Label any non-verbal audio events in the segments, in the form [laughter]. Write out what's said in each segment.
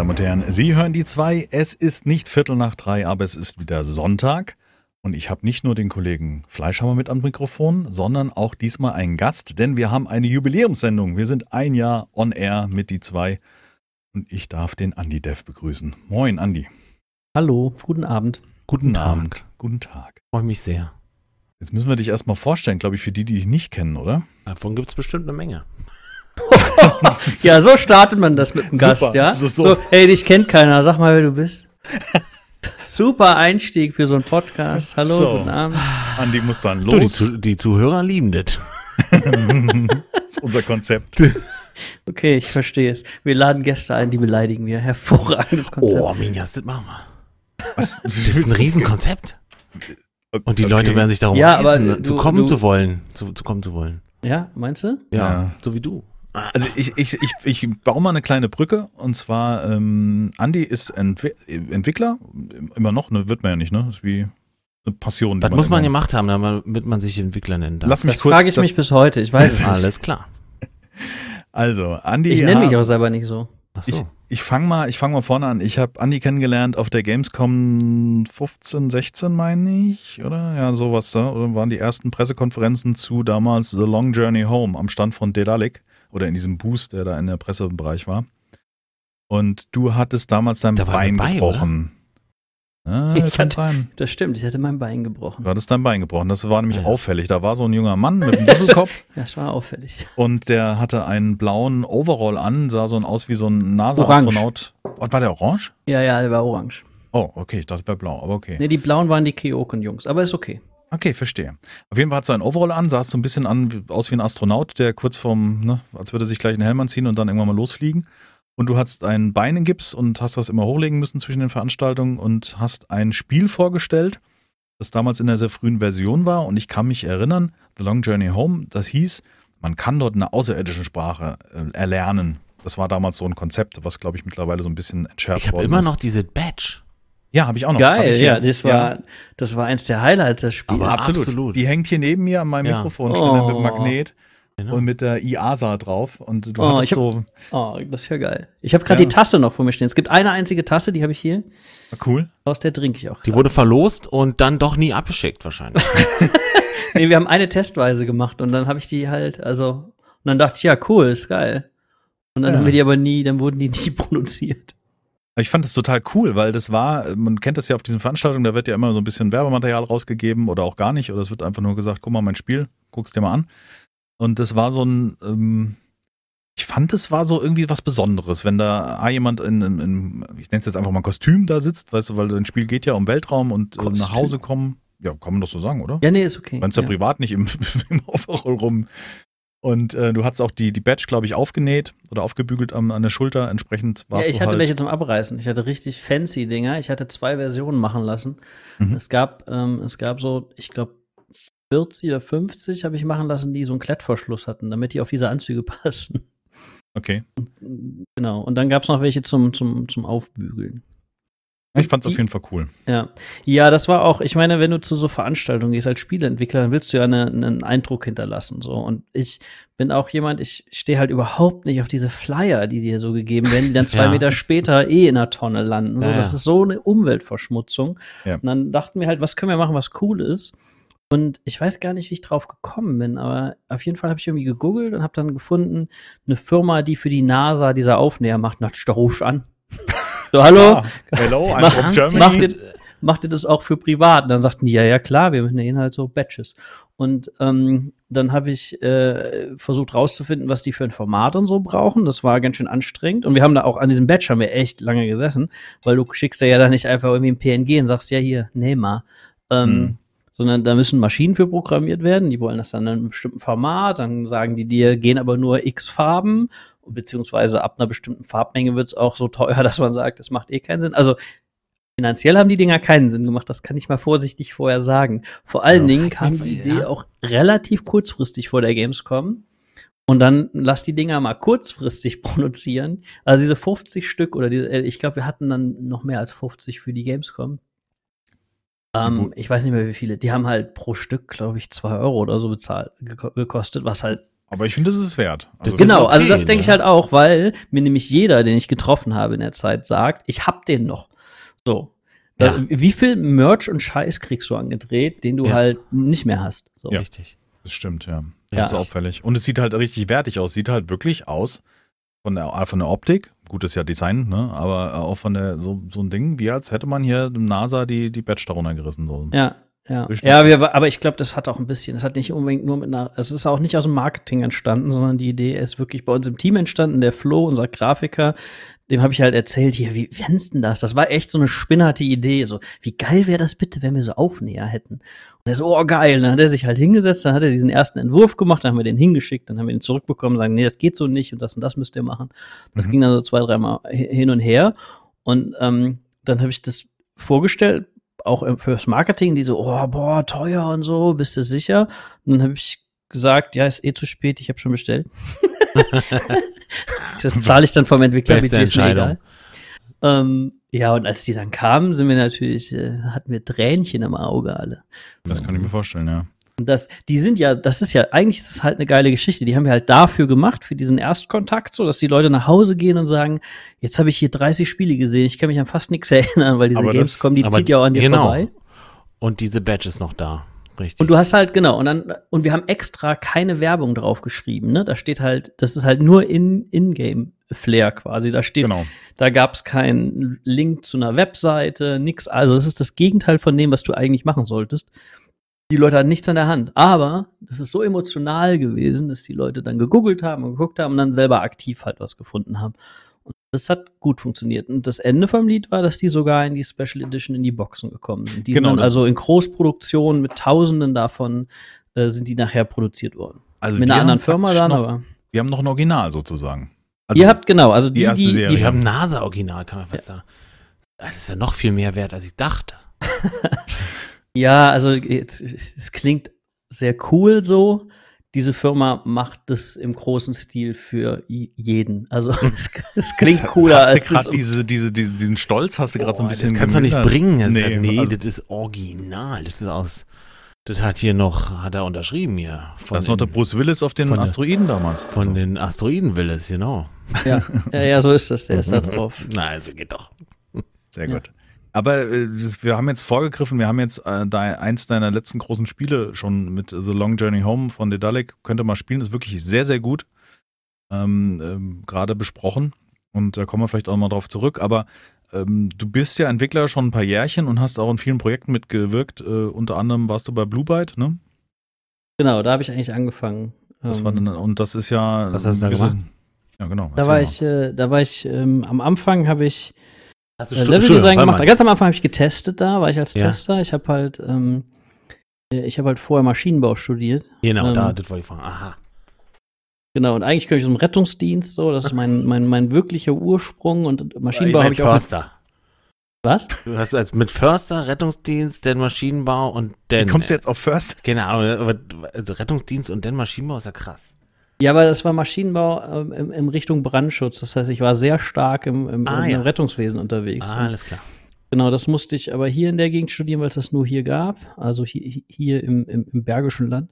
Damen und Herren, Sie hören die zwei. Es ist nicht Viertel nach drei, aber es ist wieder Sonntag. Und ich habe nicht nur den Kollegen Fleischhammer mit am Mikrofon, sondern auch diesmal einen Gast, denn wir haben eine Jubiläumssendung. Wir sind ein Jahr on air mit die zwei. Und ich darf den Andi Dev begrüßen. Moin, Andi. Hallo, guten Abend. Guten Abend. Guten Tag. Freue mich sehr. Jetzt müssen wir dich erstmal vorstellen, glaube ich, für die, die dich nicht kennen, oder? Davon gibt es bestimmt eine Menge. Ja, so startet man das mit dem Gast, Super. ja? So, So, so. hey, dich kennt keiner, sag mal, wer du bist. [laughs] Super Einstieg für so einen Podcast. Hallo, So. guten Abend. Andi muss dann Du, die, los. Zu die Zuhörer lieben das. [laughs] das ist unser Konzept. [laughs] Okay, ich verstehe es. Wir laden Gäste ein, die beleidigen wir. Hervorragendes Konzept. Oh, Minjas, das machen wir. Was? Das ist ein Riesenkonzept. Und die Okay. Leute werden sich darum Ja, aber reißen, zu du- kommen du- zu wollen. Zu, zu kommen zu wollen. Ja, meinst du? Ja, Ja. so wie du. Also ich, ich, ich, ich baue mal eine kleine Brücke und zwar ähm, Andi ist Entwi Entwickler, immer noch, ne, wird man ja nicht, ne? Das ist wie eine Passion. Das muss man gemacht haben, damit man sich Entwickler nennen darf. Lass mich Das kurz. frage ich das, mich bis heute. Ich weiß es nicht. Alles klar. also Andi, Ich nenne mich auch selber nicht so. Ach ich, so. ich fange mal, ich fange mal vorne an. Ich habe Andi kennengelernt auf der Gamescom 15, 16 meine ich, oder? Ja, sowas. Da Oder waren die ersten Pressekonferenzen zu damals The Long Journey Home am Stand von Dedalic oder in diesem Boost, der da in der Pressebereich war. Und du hattest damals dein Da Bein dabei, gebrochen. Ja, [laughs] Ich hatte-. Das stimmt, ich hätte mein Bein gebrochen. Du hattest dein Bein gebrochen. Das war nämlich Ja. auffällig. Da war so ein junger Mann mit einem [laughs] Doppelkopf [laughs] Ja, das war auffällig. und der hatte einen blauen Overall an, sah so aus wie so ein NASA-Astronaut. Oh, war der orange? Ja, ja, der war orange. Oh, okay, ich dachte, der wäre blau, aber okay. Ne, die blauen waren die Keoken-Jungs, aber ist okay. Okay, verstehe. Auf jeden Fall hat er ein Overall an, sah so ein bisschen an, aus wie ein Astronaut, der kurz vorm, ne, als würde er sich gleich einen Helm anziehen und dann irgendwann mal losfliegen. Und du hast ein Bein in Gips und hast das immer hochlegen müssen zwischen den Veranstaltungen und hast ein Spiel vorgestellt, das damals in der sehr frühen Version war. Und ich kann mich erinnern, The Long Journey Home, das hieß, man kann dort eine außerirdische Sprache äh, erlernen. Das war damals so ein Konzept, was, glaube ich, mittlerweile so ein bisschen entschärft Ich habe worden immer ist. noch diese Badge. Ja, habe ich auch noch. Geil, ja, das war, das war eins der Highlights des Spiels. Aber Absolut. Absolut. Die hängt hier neben mir an meinem Ja. Mikrofonständer mit Oh. Magnet Genau. und mit der IASA drauf. Und du Oh, hattest ich hab- so Oh, das ist ja geil. Ich habe gerade Ja. die Tasse noch vor mir stehen. Es gibt eine einzige Tasse, die habe ich hier. cool. Aus der trinke ich auch. Die wurde verlost und dann doch nie abgeschickt wahrscheinlich. [laughs] nee, wir haben eine Testweise gemacht und dann habe ich die halt, also, und dann dachte ich, ja, cool, ist geil. Und dann Ja. haben wir die aber nie, dann wurden die [laughs] nie produziert. Aber Ich fand das total cool, weil das war, man kennt das ja auf diesen Veranstaltungen, da wird ja immer so ein bisschen Werbematerial rausgegeben oder auch gar nicht. Oder es wird einfach nur gesagt, guck mal mein Spiel, guck's dir mal an. Und das war so ein, ähm, ich fand, es war so irgendwie was Besonderes, wenn da jemand in, in, in ich nenne es jetzt einfach mal Kostüm da sitzt, weißt du, weil dein Spiel geht ja um Weltraum und äh, nach. Hause kommen. Ja, kann man das so sagen, oder? Ja, nee, ist okay. Meinst ja ja. privat nicht im, [laughs] im Overall rum. Und äh, du hattest auch die, die Badge, glaube ich, aufgenäht oder aufgebügelt am, an der Schulter. Entsprechend Ja, warst ich du hatte halt. welche zum Abreißen. Ich hatte richtig fancy Dinger. Ich hatte zwei Versionen machen lassen. Mhm. Es gab, ähm, es gab so, ich glaube, 40 oder 50 habe ich machen lassen, die so einen Klettverschluss hatten, damit die auf diese Anzüge [laughs] passen. Okay. Genau. Und dann gab es noch welche zum, zum, zum Aufbügeln. Ich fand es auf jeden Fall cool. Ja. Ja, das war auch, ich meine, wenn du zu so Veranstaltungen gehst als Spieleentwickler, dann willst du ja eine, einen Eindruck hinterlassen. So. Und ich bin auch jemand, ich stehe halt überhaupt nicht auf diese Flyer, die dir so gegeben werden, die dann [laughs] zwei Ja. Meter später eh in der Tonne landen. So, Ja, das ist so eine Umweltverschmutzung. Ja. Und dann dachten wir halt, was können wir machen, was cool ist. Und ich weiß gar nicht, wie ich drauf gekommen bin, aber auf jeden Fall habe ich irgendwie gegoogelt und habe dann gefunden, eine Firma, die für die NASA diese Aufnäher macht, nach da ruf ich an. [laughs] So, hallo, Ah, hello, I'm Mach- from Germany. macht ihr, macht ihr das auch für privat? Und dann sagten die, ja, ja, klar, wir nähen halt so Batches. Und ähm, dann habe ich äh, versucht rauszufinden, was die für ein Format und so brauchen. Das war ganz schön anstrengend. Und wir haben da auch an diesem Batch haben wir echt lange gesessen, weil du schickst ja da nicht einfach irgendwie ein PNG und sagst, ja, hier, näh mal. Ähm, Hm. Sondern da müssen Maschinen für programmiert werden. Die wollen das dann in einem bestimmten Format. Dann sagen die dir, gehen aber nur x Farben beziehungsweise ab einer bestimmten Farbmenge wird es auch so teuer, [laughs] dass man sagt, das macht eh keinen Sinn. Also finanziell haben die Dinger keinen Sinn gemacht, das kann ich mal vorsichtig vorher sagen. Vor allen Ja, Dingen kam die Idee ja. auch relativ kurzfristig vor der Gamescom. Und dann lass die Dinger mal kurzfristig [laughs] produzieren. Also diese 50 Stück oder diese, äh, ich glaube, wir hatten dann noch mehr als 50 für die Gamescom. Ähm, ich weiß nicht mehr wie viele. Die haben halt pro Stück, glaube ich, zwei Euro oder so bezahlt, geko- gekostet, was halt Aber ich finde, das ist es wert. Also, Das Genau, okay, also das denke ich ne? halt auch, weil mir nämlich jeder, den ich getroffen habe in der Zeit, sagt, ich hab den noch. So. Da, Ja. Wie viel Merch und Scheiß kriegst du angedreht, den du Ja. halt nicht mehr hast? So. Ja. Richtig. Das stimmt, ja. Das Ja. ist auffällig. Und es sieht halt richtig wertig aus. Sieht halt wirklich aus von der, von der Optik. Gut, ist ja Design, ne? Aber auch von der, so, so ein Ding, wie als hätte man hier dem NASA die, die Badge darunter gerissen. So. Ja, ja. Ja, wir, aber ich glaube, das hat auch ein bisschen, das hat nicht unbedingt nur mit einer, es ist auch nicht aus dem Marketing entstanden, sondern die Idee ist wirklich bei uns im Team entstanden. Der Flo, unser Grafiker, dem habe ich halt erzählt, hier, wie fändest denn das? Das war echt so eine spinnerte Idee. So, wie geil wäre das bitte, wenn wir so Aufnäher hätten? Und er so, oh geil. Und dann hat er sich halt hingesetzt, dann hat er diesen ersten Entwurf gemacht, dann haben wir den hingeschickt, dann haben wir ihn zurückbekommen, sagen, nee, das geht so nicht und das und das müsst ihr machen. Das Mhm. ging dann so zwei, dreimal hi- hin und her. Und ähm, dann habe ich das vorgestellt, auch fürs Marketing, die so, oh, boah, teuer und so, bist du sicher? Und dann habe ich gesagt, ja, ist eh zu spät, ich habe schon bestellt. [laughs] das zahle ich dann vom Entwickler. Beste mir Entscheidung. Ähm, ja, und als die dann kamen, sind wir natürlich, äh, hatten wir Tränchen im Auge alle. Das kann ich mir vorstellen, ja. Und das, die sind ja, das ist ja, eigentlich ist es halt eine geile Geschichte. Die haben wir halt dafür gemacht, für diesen Erstkontakt, so dass die Leute nach Hause gehen und sagen, jetzt habe ich hier 30 Spiele gesehen, ich kann mich an fast nichts [laughs] erinnern, weil diese Aber Gamescom, die zieht ja auch an dir genau. vorbei. Und diese Badge ist noch da. Richtig. Und du hast halt, genau, und dann, und wir haben extra keine Werbung drauf geschrieben, ne? Da steht halt, das ist halt nur in, In-Game-Flair quasi. Da steht, Genau. da gab es keinen Link zu einer Webseite, nix. Also es ist das Gegenteil von dem, was du eigentlich machen solltest. Die Leute hatten nichts an der Hand. Aber es ist so emotional gewesen, dass die Leute dann gegoogelt haben und geguckt haben und dann selber aktiv halt was gefunden haben. Und das hat gut funktioniert. Und das Ende vom Lied war, dass die sogar in die Special Edition in die Boxen gekommen sind. Die Genau, sind also in Großproduktion mit Tausenden davon äh, sind die nachher produziert worden. Also mit einer anderen Firma dann, noch, aber. Wir haben noch ein Original sozusagen. Also ihr habt genau, also die die, erste die, Serie. die wir haben NASA-Original, kann man fast sagen. Das ist ja noch viel mehr wert, als ich dachte. [laughs] Ja, also es klingt sehr cool so. Diese Firma macht das im großen Stil für jeden. Also [laughs] es, es klingt Jetzt cooler hast du als gerade es- diese, diese, diese, diesen Stolz hast du gerade so ein bisschen Das kannst du nicht bringen. Das Nee, nee, also, das ist original. Das ist aus. Das hat hier noch, hat er unterschrieben hier. Von, das ist noch der Bruce Willis auf den von der- Asteroiden damals. von so. den Asteroiden-Willis, genau. ja, ja, ja, so ist das. Der ist da [laughs] drauf. Na, also geht doch. Sehr Ja. Aber äh, das, wir haben jetzt vorgegriffen, wir haben jetzt äh, da eins deiner letzten großen Spiele schon mit The Long Journey Home von Dedalic. Könnt ihr mal spielen, ist wirklich sehr, sehr gut. Ähm, ähm, Gerade besprochen. Und da kommen wir vielleicht auch mal drauf zurück. Aber ähm, du bist ja Entwickler schon ein paar Jährchen und hast auch in vielen Projekten mitgewirkt. Äh, unter anderem warst du bei Blue Byte, ne? Genau, da habe ich eigentlich angefangen. Das Ähm, war dann, und das ist ja. Was hast du da gemacht? Ja, genau. da war mal. ich, äh, da war ich ähm, am Anfang habe ich Hast du äh, Leveldesign gemacht. mal. Ganz am Anfang habe ich getestet da, war ich als Ja. Tester. Ich habe halt, ähm, äh, ich habe halt vorher Maschinenbau studiert. Genau, da, ähm, das wollte ich fragen. Aha. Genau, und eigentlich komme ich aus dem Rettungsdienst, so, das ist mein, [laughs] mein, mein wirklicher Ursprung und Maschinenbau habe ich auch. Mit, Förster. was? Du hast als mit Förster, Rettungsdienst, dann Maschinenbau und dann. Wie kommst du jetzt auf First? Keine Ahnung, aber also Rettungsdienst und dann Maschinenbau ist ja krass. Ja, aber das war Maschinenbau ähm, in, in Richtung Brandschutz. Das heißt, ich war sehr stark im, im, Ah, im ja. Rettungswesen unterwegs. Ah, alles klar. genau, das musste ich aber hier in der Gegend studieren, weil es das nur hier gab. Also hier, hier im, im, im Bergischen Land.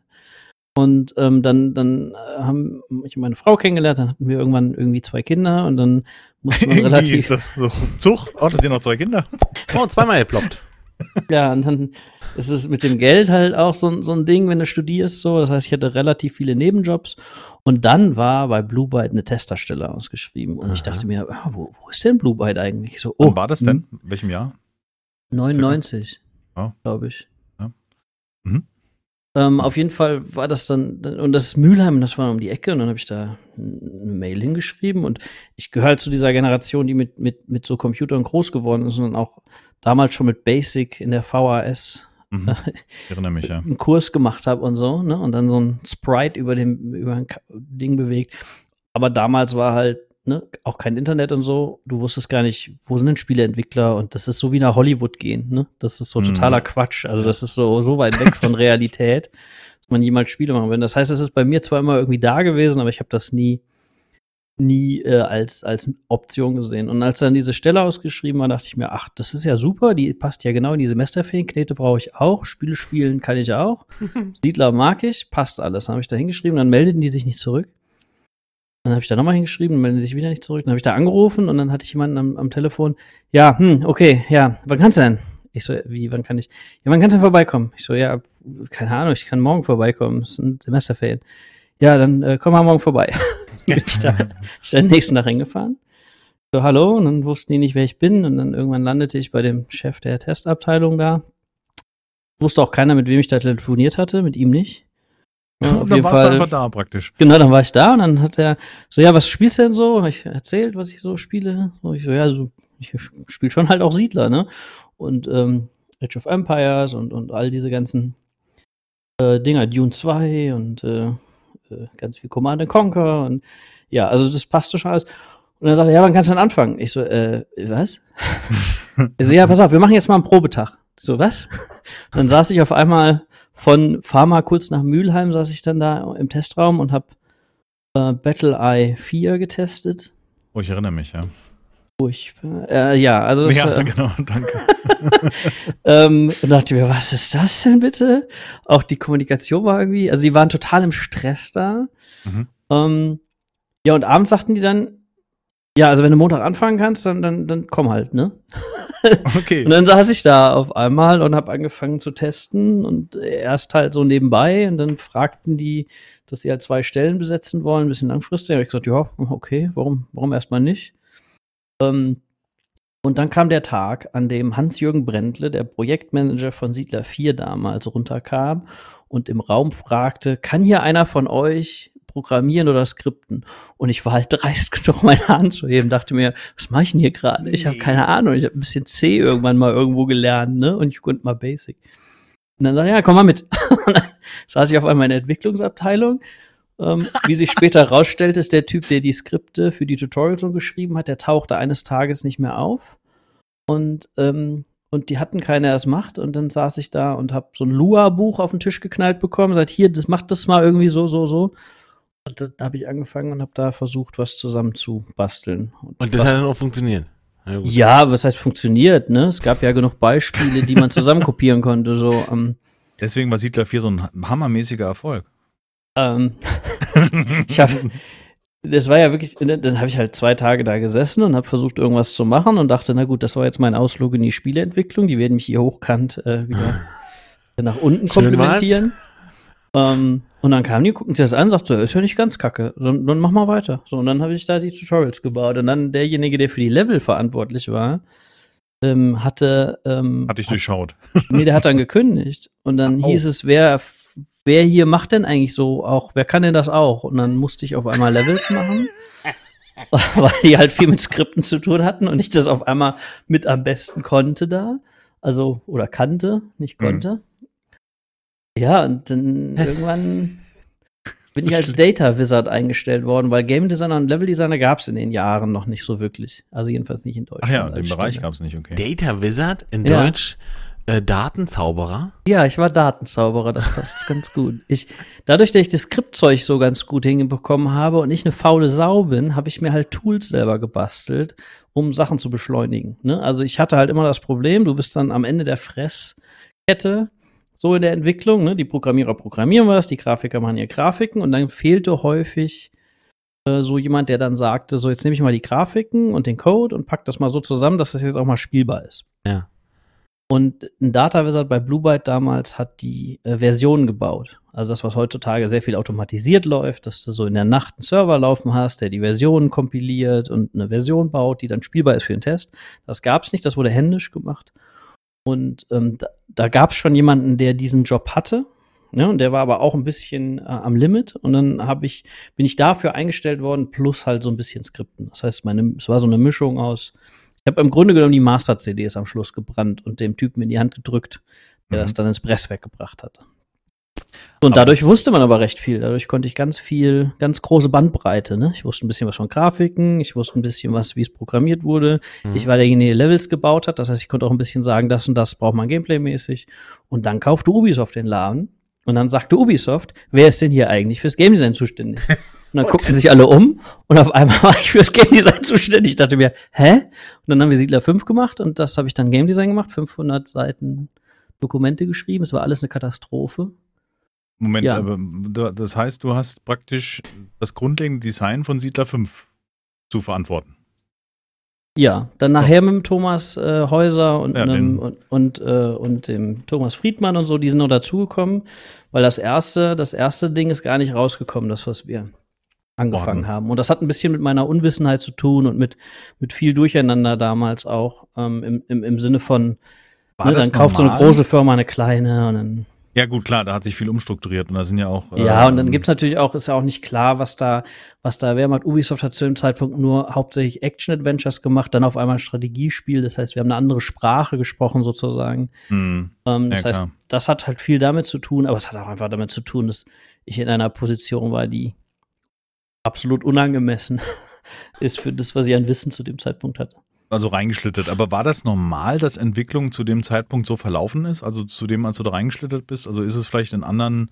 Und ähm, dann, dann äh, haben ich meine Frau kennengelernt, dann hatten wir irgendwann irgendwie zwei Kinder und dann musste man [laughs] Wie ist relativ. das so? Zug? Oh, das sind noch zwei Kinder. [laughs] Oh, zweimal geploppt. Ja, und dann ist es mit dem Geld halt auch so, ein- so ein Ding, wenn du studierst, so. Das heißt, ich hatte relativ viele Nebenjobs. Und dann war bei Blue Byte eine Testerstelle ausgeschrieben. Und ich Aha. dachte mir, ah, wo, wo ist denn Blue Byte eigentlich? So, oh, Wann war das denn? In welchem Jahr? 99, Ja. glaube ich. Ja. Mhm. Ähm, auf jeden Fall war das dann, und das ist Mülheim, das war um die Ecke, und dann habe ich da eine Mail hingeschrieben. Und ich gehöre halt zu dieser Generation, die mit, mit, mit so Computern groß geworden ist und dann auch damals schon mit Basic in der VHS Mhm. Ich [laughs] erinnere mich, ja. einen Kurs gemacht habe und so, ne? Und dann so ein Sprite über dem über ein Ding bewegt. Aber damals war halt ne, auch kein Internet und so. Du wusstest gar nicht, wo sind denn Spieleentwickler? Und das ist so wie nach Hollywood gehen, ne? Das ist so Mhm. totaler Quatsch. Also das ist so so weit weg von [laughs] Realität, dass man jemals Spiele machen will. Das heißt, es ist bei mir zwar immer irgendwie da gewesen, aber ich habe das nie nie äh, als, als Option gesehen. Und als dann diese Stelle ausgeschrieben war, dachte ich mir, ach, das ist ja super, die passt ja genau in die Semesterferien. Knete brauche ich auch, Spiele spielen kann ich auch. [laughs] Siedler mag ich, passt alles. Dann habe ich da hingeschrieben, dann meldeten die sich nicht zurück. Dann habe ich da nochmal hingeschrieben, dann melden sie sich wieder nicht zurück. Dann habe ich da angerufen und dann hatte ich jemanden am, am Telefon. Ja, hm, okay, ja, wann kannst du denn? Ich so, wie, wann kann ich? Ja, wann kannst du denn vorbeikommen? Ich so, ja, keine Ahnung, ich kann morgen vorbeikommen. Es sind Semesterferien. Ja, dann äh, komm mal morgen vorbei. [laughs] [laughs] bin ich da, bin ich da den nächsten Tag hingefahren. So, hallo, und dann wussten die nicht, wer ich bin. Und dann irgendwann landete ich bei dem Chef der Testabteilung da. Wusste auch keiner, mit wem ich da telefoniert hatte, mit ihm nicht. [laughs] Ja, dann warst du Fall- einfach da praktisch. Genau, dann war ich da und dann hat er so, ja, was spielst du denn so? Hab ich erzählt, was ich so spiele. So, ich so, ja, so, ich spiele schon halt auch Siedler, ne? Und ähm, Age of Empires und, und all diese ganzen äh, Dinger, Dune 2 und äh, äh, ganz viel Command and Conquer und ja, also das passte schon alles. Und dann sagt er, ja, wann kannst du denn anfangen? Ich so, äh, was? ich [laughs] so, ja, pass auf, wir machen jetzt mal einen Probetag. Ich So, was? [laughs] dann saß ich auf einmal von Pharma kurz nach Mülheim, saß ich dann da im Testraum und habe äh, Battle Eye 4 getestet. Oh, ich erinnere mich, ja. Furchtbar. Äh, ja, also das, ja, äh, genau, danke. [laughs] ähm, und dachte mir, was ist das denn bitte? Auch die Kommunikation war irgendwie, also die waren total im Stress da. Mhm. Ähm, ja, und abends sagten die dann, ja, also wenn du Montag anfangen kannst, dann, dann, dann komm halt, ne? [laughs] Okay. Und dann saß ich da auf einmal und habe angefangen zu testen und erst halt so nebenbei und dann fragten die, dass sie halt zwei Stellen besetzen wollen, ein bisschen langfristig. Da habe ich gesagt, ja, okay, warum, warum erstmal nicht? Ähm, und dann kam der Tag, an dem Hans-Jürgen Brändle, der Projektmanager von Siedler 4 damals, runterkam und im Raum fragte, kann hier einer von euch programmieren oder skripten? Und ich war halt dreist genug, meine Hand zu heben, dachte mir, was mache ich denn hier gerade? Ich habe keine Ahnung, ich habe ein bisschen C irgendwann mal irgendwo gelernt, ne? Und ich konnte mal Basic. Und dann sag ich, ja, komm mal mit. [laughs] Und dann saß ich auf einmal in der Entwicklungsabteilung. Ähm, wie sich später herausstellte, ist der Typ, der die Skripte für die Tutorials so geschrieben hat, der tauchte eines Tages nicht mehr auf. Und, ähm, und die hatten keiner, der es macht. Und dann saß ich da und habe so ein Lua-Buch auf den Tisch geknallt bekommen. Sagt, hier, das macht das mal irgendwie so, so, so. Und dann habe ich angefangen und habe da versucht, was zusammen zu basteln. Und das was hat dann auch funktioniert. Gut. ja, was heißt funktioniert, ne? Es gab ja genug Beispiele, die man [laughs] zusammen kopieren konnte. So, ähm, Deswegen war Siedler 4 so ein hammermäßiger Erfolg. Ähm, [laughs] ich habe, das war ja wirklich, dann habe ich halt zwei Tage da gesessen und habe versucht, irgendwas zu machen und dachte, na gut, das war jetzt mein Ausflug in die Spieleentwicklung. Die werden mich hier hochkant äh, wieder [laughs] nach unten komplimentieren. Ähm, und dann kamen die, gucken sich das an, sagt so, ist ja nicht ganz kacke, dann, dann mach mal weiter. So, und dann habe ich da die Tutorials gebaut. Und dann derjenige, der für die Level verantwortlich war, ähm, hatte, ähm, Hatte ich durchschaut. Nee, der hat dann [laughs] gekündigt. Und dann Au. hieß es, wer, wer hier macht denn eigentlich so auch, wer kann denn das auch? Und dann musste ich auf einmal Levels machen. [laughs] weil die halt viel mit Skripten zu tun hatten und ich das auf einmal mit am besten konnte da. Also, oder kannte, nicht Mhm. konnte. Ja, und dann [laughs] irgendwann bin ich als Data Wizard eingestellt worden, weil Game Designer und Level Designer gab es in den Jahren noch nicht so wirklich. Also jedenfalls nicht in Deutschland. Ach ja, als den Bereich gab es nicht, okay. Data Wizard, in Ja. Deutsch äh, Datenzauberer. Ja, ich war Datenzauberer, das passt [laughs] ganz gut. Ich, dadurch, dass ich das Skriptzeug so ganz gut hinbekommen habe und ich eine faule Sau bin, habe ich mir halt Tools selber gebastelt, um Sachen zu beschleunigen. Ne? Also ich hatte halt immer das Problem, du bist dann am Ende der Fresskette so in der Entwicklung. Ne? Die Programmierer programmieren was, die Grafiker machen ihre Grafiken und dann fehlte häufig äh, so jemand, der dann sagte, so jetzt nehme ich mal die Grafiken und den Code und pack das mal so zusammen, dass das jetzt auch mal spielbar ist. Ja. Und ein Data Wizard bei Blue Byte damals hat die äh, Versionen gebaut. Also das, was heutzutage sehr viel automatisiert läuft, dass du so in der Nacht einen Server laufen hast, der die Versionen kompiliert und eine Version baut, die dann spielbar ist für den Test. Das gab es nicht, das wurde händisch gemacht. Und ähm, da, da gab es schon jemanden, der diesen Job hatte. Ne, und der war aber auch ein bisschen äh, am Limit. Und dann hab ich, bin ich dafür eingestellt worden, plus halt so ein bisschen Skripten. Das heißt, meine, es war so eine Mischung aus. Ich habe im Grunde genommen die Master-CDs am Schluss gebrannt und dem Typen in die Hand gedrückt, der Mhm. das dann ins Presswerk gebracht hat. Und Aber dadurch wusste man aber recht viel. Dadurch konnte ich ganz viel, ganz große Bandbreite. Ne? Ich wusste ein bisschen was von Grafiken, ich wusste ein bisschen was, wie es programmiert wurde. Mhm. Ich war derjenige, der Levels gebaut hat. Das heißt, ich konnte auch ein bisschen sagen, das und das braucht man gameplaymäßig. Und dann kaufte Ubisoft den Laden Und dann sagte Ubisoft, wer ist denn hier eigentlich fürs Game Design zuständig? [laughs] Und dann guckten sich alle um und auf einmal [laughs] war ich fürs Game Design zuständig. Ich dachte mir, hä? Und dann haben wir Siedler 5 gemacht und das habe ich dann Game Design gemacht, 500 Seiten Dokumente geschrieben. Es war alles eine Katastrophe. Moment, Ja. aber da- das heißt, du hast praktisch das grundlegende Design von Siedler 5 zu verantworten. Ja, dann nachher mit dem Thomas äh, Häuser und, Ja, einem, und, und, äh, und dem Thomas Friedmann und so, die sind noch dazugekommen, weil das erste, das erste Ding ist gar nicht rausgekommen, das, was wir angefangen Ordnung. haben. Und das hat ein bisschen mit meiner Unwissenheit zu tun und mit, mit viel Durcheinander damals auch, ähm, im, im, im Sinne von, ne, dann kauft so eine normal? große Firma eine kleine und dann Ja, gut, klar, da hat sich viel umstrukturiert und da sind ja auch. Ja, und dann ähm, gibt's natürlich auch, ist ja auch nicht klar, was da, was da wer macht. Ubisoft hat zu dem Zeitpunkt nur hauptsächlich Action-Adventures gemacht, dann auf einmal ein Strategiespiel. Das heißt, wir haben eine andere Sprache gesprochen sozusagen. hm, Ähm, das Ja, heißt, klar. das hat halt viel damit zu tun, aber es hat auch einfach damit zu tun, dass ich in einer Position war, die absolut unangemessen [laughs] ist für das, was ich an Wissen zu dem Zeitpunkt hatte. Also reingeschlittert. Aber war das normal, dass Entwicklung zu dem Zeitpunkt so verlaufen ist? Also zu dem, als du da reingeschlittert bist? Also ist es vielleicht in anderen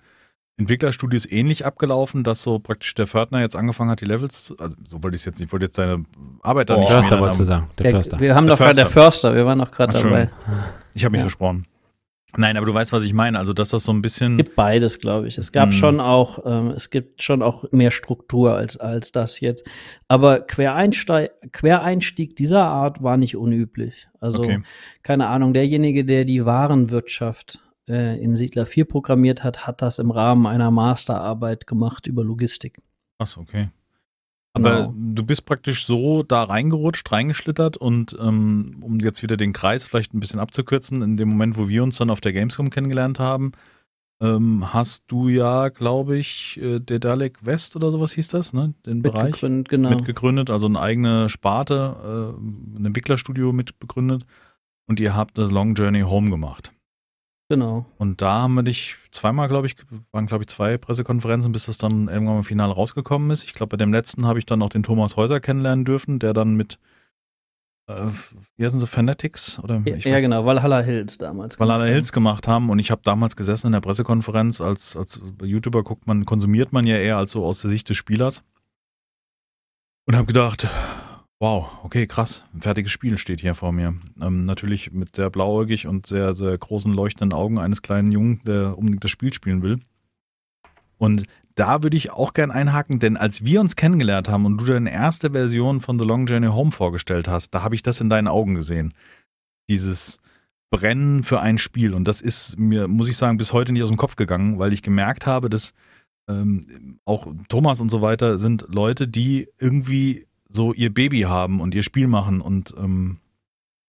Entwicklerstudios ähnlich abgelaufen, dass so praktisch der Fördner jetzt angefangen hat, die Levels zu, also so wollte ich es jetzt nicht, ich wollte jetzt deine Arbeit da Der nicht Förster wolltest du sagen. Der Förster. Wir haben Der doch gerade der Förster. Wir waren doch gerade dabei. Ich habe mich Ja. versprochen. Nein, aber du weißt, was ich meine. Also, dass das so ein bisschen. Es gibt beides, glaube ich. Es gab Hm. schon auch, ähm, es gibt schon auch mehr Struktur als, als das jetzt. Aber Quereinsteig, Quereinstieg dieser Art war nicht unüblich. Also, Okay. keine Ahnung, derjenige, der die Warenwirtschaft äh, in Siedler 4 programmiert hat, hat das im Rahmen einer Masterarbeit gemacht über Logistik. Achso, okay. Aber Genau. du bist praktisch so da reingerutscht, reingeschlittert und ähm, um jetzt wieder den Kreis vielleicht ein bisschen abzukürzen, in dem Moment, wo wir uns dann auf der Gamescom kennengelernt haben, ähm, hast du ja, glaube ich, äh, der Dalek West oder sowas hieß das, ne? Den Bereich Mitgegründet, genau. mitgegründet, also eine eigene Sparte, äh, ein Entwicklerstudio mitbegründet und ihr habt das Long Journey Home gemacht. Genau. Und da haben wir dich zweimal, glaube ich, waren, glaube ich, zwei Pressekonferenzen, bis das dann irgendwann im Finale rausgekommen ist. Ich glaube, bei dem letzten habe ich dann auch den Thomas Häuser kennenlernen dürfen, der dann mit, äh, wie heißen sie, Fanatics? Oder Ja, ja, genau, Valhalla Hills damals. Valhalla. Hills gemacht haben und ich habe damals gesessen in der Pressekonferenz, als, als YouTuber guckt man, konsumiert man ja eher als so aus der Sicht des Spielers und habe gedacht, wow, okay, krass, ein fertiges Spiel steht hier vor mir. Ähm, natürlich mit sehr blauäugig und sehr, sehr großen leuchtenden Augen eines kleinen Jungen, der unbedingt das Spiel spielen will. Und da würde ich auch gern einhaken, denn als wir uns kennengelernt haben und du deine erste Version von The Long Journey Home vorgestellt hast, da habe ich das in deinen Augen gesehen. Dieses Brennen für ein Spiel. Und das ist mir, muss ich sagen, bis heute nicht aus dem Kopf gegangen, weil ich gemerkt habe, dass ähm, auch Thomas und so weiter sind Leute, die irgendwie so ihr Baby haben und ihr Spiel machen und ähm,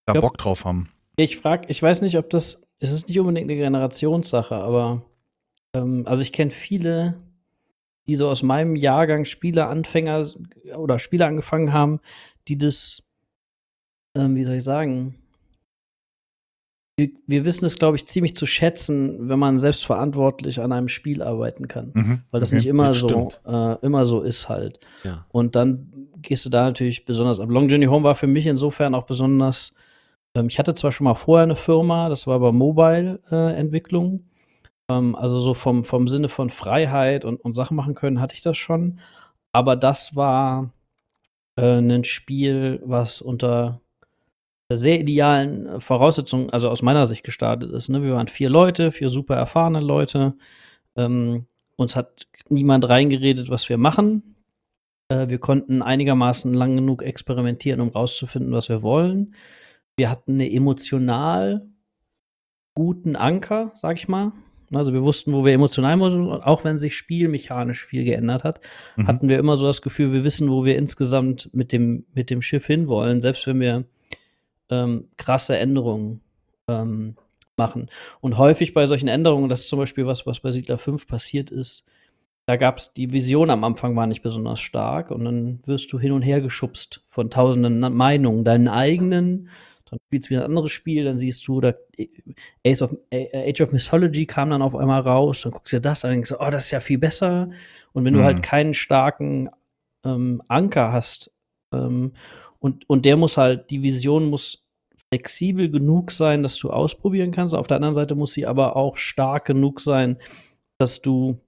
da Ja. Bock drauf haben. Ich frage, ich weiß nicht, ob das, es ist nicht unbedingt eine Generationssache, aber ähm, also ich kenne viele, die so aus meinem Jahrgang Spieleanfänger oder Spiele angefangen haben, die das, ähm, wie soll ich sagen, wir, wir wissen es, glaube ich, ziemlich zu schätzen, wenn man selbstverantwortlich an einem Spiel arbeiten kann. Mhm. Weil das Okay. nicht immer das so, äh, immer so ist halt. Ja. Und dann gehst du da natürlich besonders ab. Long Journey Home war für mich insofern auch besonders. Ähm, ich hatte zwar schon mal vorher eine Firma, das war aber Mobile-Entwicklung. ähm, also so vom, vom Sinne von Freiheit und, und Sachen machen können, hatte ich das schon. Aber das war äh, ein Spiel, was unter sehr idealen Voraussetzungen, also aus meiner Sicht gestartet ist. Ne? Wir waren vier Leute, vier super erfahrene Leute. Ähm, uns hat niemand reingeredet, was wir machen. Äh, wir konnten einigermaßen lang genug experimentieren, um rauszufinden, was wir wollen. Wir hatten eine emotional guten Anker, sag ich mal. Also wir wussten, wo wir emotional sind, und auch wenn sich spielmechanisch viel geändert hat, Mhm. hatten wir immer so das Gefühl, wir wissen, wo wir insgesamt mit dem, mit dem Schiff hinwollen, selbst wenn wir ähm, krasse Änderungen ähm, machen. Und häufig bei solchen Änderungen, das ist zum Beispiel was, was bei Siedler 5 passiert ist, da gab es die Vision am Anfang war nicht besonders stark und dann wirst du hin und her geschubst von tausenden Meinungen, deinen eigenen, dann spielst du wieder ein anderes Spiel, dann siehst du, da Ace of, äh, Age of Mythology kam dann auf einmal raus, dann guckst du dir das an und denkst, oh, das ist ja viel besser. Und wenn du Mhm. halt keinen starken ähm, Anker hast, ähm, und, und der muss halt, die Vision muss flexibel genug sein, dass du ausprobieren kannst. Auf der anderen Seite muss sie aber auch stark genug sein, dass du,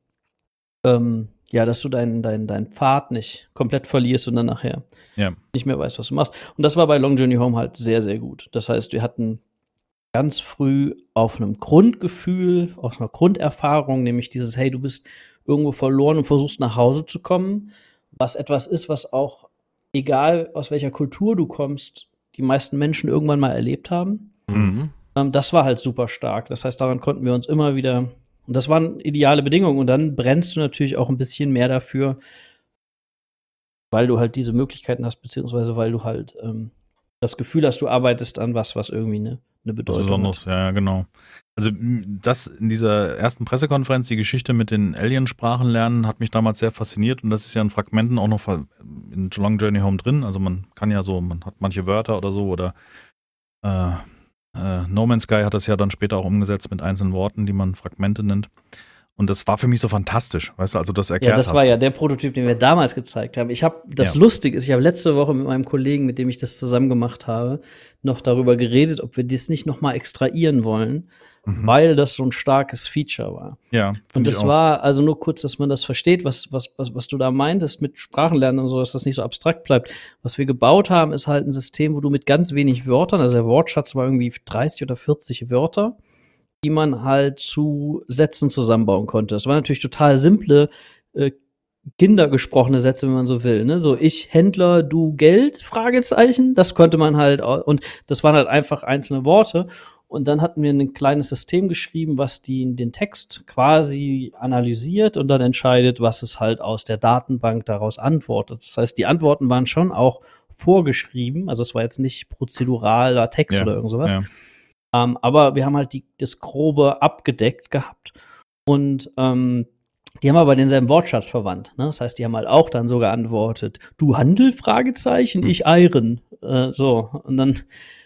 ähm, ja, dass du deinen dein, dein Pfad nicht komplett verlierst und dann nachher Ja. nicht mehr weißt, was du machst. Und das war bei Long Journey Home halt sehr, sehr gut. Das heißt, wir hatten ganz früh auf einem Grundgefühl, aus einer Grunderfahrung, nämlich dieses, hey, du bist irgendwo verloren und versuchst nach Hause zu kommen, was etwas ist, was auch, egal aus welcher Kultur du kommst, die meisten Menschen irgendwann mal erlebt haben. Mhm. Ähm, das war halt super stark. Das heißt, daran konnten wir uns immer wieder, und das waren ideale Bedingungen. Und dann brennst du natürlich auch ein bisschen mehr dafür, weil du halt diese Möglichkeiten hast, beziehungsweise weil du halt ähm, das Gefühl hast, du arbeitest an was, was irgendwie eine, eine Was Bedeutung Besonderes, ja, ja, genau. Also das in dieser ersten Pressekonferenz, die Geschichte mit den Aliensprachen lernen, hat mich damals sehr fasziniert und das ist ja in Fragmenten auch noch in Long Journey Home drin. Also man kann ja so, man hat manche Wörter oder so oder äh, äh, No Man's Sky hat das ja dann später auch umgesetzt mit einzelnen Worten, die man Fragmente nennt. Und das war für mich so fantastisch, weißt du, also das erklärt Ja, das hast. war ja der Prototyp, den wir damals gezeigt haben. Ich habe das Ja. lustig ist, ich habe letzte Woche mit meinem Kollegen, mit dem ich das zusammen gemacht habe, noch darüber geredet, ob wir das nicht noch mal extrahieren wollen, Mhm. weil das so ein starkes Feature war. Ja, Und das war, also nur kurz, dass man das versteht, was, was, was, was du da meintest mit Sprachenlernen und so, dass das nicht so abstrakt bleibt. Was wir gebaut haben, ist halt ein System, wo du mit ganz wenig Wörtern, also der Wortschatz war irgendwie 30 oder 40 Wörter, die man halt zu Sätzen zusammenbauen konnte. Das waren natürlich total simple, äh, kindergesprochene Sätze, wenn man so will. Ne? So ich Händler, du Geld? Fragezeichen. Das konnte man halt und das waren halt einfach einzelne Worte. Und dann hatten wir ein kleines System geschrieben, was die, den Text quasi analysiert und dann entscheidet, was es halt aus der Datenbank daraus antwortet. Das heißt, die Antworten waren schon auch vorgeschrieben. Also es war jetzt nicht prozeduraler Text Ja, oder irgend sowas. ja. Ähm, aber wir haben halt die, das Grobe abgedeckt gehabt. Und ähm, die haben aber denselben Wortschatz verwandt. Ne? Das heißt, die haben halt auch dann so geantwortet, du Handel? Fragezeichen, ich Eiren. Äh, so. Und dann,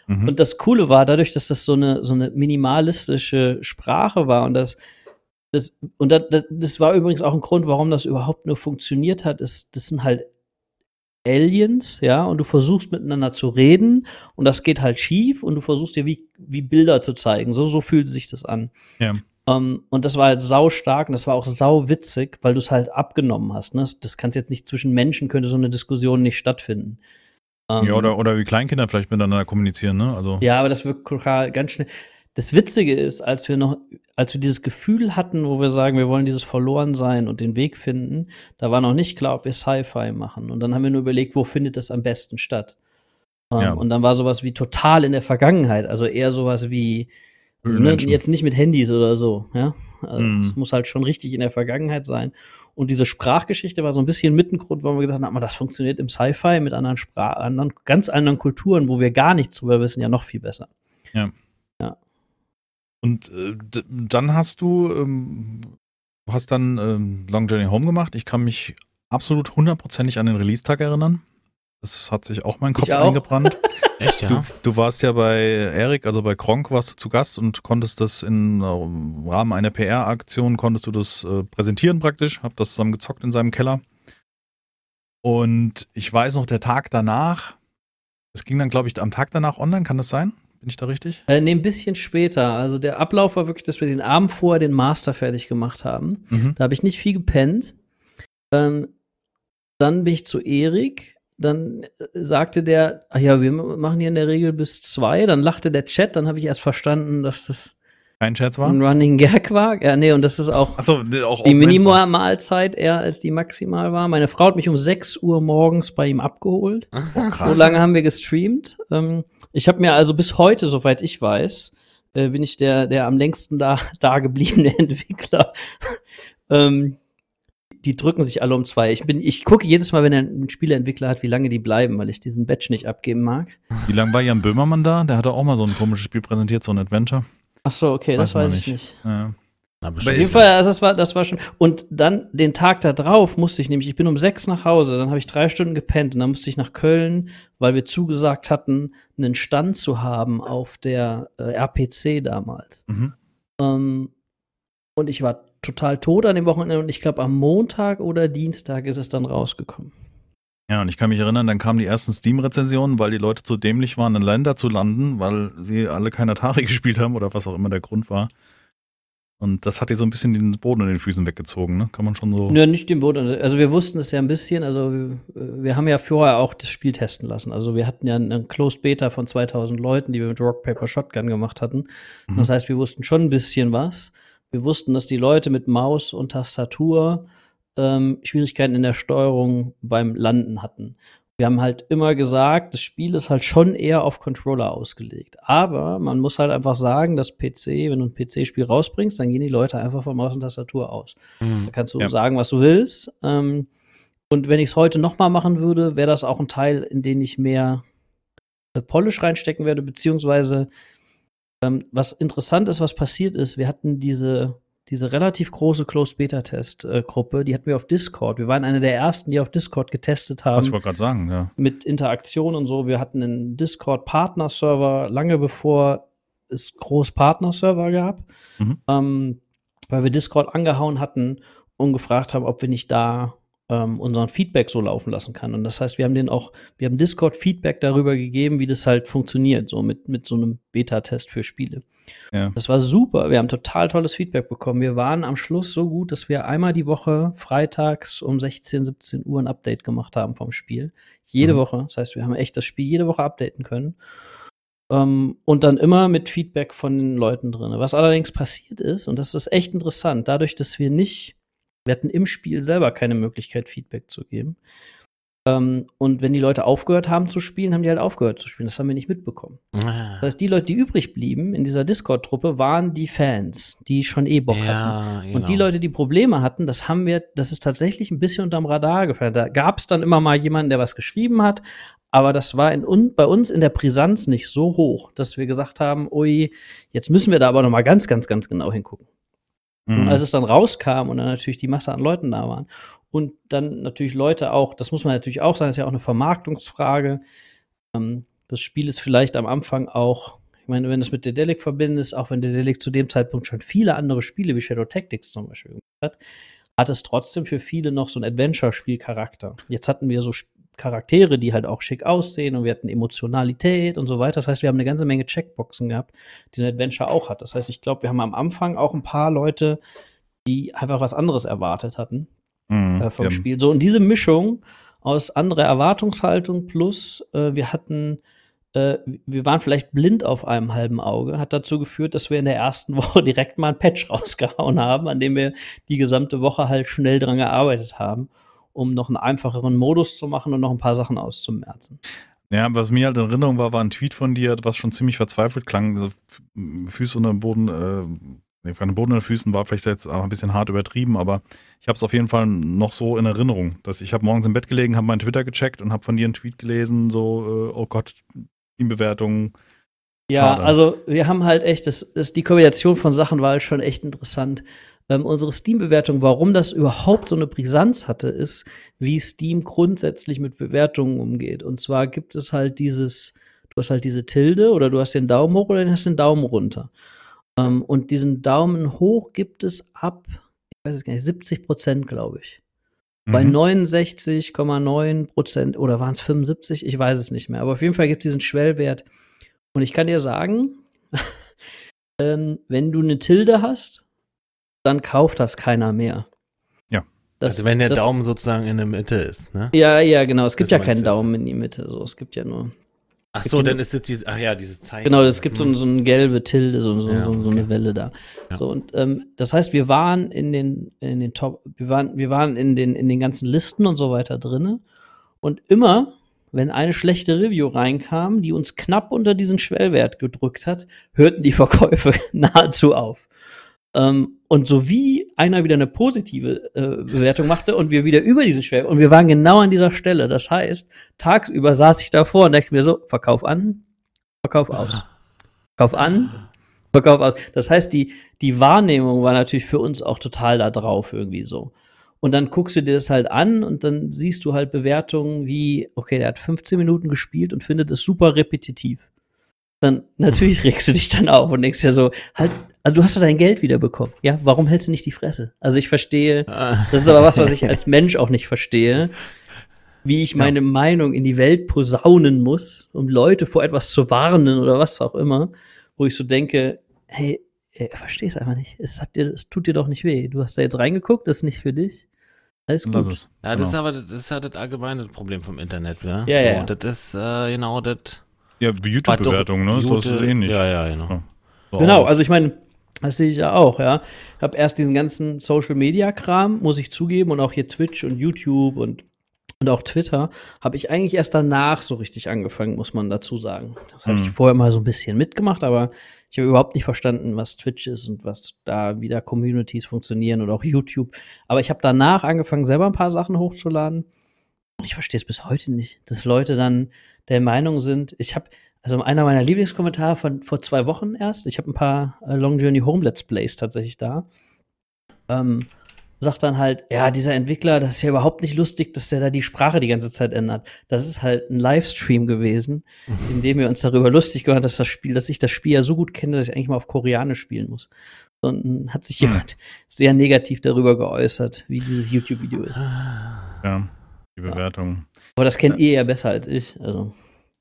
Mhm. und das Coole war, dadurch, dass das so eine, so eine minimalistische Sprache war und das, das, und das, das, das war übrigens auch ein Grund, warum das überhaupt nur funktioniert hat, ist, das sind halt Aliens, ja, und du versuchst miteinander zu reden und das geht halt schief und du versuchst dir wie, wie Bilder zu zeigen. So, so fühlt sich das an. Ja. Ähm, und das war halt sau stark und das war auch sau witzig, weil du es halt abgenommen hast. Ne? Das kannst jetzt nicht zwischen Menschen, könnte so eine Diskussion nicht stattfinden. Ähm, ja, oder, oder wie Kleinkinder vielleicht miteinander kommunizieren, ne? Also ja, aber das wird ganz schnell. Das Witzige ist, als wir noch, als wir dieses Gefühl hatten, wo wir sagen, wir wollen dieses Verlorensein und den Weg finden, da war noch nicht klar, ob wir Sci-Fi machen. Und dann haben wir nur überlegt, wo findet das am besten statt? Ähm, Ja. Und dann war sowas wie total in der Vergangenheit, also eher sowas wie, also, ne, jetzt nicht mit Handys oder so, ja. Also, Mhm. Es muss halt schon richtig in der Vergangenheit sein. Und diese Sprachgeschichte war so ein bisschen Mittengrund, warum wir gesagt haben, aber das funktioniert im Sci-Fi mit anderen Sprachen, anderen, ganz anderen Kulturen, wo wir gar nichts drüber wissen, ja noch viel besser. Und äh, dann hast du, ähm, du hast dann ähm, Long Journey Home gemacht. Ich kann mich absolut hundertprozentig an den Release-Tag erinnern. Das hat sich auch mein Kopf auch. eingebrannt. [laughs] Echt, ja? Du, du warst ja bei Erik, also bei Kronk, warst du zu Gast und konntest das im Rahmen einer PR-Aktion, konntest du das äh, präsentieren praktisch, hab das zusammen gezockt in seinem Keller. Und ich weiß noch, der Tag danach, es ging dann, glaube ich, am Tag danach online, kann das sein? Bin ich da richtig? Äh, nee, ein bisschen später. Also der Ablauf war wirklich, dass wir den Abend vorher den Master fertig gemacht haben. Mhm. Da habe ich nicht viel gepennt. Ähm, dann bin ich zu Erik. Dann äh, sagte der, ach ja, wir machen hier in der Regel bis zwei. Dann lachte der Chat. Dann habe ich erst verstanden, dass das Kein Scherz war? ein Running Gag war. Ja, nee, und das ist auch nee, auch die Minimalmahlzeit eher als die maximal war. Meine Frau hat mich um 6 Uhr morgens bei ihm abgeholt. Oh, krass. So lange haben wir gestreamt. Ähm, ich habe mir also bis heute, soweit ich weiß, äh, bin ich der, der am längsten da, [laughs] da gebliebene [laughs] Entwickler. ähm, die drücken sich alle um zwei. Ich bin, ich gucke jedes Mal, wenn er einen Spieleentwickler hat, wie lange die bleiben, weil ich diesen Batch nicht abgeben mag. Wie lange war Jan Böhmermann da? Der hatte auch mal so ein komisches Spiel präsentiert, so ein Adventure. Ach so, okay, das Weiß ich nicht. nicht. Ja. Auf jeden Fall, also das war, das war schon. Und dann den Tag da drauf musste ich nämlich, ich bin um sechs nach Hause, dann habe ich drei Stunden gepennt und dann musste ich nach Köln, weil wir zugesagt hatten, einen Stand zu haben auf der äh, RPC damals. Mhm. Ähm, und ich war total tot an dem Wochenende und ich glaube am Montag oder Dienstag ist es dann rausgekommen. Ja, und ich kann mich erinnern, dann kamen die ersten Steam-Rezensionen, weil die Leute zu dämlich waren, in Länder zu landen, weil sie alle kein Atari [laughs] gespielt haben oder was auch immer der Grund war. Und das hat dir so ein bisschen den Boden in den Füßen weggezogen, ne? Kann man schon so. Ja, nicht den Boden. Also wir wussten es ja ein bisschen. Also wir, wir haben ja vorher auch das Spiel testen lassen. Also wir hatten ja einen Closed Beta von 2000 Leuten, die wir mit Rock Paper Shotgun gemacht hatten. Mhm. Das heißt, wir wussten schon ein bisschen was. Wir wussten, dass die Leute mit Maus und Tastatur ähm, Schwierigkeiten in der Steuerung beim Landen hatten. Wir haben halt immer gesagt, das Spiel ist halt schon eher auf Controller ausgelegt. Aber man muss halt einfach sagen, dass PC, wenn du ein PC-Spiel rausbringst, dann gehen die Leute einfach von Maus und Tastatur aus. Mhm. Da kannst du Ja. sagen, was du willst. Ähm, und wenn ich es heute noch mal machen würde, wäre das auch ein Teil, in den ich mehr äh, Polish reinstecken werde, beziehungsweise ähm, was interessant ist, was passiert ist, wir hatten diese, diese relativ große Closed-Beta-Test-Gruppe, die hatten wir auf Discord. Wir waren eine der ersten, die auf Discord getestet Was haben ich wollte gerade sagen, ja. mit Interaktion und so. Wir hatten einen Discord-Partner-Server lange bevor es groß Partner-Server gab, Mhm. ähm, weil wir Discord angehauen hatten und gefragt haben, ob wir nicht da ähm, unseren Feedback so laufen lassen kann. Und das heißt, wir haben den auch, wir haben Discord Feedback darüber gegeben, wie das halt funktioniert, so mit, mit so einem Beta-Test für Spiele. Ja. Das war super. Wir haben total tolles Feedback bekommen. Wir waren am Schluss so gut, dass wir einmal die Woche freitags um 16, 17 Uhr ein Update gemacht haben vom Spiel. Jede Mhm. Woche. Das heißt, wir haben echt das Spiel jede Woche updaten können. Ähm, und dann immer mit Feedback von den Leuten drin. Was allerdings passiert ist, und das ist echt interessant, dadurch, dass wir nicht, wir hatten im Spiel selber keine Möglichkeit, Feedback zu geben. Ähm, und wenn die Leute aufgehört haben zu spielen, haben die halt aufgehört zu spielen. Das haben wir nicht mitbekommen. Ah. Das heißt, die Leute, die übrig blieben in dieser Discord-Truppe, waren die Fans, die schon eh Bock hatten. Ja, genau. Und die Leute, die Probleme hatten, das haben wir, das ist tatsächlich ein bisschen unterm Radar gefallen. Da gab es dann immer mal jemanden, der was geschrieben hat, aber das war in, un, bei uns in der Brisanz nicht so hoch, dass wir gesagt haben, ui, jetzt müssen wir da aber noch mal ganz, ganz, ganz genau hingucken. Und Mhm. als es dann rauskam und dann natürlich die Masse an Leuten da waren und dann natürlich Leute auch, das muss man natürlich auch sagen, ist ja auch eine Vermarktungsfrage. Ähm, das Spiel ist vielleicht am Anfang auch, ich meine, wenn du es mit Dedelic verbindest, auch wenn Dedelic zu dem Zeitpunkt schon viele andere Spiele wie Shadow Tactics zum Beispiel gemacht hat, hat es trotzdem für viele noch so einen Adventure-Spiel-Charakter. Jetzt hatten wir so Sp- Charaktere, die halt auch schick aussehen und wir hatten Emotionalität und so weiter. Das heißt, wir haben eine ganze Menge Checkboxen gehabt, die so ein Adventure auch hat. Das heißt, ich glaube, wir haben am Anfang auch ein paar Leute, die einfach was anderes erwartet hatten Mhm. äh, vom haben- Spiel. So, und diese Mischung aus anderer Erwartungshaltung plus äh, wir hatten, äh, wir waren vielleicht blind auf einem halben Auge, hat dazu geführt, dass wir in der ersten [laughs] Woche direkt mal ein Patch rausgehauen haben, an dem wir die gesamte Woche halt schnell dran gearbeitet haben, um noch einen einfacheren Modus zu machen und noch ein paar Sachen auszumerzen. Ja, was mir halt in Erinnerung war, war ein Tweet von dir, was schon ziemlich verzweifelt klang. Füße unter dem Boden, äh, nee, keine Boden unter den Füßen war vielleicht jetzt auch ein bisschen hart übertrieben, aber ich habe es auf jeden Fall noch so in Erinnerung, dass ich habe morgens im Bett gelegen, habe meinen Twitter gecheckt und habe von dir einen Tweet gelesen, so, äh, oh Gott, Teambewertung. Ja, Schade. also wir haben halt echt, das, das, die Kombination von Sachen war halt schon echt interessant. Ähm, unsere Steam-Bewertung, warum das überhaupt so eine Brisanz hatte, ist, wie Steam grundsätzlich mit Bewertungen umgeht. Und zwar gibt es halt dieses, du hast halt diese Tilde oder du hast den Daumen hoch oder du hast den Daumen runter. Ähm, und diesen Daumen hoch gibt es ab, ich weiß es gar nicht, 70 Prozent, glaube ich. Bei Mhm. 69,9 Prozent oder waren es 75? Ich weiß es nicht mehr. Aber auf jeden Fall gibt es diesen Schwellwert. Und ich kann dir sagen, [laughs] ähm, wenn du eine Tilde hast, dann kauft das keiner mehr. Ja. Das, also wenn der das, Daumen sozusagen in der Mitte ist, ne? Ja, ja, genau. Es gibt Das ja keinen jetzt? Daumen in die Mitte. So, es gibt ja nur. Ach so, dann ist es dieses, ach ja, dieses Zeichen. Genau, es gibt so, Hm. ein- so eine gelbe Tilde, so, so, Ja, so, so okay. eine Welle da. Ja. So, und ähm, das heißt, wir waren in den, in den Top, wir waren, wir waren in den, in den ganzen Listen und so weiter drinne. Und immer, wenn eine schlechte Review reinkam, die uns knapp unter diesen Schwellwert gedrückt hat, hörten die Verkäufe [laughs] nahezu auf. Ähm, und so wie einer wieder eine positive äh, Bewertung machte und wir wieder über diesen Schwellwert, und wir waren genau an dieser Stelle. Das heißt, tagsüber saß ich davor und dachte mir so, Verkauf an, Verkauf aus. Verkauf an, Verkauf aus. Das heißt, die, die Wahrnehmung war natürlich für uns auch total da drauf irgendwie so. Und dann guckst du dir das halt an und dann siehst du halt Bewertungen wie, okay, der hat 15 Minuten gespielt und findet es super repetitiv. Dann natürlich regst du dich dann auf und denkst ja so, halt, also du hast doch dein Geld wiederbekommen. Ja, warum hältst du nicht die Fresse? Also ich verstehe, das ist aber was, was ich als [laughs] Mensch auch nicht verstehe, wie ich meine Meinung in die Welt posaunen muss, um Leute vor etwas zu warnen oder was auch immer, wo ich so denke, hey, ich verstehe es einfach nicht. Es, hat dir, es tut dir doch nicht weh. Du hast da jetzt reingeguckt, das ist nicht für dich. Alles gut. Lass es. Ja, das Genau. ist aber das ist ja das allgemeine Problem vom Internet, ja. Ja, so, ja. Das ist äh, genau das. Ja, YouTube-Bewertung, ne? Ist das ähnlich. Ja, ja, genau. Ja. So Genau, also ich meine, das sehe ich ja auch, ja. Ich habe erst diesen ganzen Social Media Kram, muss ich zugeben, und auch hier Twitch und YouTube und, und auch Twitter, habe ich eigentlich erst danach so richtig angefangen, muss man dazu sagen. Das habe ich Hm. vorher mal so ein bisschen mitgemacht, aber ich habe überhaupt nicht verstanden, was Twitch ist und was da wieder Communities funktionieren und auch YouTube. Aber ich habe danach angefangen, selber ein paar Sachen hochzuladen. Und ich verstehe es bis heute nicht, dass Leute dann der Meinung sind, ich habe, also einer meiner Lieblingskommentare von vor zwei Wochen erst, ich habe ein paar äh, Long Journey Home Let's Plays tatsächlich da, ähm, sagt dann halt, ja, dieser Entwickler, das ist ja überhaupt nicht lustig, dass der da die Sprache die ganze Zeit ändert. Das ist halt ein Livestream gewesen, [laughs] in dem wir uns darüber lustig gemacht haben, dass das Spiel, dass ich das Spiel ja so gut kenne, dass ich eigentlich mal auf Koreanisch spielen muss. Und dann hat sich Hm. jemand sehr negativ darüber geäußert, wie dieses YouTube-Video ist. Ja, die Bewertung. Aber das kennt ihr ja besser als ich. Also.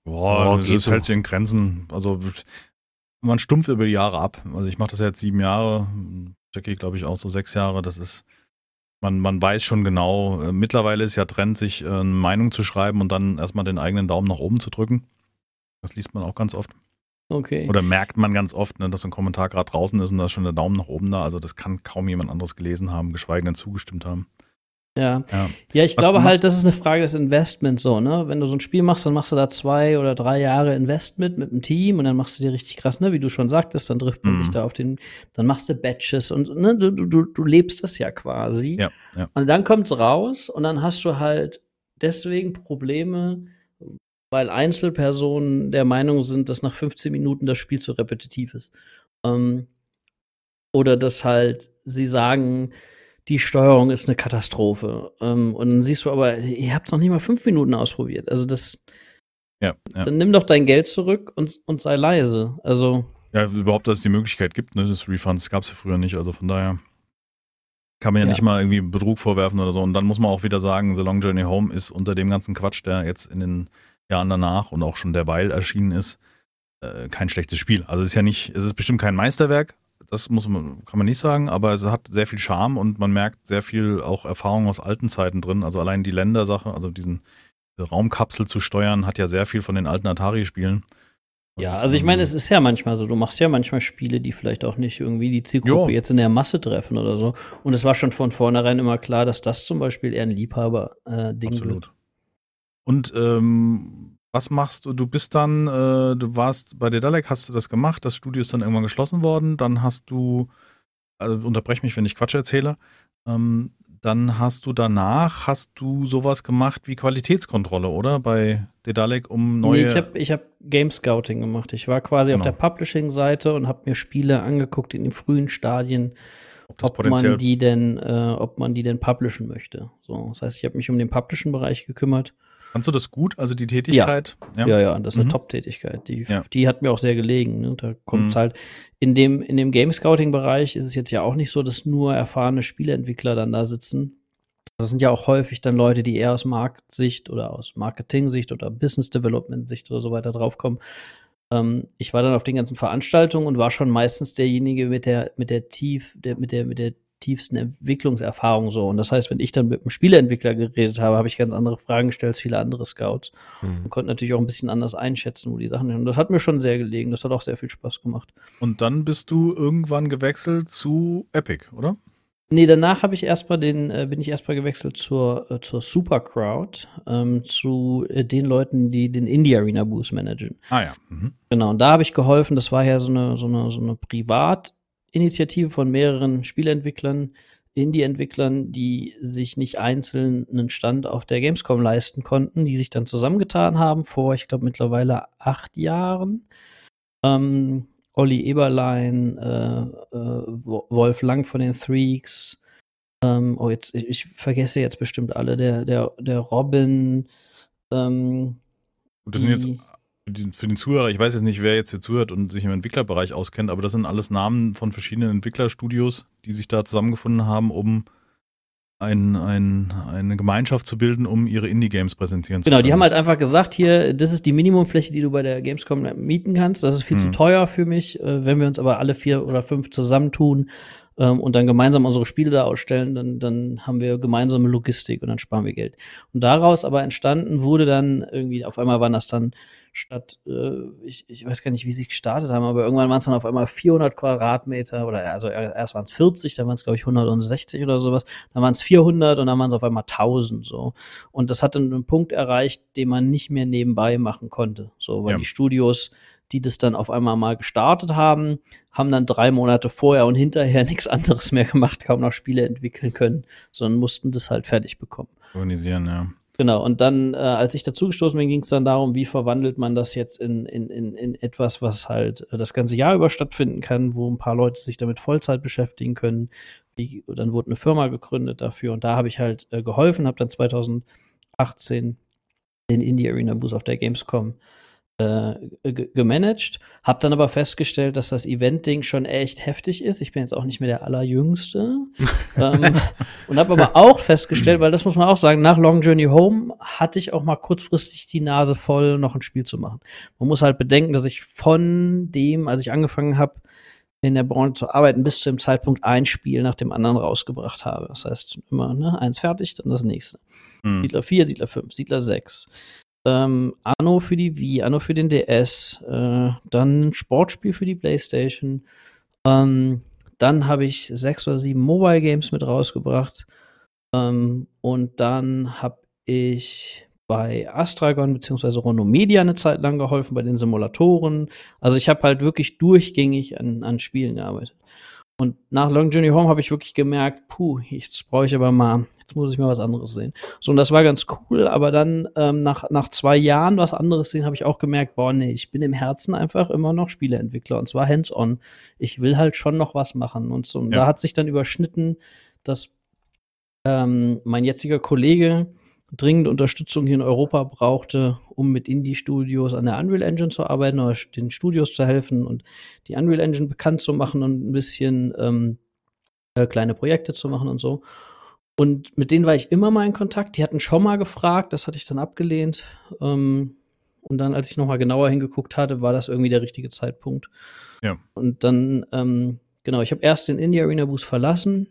Boah, das ist so. halt in Grenzen. Also man stumpft über die Jahre ab. Also ich mache das jetzt sieben Jahre, Jackie glaube ich auch so sechs Jahre. Das ist, man, man weiß schon genau. äh, Mittlerweile ist ja Trend, sich äh, eine Meinung zu schreiben und dann erstmal den eigenen Daumen nach oben zu drücken. Das liest man auch ganz oft. Okay. Oder merkt man ganz oft, ne, dass ein Kommentar gerade draußen ist und da ist schon der Daumen nach oben da. Also das kann kaum jemand anderes gelesen haben, geschweige denn zugestimmt haben. Ja. Ja. Ja, ich Was glaube halt, das ist eine Frage des Investments so, ne? Wenn du so ein Spiel machst, dann machst du da zwei oder drei Jahre Investment mit einem Team und dann machst du dir richtig krass, ne? Wie du schon sagtest, dann trifft man Mhm. sich da auf den, dann machst du Batches und ne, du, du, du- du lebst das ja quasi. Ja, ja. Und dann kommt's raus und dann hast du halt deswegen Probleme, weil Einzelpersonen der Meinung sind, dass nach 15 Minuten das Spiel zu repetitiv ist. Ähm, oder dass halt sie sagen, die Steuerung ist eine Katastrophe. Ähm, und dann siehst du aber, ihr habt noch nicht mal fünf Minuten ausprobiert. Also das, Ja, ja. dann nimm doch dein Geld zurück und, und sei leise. Also, Ja, überhaupt, dass es die Möglichkeit gibt, ne, des Refunds gab es ja früher nicht, also von daher kann man ja, Ja. nicht mal irgendwie Betrug vorwerfen oder so. Und dann muss man auch wieder sagen, The Long Journey Home ist unter dem ganzen Quatsch, der jetzt in den Jahren danach und auch schon derweil erschienen ist, äh, kein schlechtes Spiel. Also es ist ja nicht, es ist bestimmt kein Meisterwerk, das muss man, kann man nicht sagen, aber es hat sehr viel Charme und man merkt sehr viel auch Erfahrung aus alten Zeiten drin. Also allein die Ländersache, also diesen diese Raumkapsel zu steuern, hat ja sehr viel von den alten Atari-Spielen. ja, also ich meine, ähm, es ist ja manchmal so, du machst ja manchmal Spiele, die vielleicht auch nicht irgendwie die Zielgruppe Jo. jetzt in der Masse treffen oder so. Und es war schon von vornherein immer klar, dass das zum Beispiel eher ein Liebhaber-Ding Absolut. Und ähm, was machst du? Du bist dann, äh, du warst bei Dedalek, hast du das gemacht, das Studio ist dann irgendwann geschlossen worden, dann hast du, also unterbrech mich, wenn ich Quatsch erzähle, ähm, dann hast du danach, hast du sowas gemacht wie Qualitätskontrolle, oder? Bei Dedalek, um neue. Nee, ich habe ich hab Game Scouting gemacht. Ich war quasi auf Genau. der Publishing-Seite und habe mir Spiele angeguckt in den frühen Stadien, ob ob man die denn, äh, ob man die denn publishen möchte. So, das heißt, ich habe mich um den Publishing-Bereich gekümmert. Kannst du das gut, also die Tätigkeit? Ja, ja, das ist eine Mhm. Top-Tätigkeit. Die, Ja. die hat mir auch sehr gelegen. Ne? Da kommt Mhm. halt in dem, in dem Game Scouting-Bereich ist es jetzt ja auch nicht so, dass nur erfahrene Spieleentwickler dann da sitzen. Das sind ja auch häufig dann Leute, die eher aus Marktsicht oder aus Marketing-Sicht oder Business Development-Sicht oder so weiter draufkommen. Ähm, ich war dann auf den ganzen Veranstaltungen und war schon meistens derjenige mit der, mit der tief, der, mit der, mit der tiefsten Entwicklungserfahrung so. Und das heißt, wenn ich dann mit einem Spieleentwickler geredet habe, habe ich ganz andere Fragen gestellt als viele andere Scouts Hm. und konnte natürlich auch ein bisschen anders einschätzen, wo die Sachen sind. Und das hat mir schon sehr gelegen. Das hat auch sehr viel Spaß gemacht. Und dann bist du irgendwann gewechselt zu Epic, oder? Nee, danach habe ich erstmal den, äh, bin ich erstmal gewechselt zur, äh, zur Super Crowd, ähm, zu äh, den Leuten, die den Indie Arena Boost managen. Ah ja. Mhm. Genau, und da habe ich geholfen. Das war ja so eine, so eine, so eine Privatinitiative von mehreren Spieleentwicklern, Indie-Entwicklern, die sich nicht einzeln einen Stand auf der Gamescom leisten konnten, die sich dann zusammengetan haben vor, ich glaube, mittlerweile acht Jahren. Ähm, Olli Eberlein, äh, äh, Wo- Wolf Lang von den Threaks. Ähm, oh, jetzt, ich, ich vergesse jetzt bestimmt alle. Der, der, der Robin. Ähm, das sind jetzt für den, Zuhörer, ich weiß jetzt nicht, wer jetzt hier zuhört und sich im Entwicklerbereich auskennt, aber das sind alles Namen von verschiedenen Entwicklerstudios, die sich da zusammengefunden haben, um ein, ein, eine Gemeinschaft zu bilden, um ihre Indie-Games präsentieren zu Genau, können. die haben halt einfach gesagt, hier, das ist die Minimumfläche, die du bei der Gamescom mieten kannst. Das ist viel zu Mhm. teuer für mich. Äh, wenn wir uns aber alle vier oder fünf zusammentun ähm, und dann gemeinsam unsere Spiele da ausstellen, dann, dann haben wir gemeinsame Logistik und dann sparen wir Geld. Und daraus aber entstanden wurde dann irgendwie, auf einmal waren das dann statt, äh, ich, ich weiß gar nicht, wie sie gestartet haben, aber irgendwann waren es dann auf einmal 400 Quadratmeter oder also erst waren es 40, dann waren es glaube ich 160 oder sowas, dann waren es 400 und dann waren es auf einmal 1000 so. Und das hat dann einen Punkt erreicht, den man nicht mehr nebenbei machen konnte. So, weil Ja. die Studios, die das dann auf einmal mal gestartet haben, haben dann drei Monate vorher und hinterher [laughs] nichts anderes mehr gemacht, kaum noch Spiele entwickeln können, sondern mussten das halt fertig bekommen. organisieren, ja. Genau, und dann, äh, als ich dazugestoßen bin, ging es dann darum, wie verwandelt man das jetzt in, in, in, in etwas, was halt äh, das ganze Jahr über stattfinden kann, wo ein paar Leute sich damit Vollzeit beschäftigen können. Wie, dann wurde eine Firma gegründet dafür und da habe ich halt äh, geholfen, habe dann 2018 den Indie Arena Boost auf der Gamescom äh, gemanagt, habe dann aber festgestellt, dass das Event-Ding schon echt heftig ist. Ich bin jetzt auch nicht mehr der Allerjüngste. [laughs] ähm, und habe aber auch festgestellt, weil das muss man auch sagen, nach Long Journey Home hatte ich auch mal kurzfristig die Nase voll, noch ein Spiel zu machen. Man muss halt bedenken, dass ich von dem, als ich angefangen habe, in der Branche zu arbeiten, bis zu dem Zeitpunkt ein Spiel nach dem anderen rausgebracht habe. Das heißt, immer ne, eins fertig, dann das nächste. Hm. Siedler 4, Siedler 5, Siedler 6. Ähm, Anno für die Wii, Anno für den DS, äh, dann ein Sportspiel für die Playstation. Ähm, dann habe ich sechs oder sieben Mobile Games mit rausgebracht. Ähm, und dann habe ich bei Astragon bzw. Rono Media eine Zeit lang geholfen bei den Simulatoren. Also ich habe halt wirklich durchgängig an, an Spielen gearbeitet. Und nach Long Journey Home habe ich wirklich gemerkt, puh, jetzt brauche ich aber mal, jetzt muss ich mal was anderes sehen. So, und das war ganz cool, aber dann ähm, nach, nach zwei Jahren was anderes sehen, habe ich auch gemerkt, boah, nee, ich bin im Herzen einfach immer noch Spieleentwickler und zwar hands-on. Ich will halt schon noch was machen und so. Und Ja. da hat sich dann überschnitten, dass ähm, mein jetziger Kollege dringend Unterstützung hier in Europa brauchte, um mit Indie-Studios an der Unreal Engine zu arbeiten oder den Studios zu helfen und die Unreal Engine bekannt zu machen und ein bisschen ähm, äh, kleine Projekte zu machen und so. Und mit denen war ich immer mal in Kontakt. Die hatten schon mal gefragt, das hatte ich dann abgelehnt. Ähm, und dann, als ich noch mal genauer hingeguckt hatte, war das irgendwie der richtige Zeitpunkt. Ja. Und dann, ähm, genau, ich habe erst den Indie Arena Boost verlassen.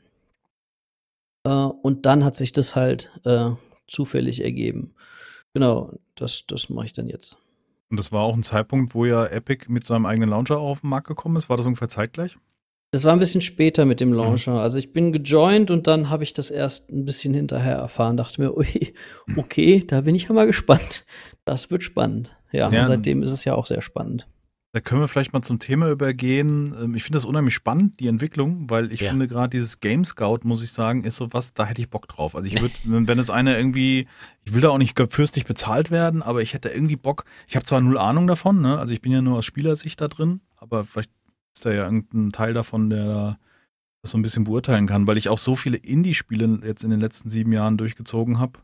Äh, und dann hat sich das halt äh, zufällig ergeben. Genau, das, das mache ich dann jetzt. Und das war auch ein Zeitpunkt, wo ja Epic mit seinem eigenen Launcher auf den Markt gekommen ist. War das ungefähr zeitgleich? Das war ein bisschen später mit dem Launcher. Also ich bin gejoint und dann habe ich das erst ein bisschen hinterher erfahren. Dachte mir, [laughs] ui, okay, da bin ich ja mal gespannt. Das wird spannend. Ja, Ja. und seitdem ist es ja auch sehr spannend. Da können wir vielleicht mal zum Thema übergehen. Ähm, Ich finde das unheimlich spannend, die Entwicklung, weil ich Ja. finde gerade dieses Game Scout, muss ich sagen, ist so was, da hätte ich Bock drauf. Also ich würde, wenn es einer irgendwie, ich will da auch nicht fürstlich bezahlt werden, aber ich hätte irgendwie Bock. Ich habe zwar null Ahnung davon, ne? Also ich bin ja nur aus Spielersicht da drin, aber vielleicht ist da ja irgendein Teil davon, der da das so ein bisschen beurteilen kann, weil ich auch so viele Indie-Spiele jetzt in den letzten sieben Jahren durchgezogen habe.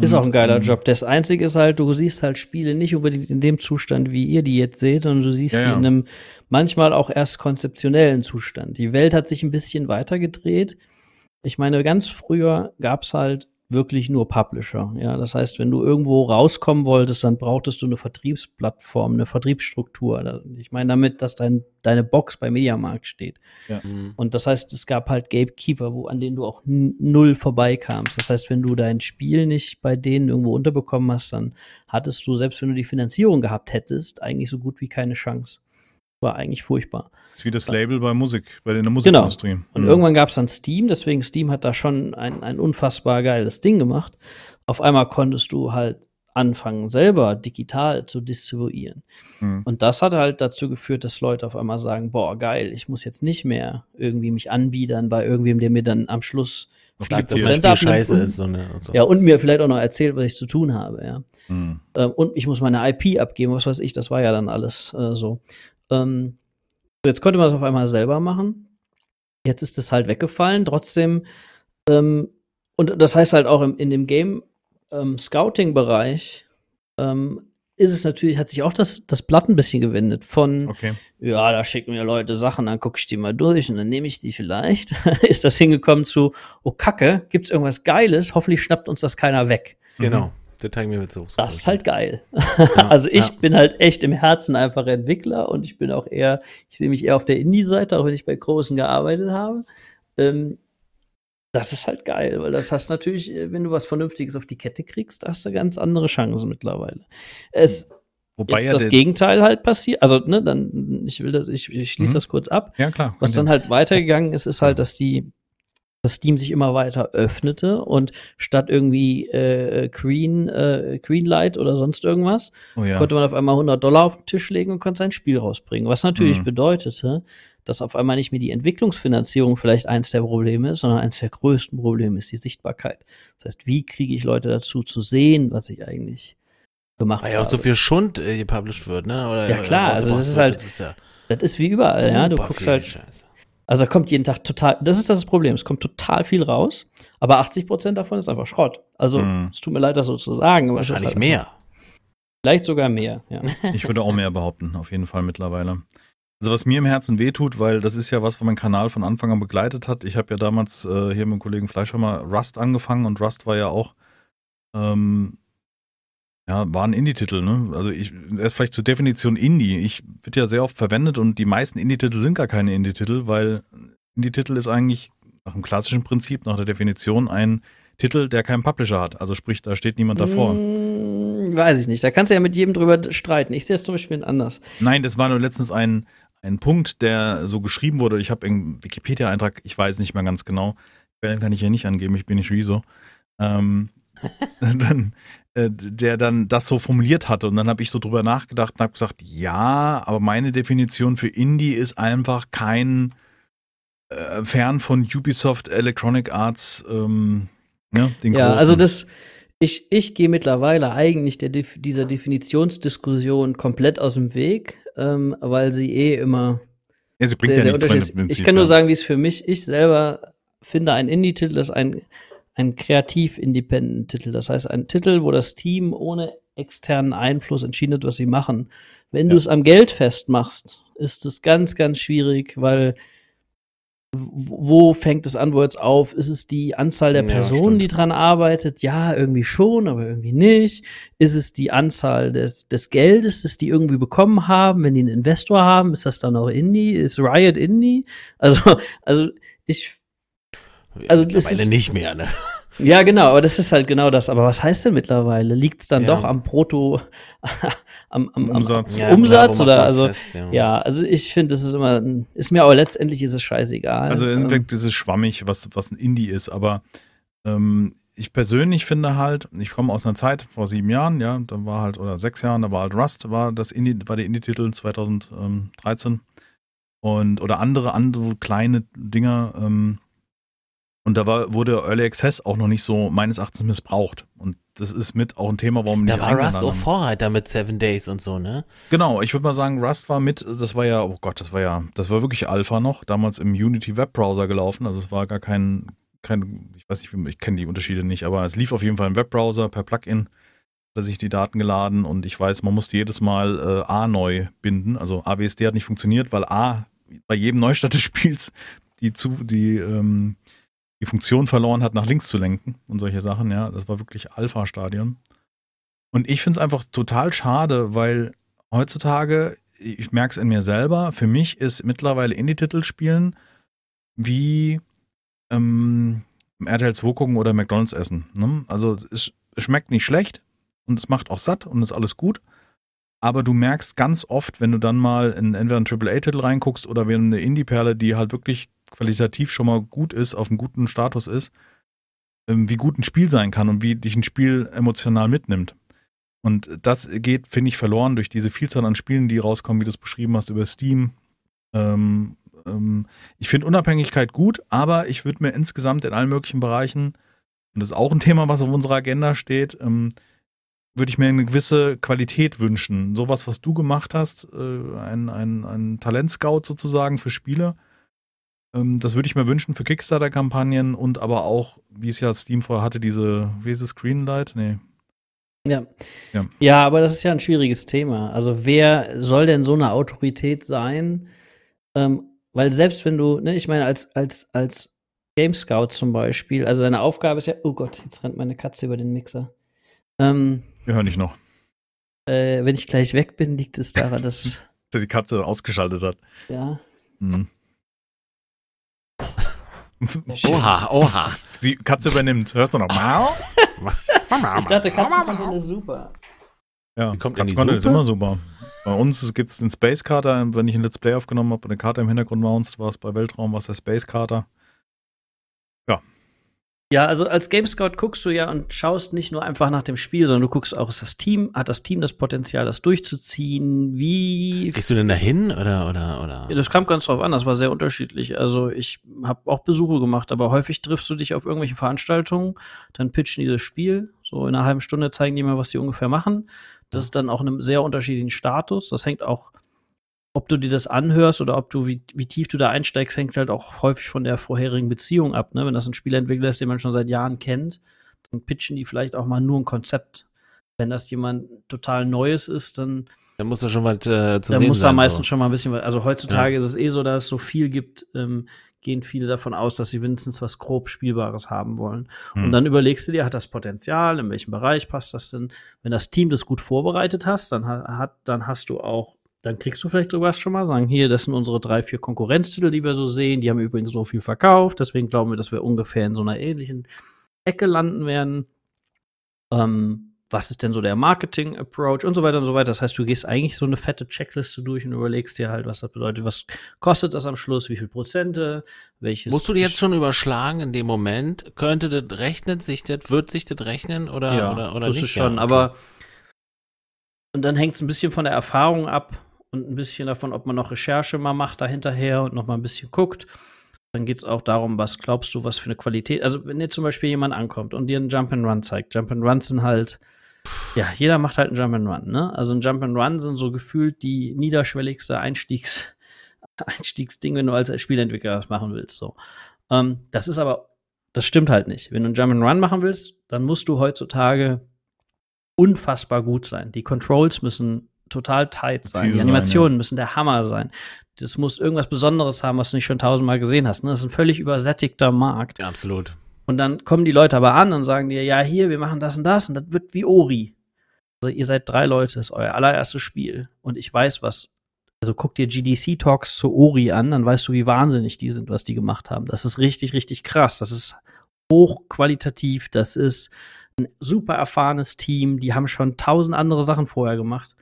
Ist auch ein geiler ähm, Job. Das Einzige ist halt, du siehst halt Spiele nicht unbedingt in dem Zustand, wie ihr die jetzt seht, sondern du siehst Ja, sie ja. in einem manchmal auch erst konzeptionellen Zustand. Die Welt hat sich ein bisschen weitergedreht. Ich meine, ganz früher gab's halt wirklich nur Publisher. Ja, das heißt, wenn du irgendwo rauskommen wolltest, dann brauchtest du eine Vertriebsplattform, eine Vertriebsstruktur. Ich meine damit, dass dein, deine Box bei Mediamarkt steht. Mhm. Und das heißt, es gab halt Gatekeeper, wo, an denen du auch null vorbeikamst. Das heißt, wenn du dein Spiel nicht bei denen irgendwo unterbekommen hast, dann hattest du, selbst wenn du die Finanzierung gehabt hättest, eigentlich so gut wie keine Chance. War eigentlich furchtbar. Ist wie das Label bei Musik, bei der Musikindustrie. Und Mhm. irgendwann gab es dann Steam, deswegen Steam hat da schon ein, ein unfassbar geiles Ding gemacht. Auf einmal konntest du halt anfangen, selber digital zu distribuieren. Mhm. Und das hat halt dazu geführt, dass Leute auf einmal sagen, boah, geil, ich muss jetzt nicht mehr irgendwie mich anbiedern bei irgendwem, der mir dann am Schluss Spiel abnimmt scheiße und- ist. So eine, und so. Ja, und mir vielleicht auch noch erzählt, was ich zu tun habe, ja. Mhm. Ähm, und ich muss meine IP abgeben, was weiß ich, das war ja dann alles äh, so. Ähm, so, jetzt konnte man das auf einmal selber machen. Jetzt ist es halt weggefallen. Trotzdem, ähm, und das heißt halt auch im, in dem Game ähm, Scouting-Bereich ähm, ist es natürlich, hat sich auch das, das Blatt ein bisschen gewendet von, Okay. ja, da schicken mir Leute Sachen, dann gucke ich die mal durch und dann nehme ich die vielleicht. [laughs] ist das hingekommen zu, oh Kacke, gibt's irgendwas Geiles, hoffentlich schnappt uns das keiner weg. Genau. Das habe ich mir jetzt so. Das ist halt geil. Ja, [laughs] also ich ja. bin halt echt im Herzen einfach Entwickler und ich bin auch eher, ich sehe mich eher auf der Indie-Seite, auch wenn ich bei Großen gearbeitet habe. Ähm, das ist halt geil, weil das hast natürlich, äh, wenn du was Vernünftiges auf die Kette kriegst, hast du ganz andere Chancen mittlerweile. Es Wobei jetzt ja das Gegenteil halt passiert, also ne, dann ich will das, ich, ich schließe Mhm. das kurz ab. Ja, klar. Was dann halt weitergegangen ist, ist halt, dass die dass Steam sich immer weiter öffnete und statt irgendwie äh, Green, äh, Greenlight oder sonst irgendwas, oh, ja. konnte man auf einmal 100 Dollar auf den Tisch legen und konnte sein Spiel rausbringen. Was natürlich Mhm. bedeutete, dass auf einmal nicht mehr die Entwicklungsfinanzierung vielleicht eins der Probleme ist, sondern eins der größten Probleme ist die Sichtbarkeit. Das heißt, wie kriege ich Leute dazu zu sehen, was ich eigentlich gemacht Weil ja auch habe? so viel Schund äh, gepublished wird, ne? Oder, Ja, klar, also das ist halt- Das ist ja das ist wie überall, ja. Du guckst halt, Scheiße. Also da kommt jeden Tag total, das ist das Problem, es kommt total viel raus, aber 80 Prozent davon ist einfach Schrott. Also, Mhm. es tut mir leid, das so zu sagen. Wahrscheinlich halt mehr. [laughs] Vielleicht sogar mehr, ja. [laughs] Ich würde auch mehr behaupten, auf jeden Fall mittlerweile. Also was mir im Herzen wehtut, weil das ist ja was, was mein Kanal von Anfang an begleitet hat. Ich habe ja damals äh, hier mit dem Kollegen Fleischhammer Rust angefangen und Rust war ja auch, ähm, ja, war ein Indie-Titel, ne? Also ich, erst vielleicht zur Definition Indie. Ich wird ja sehr oft verwendet und die meisten Indie-Titel sind gar keine Indie-Titel, weil Indie-Titel ist eigentlich nach dem klassischen Prinzip, nach der Definition ein Titel, der keinen Publisher hat. Also sprich, da steht niemand davor. Mm, weiß ich nicht. Da kannst du ja mit jedem drüber streiten. Ich sehe es zum Beispiel anders. Nein, das war nur letztens ein, ein Punkt, der so geschrieben wurde. Ich habe einen Wikipedia-Eintrag, ich weiß nicht mehr ganz genau. Quellen kann ich hier nicht angeben, ich bin nicht Rezo. Ähm, [laughs] dann, der dann das so formuliert hatte. Und dann habe ich so drüber nachgedacht und habe gesagt, ja, aber meine Definition für Indie ist einfach kein äh, fern von Ubisoft Electronic Arts, ähm, ne, den Ja, großen. also das, ich, ich gehe mittlerweile eigentlich der, dieser Definitionsdiskussion komplett aus dem Weg, ähm, weil sie eh immer ja, sie bringt sehr, ja sehr nichts Prinzip, Ich kann nur sagen, wie es für mich, ich selber finde, ein Indie-Titel ist ein, ein kreativ-independent-Titel. Das heißt, ein Titel, wo das Team ohne externen Einfluss entschieden hat, was sie machen. Wenn Ja. du es am Geld festmachst, ist es ganz, ganz schwierig, weil wo fängt es an, wo jetzt auf? Ist es die Anzahl der Ja, Personen, stimmt. die dran arbeitet? Ja, irgendwie schon, aber irgendwie nicht. Ist es die Anzahl des, des Geldes, das die irgendwie bekommen haben? Wenn die einen Investor haben, ist das dann auch Indie? Ist Riot Indie? Also, also ich, Also das Mittlerweile ist- nicht mehr, ne? Ja genau, aber das ist halt genau das. Aber was heißt denn mittlerweile? Liegt es dann Ja. doch am Proto, [laughs] am, am, am Umsatz. Am Ja, Umsatz klar, oder also fest, ja. ja, also ich finde, das ist immer, ist mir aber letztendlich ist es scheißegal. Also im Ähm, Endeffekt ist es schwammig, was, was ein Indie ist, aber ähm, ich persönlich finde halt, ich komme aus einer Zeit vor sieben Jahren, ja, da war halt, oder sechs Jahren, da war halt Rust, war das Indie, war der Indie-Titel 2013 und oder andere, andere kleine Dinger, ähm, und da war, wurde Early Access auch noch nicht so meines Erachtens missbraucht. Und das ist mit auch ein Thema, warum Da nicht war Rust auch. Vorreiter mit Seven Days und so, ne? Genau, ich würde mal sagen, Rust war mit, das war ja, oh Gott, das war ja, das war wirklich Alpha noch, damals im Unity Webbrowser gelaufen, also es war gar kein, kein ich weiß nicht, ich kenne die Unterschiede nicht, aber es lief auf jeden Fall im Webbrowser per Plugin, hat er sich die Daten geladen und ich weiß, man musste jedes Mal äh, A neu binden, also AWSD hat nicht funktioniert, weil A bei jedem Neustart des Spiels die, zu, die, ähm, die Funktion verloren hat, nach links zu lenken und solche Sachen, ja, das war wirklich Alpha-Stadion. Und ich finde es einfach total schade, weil heutzutage, ich merke es in mir selber, für mich ist mittlerweile Indie-Titel spielen wie ähm, RTL 2 gucken oder McDonalds essen. Ne? Also es, es schmeckt nicht schlecht und es macht auch satt und ist alles gut. Aber du merkst ganz oft, wenn du dann mal in entweder einen AAA-Titel reinguckst oder wenn eine Indie-Perle, die halt wirklich qualitativ schon mal gut ist, auf einem guten Status ist, ähm, wie gut ein Spiel sein kann und wie dich ein Spiel emotional mitnimmt. Und das geht, finde ich, verloren durch diese Vielzahl an Spielen, die rauskommen, wie du es beschrieben hast, über Steam. Ähm, ähm, ich finde Unabhängigkeit gut, aber ich würde mir insgesamt in allen möglichen Bereichen, und das ist auch ein Thema, was auf unserer Agenda steht, ähm, würde ich mir eine gewisse Qualität wünschen. Sowas, was du gemacht hast, äh, ein, ein, ein Talentscout sozusagen für Spiele. Ähm, das würde ich mir wünschen für Kickstarter-Kampagnen und aber auch, wie es ja Steam vorher hatte, diese, wie ist es, Greenlight? Nee. Ja. Ja. ja. aber das ist ja ein schwieriges Thema. Also wer soll denn so eine Autorität sein? Ähm, weil selbst wenn du, ne, ich meine, als, als, als Game Scout zum Beispiel, also deine Aufgabe ist ja, oh Gott, jetzt rennt meine Katze über den Mixer. Ähm, Wir hören dich noch. äh, wenn ich gleich weg bin, liegt es daran, dass, [laughs] Dass die Katze ausgeschaltet hat. ja. Mhm. Oha, oha. Die Katze übernimmt. Hörst du noch? Mau? Ich dachte, Katzencontent ist super. Ja, Katzencontent ist immer super. Bei uns gibt es den Space Carter, wenn ich ein Let's Play aufgenommen habe und eine Karte im Hintergrund mounst, war es bei Weltraum, war es der Space Carter. Ja, also als Game Scout guckst du ja und schaust nicht nur einfach nach dem Spiel, sondern du guckst auch, ist das Team, hat das Team das Potenzial, das durchzuziehen? Wie Gehst du denn dahin oder, oder, oder? Ja, das kam ganz drauf an, das war sehr unterschiedlich. Also ich habe auch Besuche gemacht, aber häufig triffst du dich auf irgendwelche Veranstaltungen, dann pitchen die das Spiel, so in einer halben Stunde zeigen die mal, was die ungefähr machen. Das ist dann auch in einem sehr unterschiedlichen Status. Das hängt auch, ob du dir das anhörst oder ob du, wie, wie tief du da einsteigst, hängt halt auch häufig von der vorherigen Beziehung ab. Ne? Wenn das ein Spielentwickler ist, den man schon seit Jahren kennt, dann pitchen die vielleicht auch mal nur ein Konzept. Wenn das jemand total Neues ist, dann Da muss da schon was äh, zu da sehen muss da meistens so. schon mal ein bisschen was. Also heutzutage ist es eh so, dass es so viel gibt, ähm, gehen viele davon aus, dass sie wenigstens was grob Spielbares haben wollen. Hm. Und dann überlegst du dir, hat das Potenzial, in welchem Bereich passt das denn? Wenn das Team das gut vorbereitet hast, dann ha- hat, dann hast du auch, dann kriegst du vielleicht sogar schon mal sagen, hier, das sind unsere drei, vier Konkurrenztitel, die wir so sehen. Die haben übrigens so viel verkauft, deswegen glauben wir, dass wir ungefähr in so einer ähnlichen Ecke landen werden. Ähm, was ist denn so der Marketing-Approach und so weiter und so weiter. Das heißt, du gehst eigentlich so eine fette Checkliste durch und überlegst dir halt, was das bedeutet, was kostet das am Schluss, wie viel Prozente, welches. Musst du dir jetzt schon überschlagen in dem Moment? Könnte das rechnet sich das, wird sich das rechnen oder, ja, oder, oder das nicht? ist schon, Ja, okay. aber und dann hängt es ein bisschen von der Erfahrung ab und ein bisschen davon, ob man noch Recherche mal macht dahinterher und noch mal ein bisschen guckt. Dann geht es auch darum, was glaubst du, was für eine Qualität. Also, wenn dir zum Beispiel jemand ankommt und dir einen Jump and Run zeigt, Jump and Runs sind halt, ja, jeder macht halt einen Jump and Run, ne? Also ein Jump and Run sind so gefühlt die niederschwelligste Einstiegs, [laughs] Einstiegsding, wenn du als Spielentwickler was machen willst. So. Ähm, das ist aber, das stimmt halt nicht. Wenn du einen Jump and Run machen willst, dann musst du heutzutage unfassbar gut sein. Die Controls müssen total tight sein. Präzise Die sein, Animationen müssen der Hammer sein. Das muss irgendwas Besonderes haben, was du nicht schon tausendmal gesehen hast. Ne? Das ist ein völlig übersättigter Markt. Ja, absolut. Und dann kommen die Leute aber an und sagen dir, ja, hier, wir machen das und das und das wird wie Ori. Also ihr seid drei Leute, das ist euer allererstes Spiel. Und ich weiß, was, also guck dir GDC-Talks zu Ori an, dann weißt du, wie wahnsinnig die sind, was die gemacht haben. Das ist richtig, richtig krass. Das ist hochqualitativ, das ist ein super erfahrenes Team, die haben schon tausend andere Sachen vorher gemacht.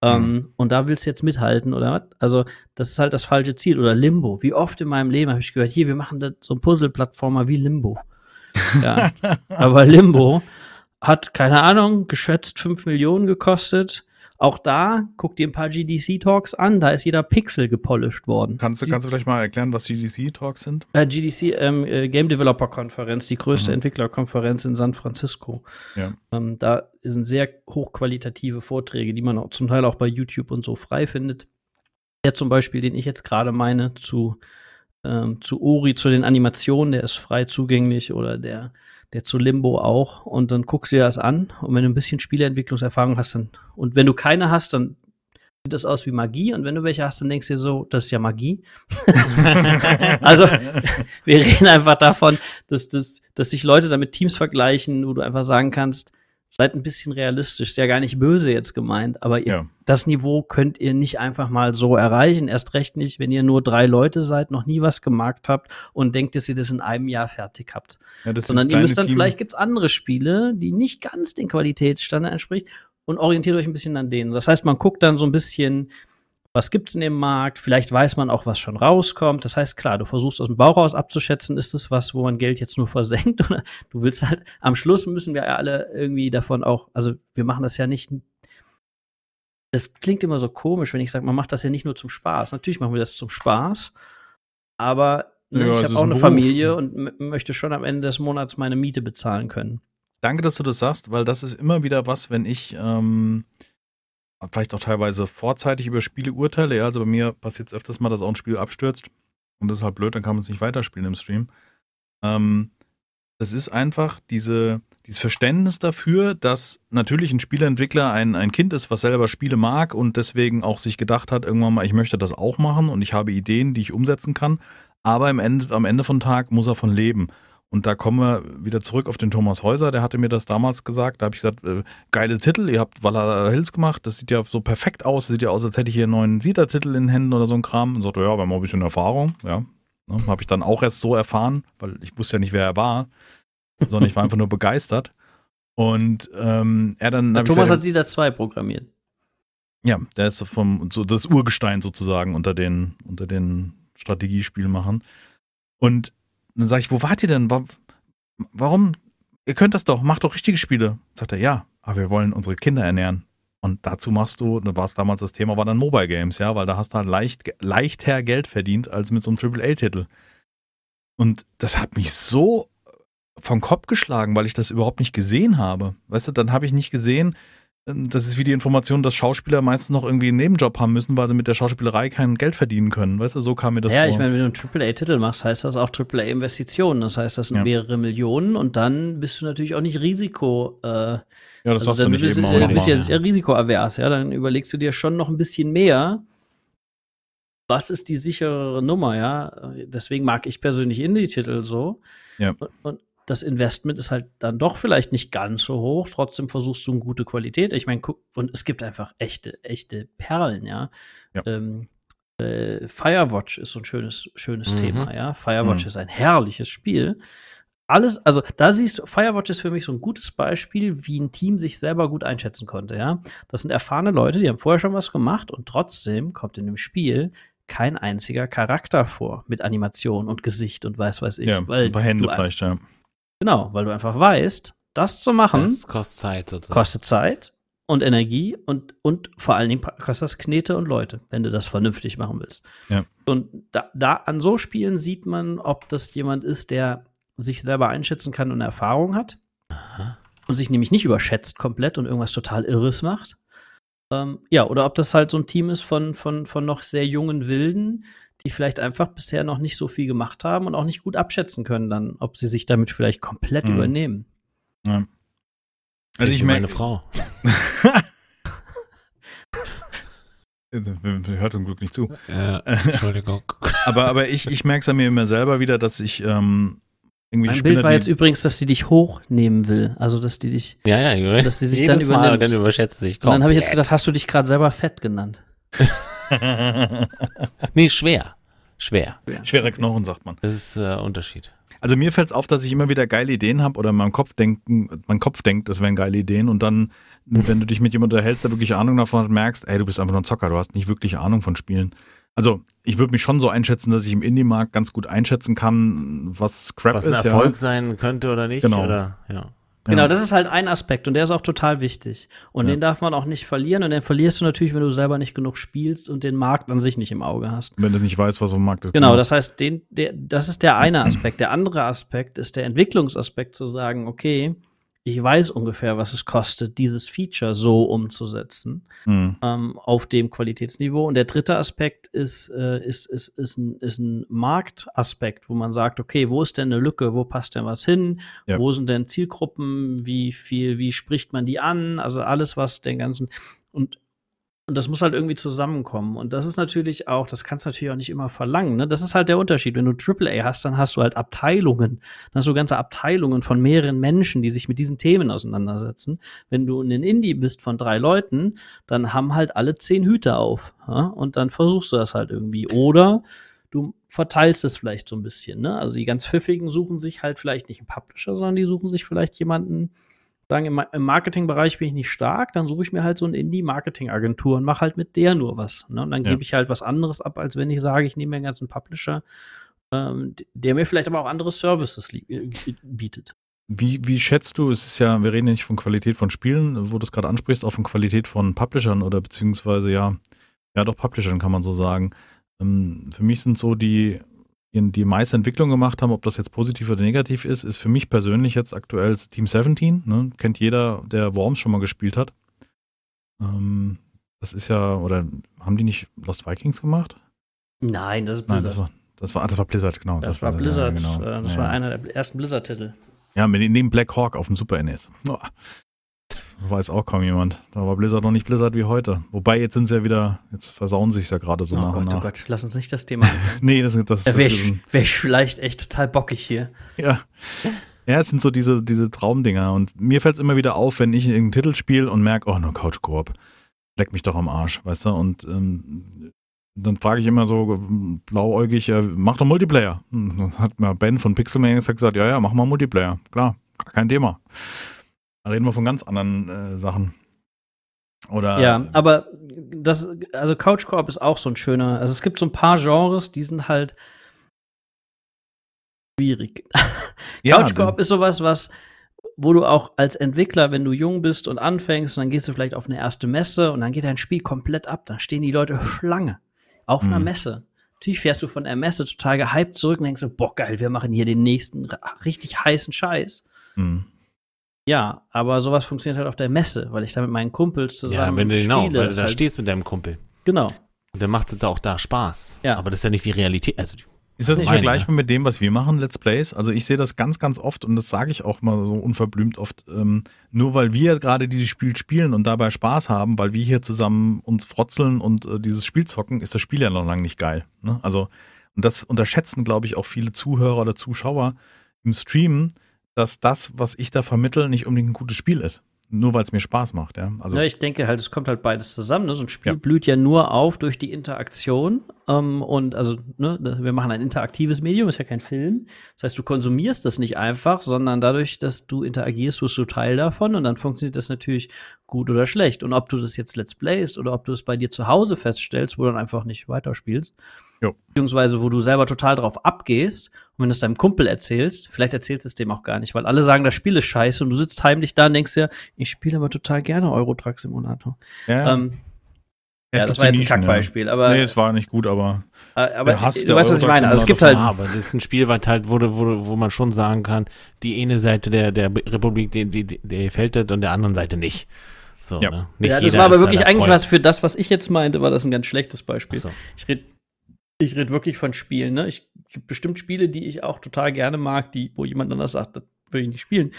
Ähm, und da willst du jetzt mithalten, oder was? Also, das ist halt das falsche Ziel. Oder Limbo. Wie oft in meinem Leben habe ich gehört, hier, wir machen das, so ein Puzzle-Plattformer wie Limbo. Ja. [laughs] Aber Limbo hat, keine Ahnung, geschätzt 5 Millionen gekostet. Auch da, guck dir ein paar GDC-Talks an, da ist jeder Pixel gepolished worden. Kannst du, kannst du vielleicht mal erklären, was GDC-Talks sind? Äh, GDC, ähm, äh, Game Developer Konferenz, die größte Mhm. Entwicklerkonferenz in San Francisco. Ja. Ähm, da sind sehr hochqualitative Vorträge, die man auch zum Teil auch bei YouTube und so frei findet. Der zum Beispiel, den ich jetzt gerade meine, zu, ähm, zu Ori, zu den Animationen, der ist frei zugänglich oder der, der zu Limbo auch. Und dann guckst du dir das an und wenn du ein bisschen Spieleentwicklungserfahrung hast, dann, und wenn du keine hast, dann sieht das aus wie Magie und wenn du welche hast, dann denkst du dir so, das ist ja Magie. [laughs] also, wir reden einfach davon, dass, dass, dass sich Leute damit Teams vergleichen, wo du einfach sagen kannst, seid ein bisschen realistisch. Ist ja gar nicht böse jetzt gemeint, aber ihr, Ja. das Niveau könnt ihr nicht einfach mal so erreichen. Erst recht nicht, wenn ihr nur drei Leute seid, noch nie was gemacht habt und denkt, dass ihr das in einem Jahr fertig habt. Ja, Sondern ihr müsst dann, Team. vielleicht gibt's andere Spiele, die nicht ganz den Qualitätsstandard entspricht und orientiert euch ein bisschen an denen. Das heißt, man guckt dann so ein bisschen, was gibt's in dem Markt? Vielleicht weiß man auch, was schon rauskommt. Das heißt, klar, du versuchst aus dem Bauch raus abzuschätzen, ist es was, wo man Geld jetzt nur [laughs] versenkt oder du willst halt, am Schluss müssen wir ja alle irgendwie davon auch, also wir machen das ja nicht, das klingt immer so komisch, wenn ich sage, man macht das ja nicht nur zum Spaß. Natürlich machen wir das zum Spaß, aber ne, Ja, ich es habe auch ein eine Beruf. Familie und möchte schon am Ende des Monats meine Miete bezahlen können. Danke, dass du das sagst, weil das ist immer wieder was, wenn ich ähm, vielleicht auch teilweise vorzeitig über Spiele urteile. Ja, also bei mir passiert es öfters mal, dass auch ein Spiel abstürzt. Und das ist halt blöd, dann kann man es nicht weiterspielen im Stream. Ähm, das ist einfach diese, dieses Verständnis dafür, dass natürlich ein Spieleentwickler ein, ein Kind ist, was selber Spiele mag und deswegen auch sich gedacht hat, irgendwann mal, ich möchte das auch machen und ich habe Ideen, die ich umsetzen kann. Aber im Ende, am Ende von Tag muss er von leben. Und da kommen wir wieder zurück auf den Thomas Häuser, der hatte mir das damals gesagt. Da habe ich gesagt, äh, geile Titel, ihr habt Valhalla Hills gemacht, das sieht ja so perfekt aus, das sieht ja aus, als hätte ich hier einen neuen Sieter-Titel in den Händen oder so ein Kram. Und sagte, ja, wir haben auch ein bisschen Erfahrung, ja. Ne, habe ich dann auch erst so erfahren, weil ich wusste ja nicht, wer er war, sondern ich war einfach nur begeistert. Und ähm, er dann. Thomas gesagt, hat Sieter 2 programmiert. Ja, der ist vom so das Urgestein sozusagen unter den unter den Strategiespielmachern. Und dann sage ich, wo wart ihr denn? Warum? Ihr könnt das doch, macht doch richtige Spiele. Sagt er, ja, aber wir wollen unsere Kinder ernähren. Und dazu machst du, da war es damals das Thema, war dann Mobile Games, ja, weil da hast du halt leicht, leichter Geld verdient als mit so einem AAA-Titel. Und das hat mich so vom Kopf geschlagen, weil ich das überhaupt nicht gesehen habe. Weißt du, dann habe ich nicht gesehen, das ist wie die Information, dass Schauspieler meistens noch irgendwie einen Nebenjob haben müssen, weil sie mit der Schauspielerei kein Geld verdienen können. Weißt du, so kam mir das ja, vor. Ja, ich meine, wenn du einen AAA-Titel machst, heißt das auch AAA-Investitionen. Das heißt, das sind ja. mehrere Millionen und dann bist du natürlich auch nicht Risiko. Äh, ja, das also sagst du nicht bist, eben auch Du bist ja, ja risikoavers, ja. Dann überlegst du dir schon noch ein bisschen mehr. Was ist die sichere Nummer, ja? Deswegen mag ich persönlich Indie-Titel so. Ja. Und, und das Investment ist halt dann doch vielleicht nicht ganz so hoch. Trotzdem versuchst du eine gute Qualität. Ich meine, guck, und es gibt einfach echte, echte Perlen, ja. ja. Ähm, äh, Firewatch ist so ein schönes, schönes mhm. Thema, ja. Firewatch mhm. ist ein herrliches Spiel. Alles, also da siehst du, Firewatch ist für mich so ein gutes Beispiel, wie ein Team sich selber gut einschätzen konnte, ja. Das sind erfahrene Leute, die haben vorher schon was gemacht und trotzdem kommt in dem Spiel kein einziger Charakter vor mit Animation und Gesicht und weiß weiß ich. Ja, weil ein paar Hände vielleicht, ja. Genau, weil du einfach weißt, das zu machen. Das kostet Zeit sozusagen. Kostet Zeit und Energie und, und vor allen Dingen kostet das Knete und Leute, wenn du das vernünftig machen willst. Ja. Und da, da an so Spielen sieht man, ob das jemand ist, der sich selber einschätzen kann und Erfahrung hat. Aha. Und sich nämlich nicht überschätzt komplett und irgendwas total Irres macht. Ähm, ja, oder ob das halt so ein Team ist von, von, von noch sehr jungen Wilden, die vielleicht einfach bisher noch nicht so viel gemacht haben und auch nicht gut abschätzen können, dann, ob sie sich damit vielleicht komplett mhm. übernehmen. Ja. Also ich, ich meine Frau. [laughs] hört zum Glück nicht zu. Ja, [laughs] Entschuldigung. aber, aber ich, ich merke es an mir immer selber wieder, dass ich ähm, irgendwie. Mein Bild war jetzt übrigens, dass sie dich hochnehmen will. Also, dass die dich. Ja, ja, dass sie sich dann übernimmt. Mal, dann überschätzt sich komplett. Und dann habe ich jetzt gedacht, hast du dich gerade selber fett genannt? [laughs] [laughs] nee, schwer. Schwer. Schwere Knochen, sagt man. Das ist äh, Unterschied. Also mir fällt es auf, dass ich immer wieder geile Ideen habe oder mein Kopf, denken, mein Kopf denkt, das wären geile Ideen und dann, wenn du dich mit jemandem unterhältst, der wirklich Ahnung davon hat, merkst, ey, du bist einfach nur ein Zocker, du hast nicht wirklich Ahnung von Spielen. Also ich würde mich schon so einschätzen, dass ich im Indie-Markt ganz gut einschätzen kann, was Crap was ist. Was ein Erfolg ja. sein könnte oder nicht. Genau. Oder, ja. Genau, das ist halt ein Aspekt und der ist auch total wichtig. Und ja. den darf man auch nicht verlieren und den verlierst du natürlich, wenn du selber nicht genug spielst und den Markt an sich nicht im Auge hast. Wenn du nicht weißt, was ein Markt ist. Genau, genau, das heißt, den, der, das ist der eine Aspekt. Der andere Aspekt ist der Entwicklungsaspekt zu sagen, okay, ich weiß ungefähr, was es kostet, dieses Feature so umzusetzen mhm. ähm, auf dem Qualitätsniveau. Und der dritte Aspekt ist, äh, ist, ist, ist, ein, ist ein Marktaspekt, wo man sagt, okay, wo ist denn eine Lücke, wo passt denn was hin, ja. wo sind denn Zielgruppen, wie viel, wie spricht man die an, also alles, was den ganzen und und das muss halt irgendwie zusammenkommen. Und das ist natürlich auch, das kannst du natürlich auch nicht immer verlangen. Ne? Das ist halt der Unterschied. Wenn du AAA hast, dann hast du halt Abteilungen. Dann hast du ganze Abteilungen von mehreren Menschen, die sich mit diesen Themen auseinandersetzen. Wenn du ein Indie bist von drei Leuten, dann haben halt alle zehn Hüte auf. Ja? Und dann versuchst du das halt irgendwie. Oder du verteilst es vielleicht so ein bisschen. Ne? Also die ganz Pfiffigen suchen sich halt vielleicht nicht einen Publisher, sondern die suchen sich vielleicht jemanden, sagen, im, Marketingbereich bin ich nicht stark, dann suche ich mir halt so eine Indie-Marketing-Agentur und mache halt mit der nur was. Ne? Und dann ja. gebe ich halt was anderes ab, als wenn ich sage, ich nehme mir einen ganzen Publisher, ähm, der mir vielleicht aber auch andere Services äh, bietet. Wie, wie schätzt du, es ist ja, wir reden ja nicht von Qualität von Spielen, wo du es gerade ansprichst, auch von Qualität von Publishern oder beziehungsweise ja, ja doch Publishern kann man so sagen. Ähm, für mich sind so die die meiste Entwicklung gemacht haben, ob das jetzt positiv oder negativ ist, ist für mich persönlich jetzt aktuell Team 17. Ne? Kennt jeder, der Worms schon mal gespielt hat. Ähm, das ist ja, oder haben die nicht Lost Vikings gemacht? Nein, das ist Blizzard. Nein, das war, das war, das war Blizzard, genau. Das, das war, war Blizzard, ja, genau. äh, das ja. war einer der ersten Blizzard-Titel. Ja, mit neben Black Hawk auf dem Super NES. Oh. Weiß auch kaum jemand. Da war Blizzard noch nicht Blizzard wie heute. Wobei jetzt sind sie ja wieder, jetzt versauen sich ja gerade so oh nach Gott, und nach. Oh Gott, lass uns nicht das Thema [laughs] nee, das, das, das, Da wäre das ich, wär ich vielleicht echt total bockig hier. Ja. Ja, es sind so diese, diese Traumdinger. Und mir fällt es immer wieder auf, wenn ich irgendeinen Titel spiele und merke, oh, nur Couch Koop. Leck mich doch am Arsch, weißt du? Und ähm, dann frage ich immer so blauäugig, äh, mach doch Multiplayer. Dann hat mir Ben von Pixelmania gesagt, ja, ja, mach mal Multiplayer. Klar, kein Thema. Da reden wir von ganz anderen äh, Sachen. Oder Ja, aber das, also Couch ist auch so ein schöner. Also es gibt so ein paar Genres, die sind halt schwierig. [laughs] Ja, Couch ist sowas, was, wo du auch als Entwickler, wenn du jung bist und anfängst, und dann gehst du vielleicht auf eine erste Messe und dann geht dein Spiel komplett ab. Dann stehen die Leute Schlange auf einer Mhm. Messe. Natürlich fährst du von der Messe total gehypt zurück und denkst so, boah, geil, wir machen hier den nächsten richtig heißen Scheiß. Hm. Ja, aber sowas funktioniert halt auf der Messe, weil ich da mit meinen Kumpels Ja, zusammen wenn du genau, spiele. weil du da halt, stehst mit deinem Kumpel. Genau. Und dann macht es auch da Spaß. Ja. Aber das ist ja nicht die Realität. Also, Ist das nicht Meine. vergleichbar mit dem, was wir machen, Let's Plays? Also ich sehe das ganz, ganz oft und das sage ich auch mal so unverblümt oft, ähm, nur weil wir gerade dieses Spiel spielen und dabei Spaß haben, weil wir hier zusammen uns frotzeln und äh, dieses Spiel zocken, ist das Spiel ja noch lange nicht geil. Ne? Also, und das unterschätzen, glaube ich, auch viele Zuhörer oder Zuschauer im Stream, dass das, was ich da vermittle, nicht unbedingt ein gutes Spiel ist. Nur weil es mir Spaß macht, ja. Also ja, ich denke halt, es kommt halt beides zusammen. Ne? So ein Spiel Ja. blüht ja nur auf durch die Interaktion. Ähm, und also, ne, wir machen ein interaktives Medium, ist ja kein Film. Das heißt, du konsumierst das nicht einfach, sondern dadurch, dass du interagierst, wirst du Teil davon und dann funktioniert das natürlich gut oder schlecht. Und ob du das jetzt Let's Playst oder ob du es bei dir zu Hause feststellst, wo du dann einfach nicht weiterspielst, Jo. beziehungsweise wo du selber total drauf abgehst und wenn du es deinem Kumpel erzählst, vielleicht erzählst du es dem auch gar nicht, weil alle sagen, das Spiel ist scheiße und du sitzt heimlich da und denkst dir, ich spiele aber total gerne Euro Truck Simulator. ja, Ähm, es ja, gibt das war jetzt ein Nischen, Kackbeispiel, aber, Nee, es war nicht gut, aber äh, aber du weißt, was ich meine. Also es gibt halt, ja, aber das ist ein Spiel, was halt, wo, du- wo, wo man schon sagen kann, die eine Seite der, der Republik, die, die, die, der gefällt das und der anderen Seite nicht. So, Ja. ne? Nicht ja, das war aber wirklich eigentlich was für das, was ich jetzt meinte, war das ein ganz schlechtes Beispiel. So. Ich rede ich red wirklich von Spielen. Ne? Ich gibt bestimmt Spiele, die ich auch total gerne mag, die, wo jemand anders sagt, das will ich nicht spielen.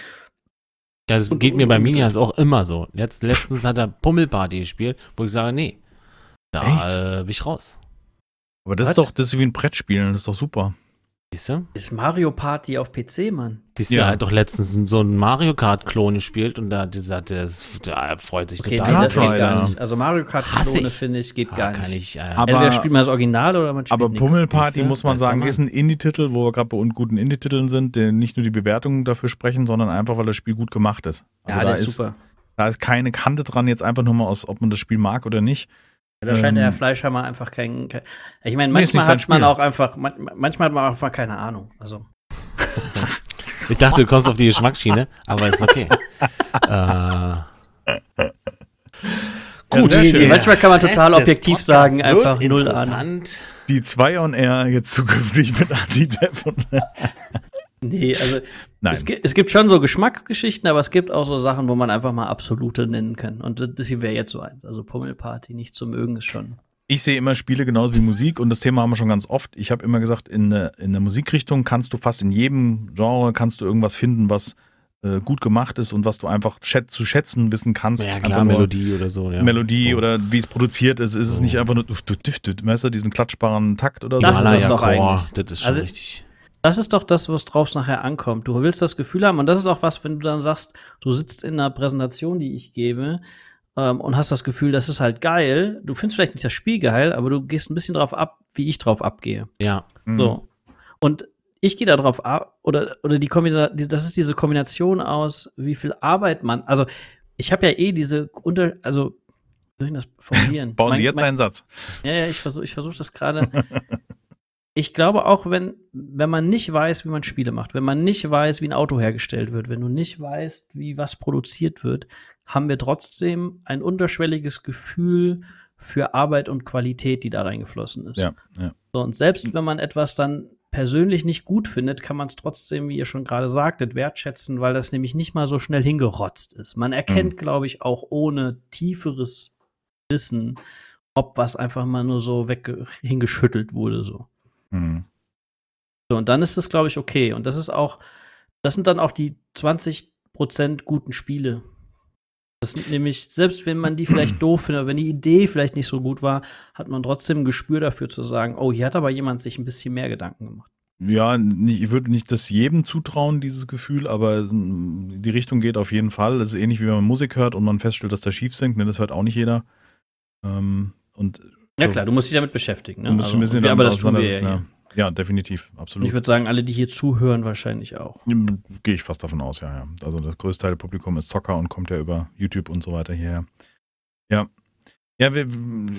Ja, Das Und- geht mir bei und- Minias auch immer so. Letzt, letztens hat er Pummelparty gespielt, wo ich sage, nee, da äh, bin ich raus. aber das Was? ist doch, das ist wie ein Brettspiel, das ist doch super. Siehst du? Ist Mario Party auf PC, Mann. Die ist Ja. ja. hat doch letztens so einen Mario Kart-Klon gespielt und da gesagt, der, der freut sich Okay, nee, total. das geht Kart gar nicht. Also Mario Kart Hasse Klone, ich. finde ich, geht Ah, gar kann nicht. ich, äh, Aber- Entweder spielt man das Original oder man spielt Aber nix. Pummelparty, Siehste? muss man sagen, ist ein Indie-Titel, wo wir gerade bei un- guten Indie-Titeln sind, der nicht nur die Bewertungen dafür sprechen, sondern einfach, weil das Spiel gut gemacht ist. Also ja, da der ist ist, super. da ist keine Kante dran, jetzt einfach nur mal aus, ob man das Spiel mag oder nicht. Da scheint der Ähm, Fleischhammer einfach kein. kein ich meine, manchmal hat man Spiel. auch einfach, man, manchmal hat man auch einfach keine Ahnung. Also, [laughs] Ich dachte, du kommst auf die Geschmacksschiene, aber ist okay. [laughs] äh, Gut, der Manchmal kann man total Rest objektiv sagen, einfach null interessant. Die 2 on Air jetzt zukünftig mit Anti-Dev und [laughs] Nee, also Nein. es, es gibt schon so Geschmacksgeschichten, aber es gibt auch so Sachen, wo man einfach mal absolute nennen kann. Und das- das hier wäre jetzt so eins. Also Pummelparty nicht zu mögen ist schon. Ich sehe immer Spiele genauso wie Musik und das Thema haben wir schon ganz oft. Ich habe immer gesagt, in, der- in der Musikrichtung kannst du fast in jedem Genre kannst du irgendwas finden, was äh, gut gemacht ist und was du einfach schät zu schätzen wissen kannst. Ja, klar, nur Melodie oder so. Ja. Melodie so. oder wie es produziert ist. Ist es So. nicht einfach nur, duft, duft, duft, duft, weißt du, diesen klatschbaren Takt oder Das so. ist es Malaya doch Chor, eigentlich. Das ist schon Also- richtig. Das ist doch das, was drauf nachher ankommt. Du willst das Gefühl haben, und das ist auch was, wenn du dann sagst, du sitzt in einer Präsentation, die ich gebe, ähm, und hast das Gefühl, das ist halt geil. Du findest vielleicht nicht das Spiel geil, aber du gehst ein bisschen drauf ab, wie ich drauf abgehe. Ja. Mhm. So. Und ich gehe da drauf ab, oder, oder die Kombination, das ist diese Kombination aus, wie viel Arbeit man, also ich habe ja eh diese unter, also, wie soll ich das formulieren? [laughs] Bauen Mein- Sie jetzt mein- einen Satz. ja, ja, ich versuche ich versuch das gerade. [laughs] ich glaube auch, wenn, wenn man nicht weiß, wie man Spiele macht, wenn man nicht weiß, wie ein Auto hergestellt wird, wenn du nicht weißt, wie was produziert wird, haben wir trotzdem ein unterschwelliges Gefühl für Arbeit und Qualität, die da reingeflossen ist. Ja, ja. So, und selbst wenn man etwas dann persönlich nicht gut findet, kann man es trotzdem, wie ihr schon gerade sagtet, wertschätzen, weil das nämlich nicht mal so schnell hingerotzt ist. Man erkennt, glaube ich, auch ohne tieferes Wissen, ob was einfach mal nur so weg hingeschüttelt wurde. So. Mhm. so und dann ist das, glaube ich, okay. Und das ist auch das sind dann auch die 20% guten Spiele. Das sind nämlich, selbst wenn man die vielleicht [clears throat] doof findet, wenn die Idee vielleicht nicht so gut war, hat man trotzdem ein Gespür dafür zu sagen, oh, hier hat aber jemand sich ein bisschen mehr Gedanken gemacht. Ja, ich würde nicht das jedem zutrauen, dieses Gefühl, aber mm, die Richtung geht auf jeden Fall. Das ist ähnlich wie wenn man Musik hört und man feststellt, dass der schief singt. Ne, das hört auch nicht jeder. Ähm, und ja, klar, du musst dich damit beschäftigen. Ne? Du musst also, ein bisschen wir, aber das tun wir ja, ja. ja, definitiv, absolut. Ich würde sagen, alle, die hier zuhören, wahrscheinlich auch. Gehe ich fast davon aus, ja, ja. Also das größte Teil des Publikums ist Zocker und kommt ja über YouTube und so weiter hierher. Ja. Ja, wir,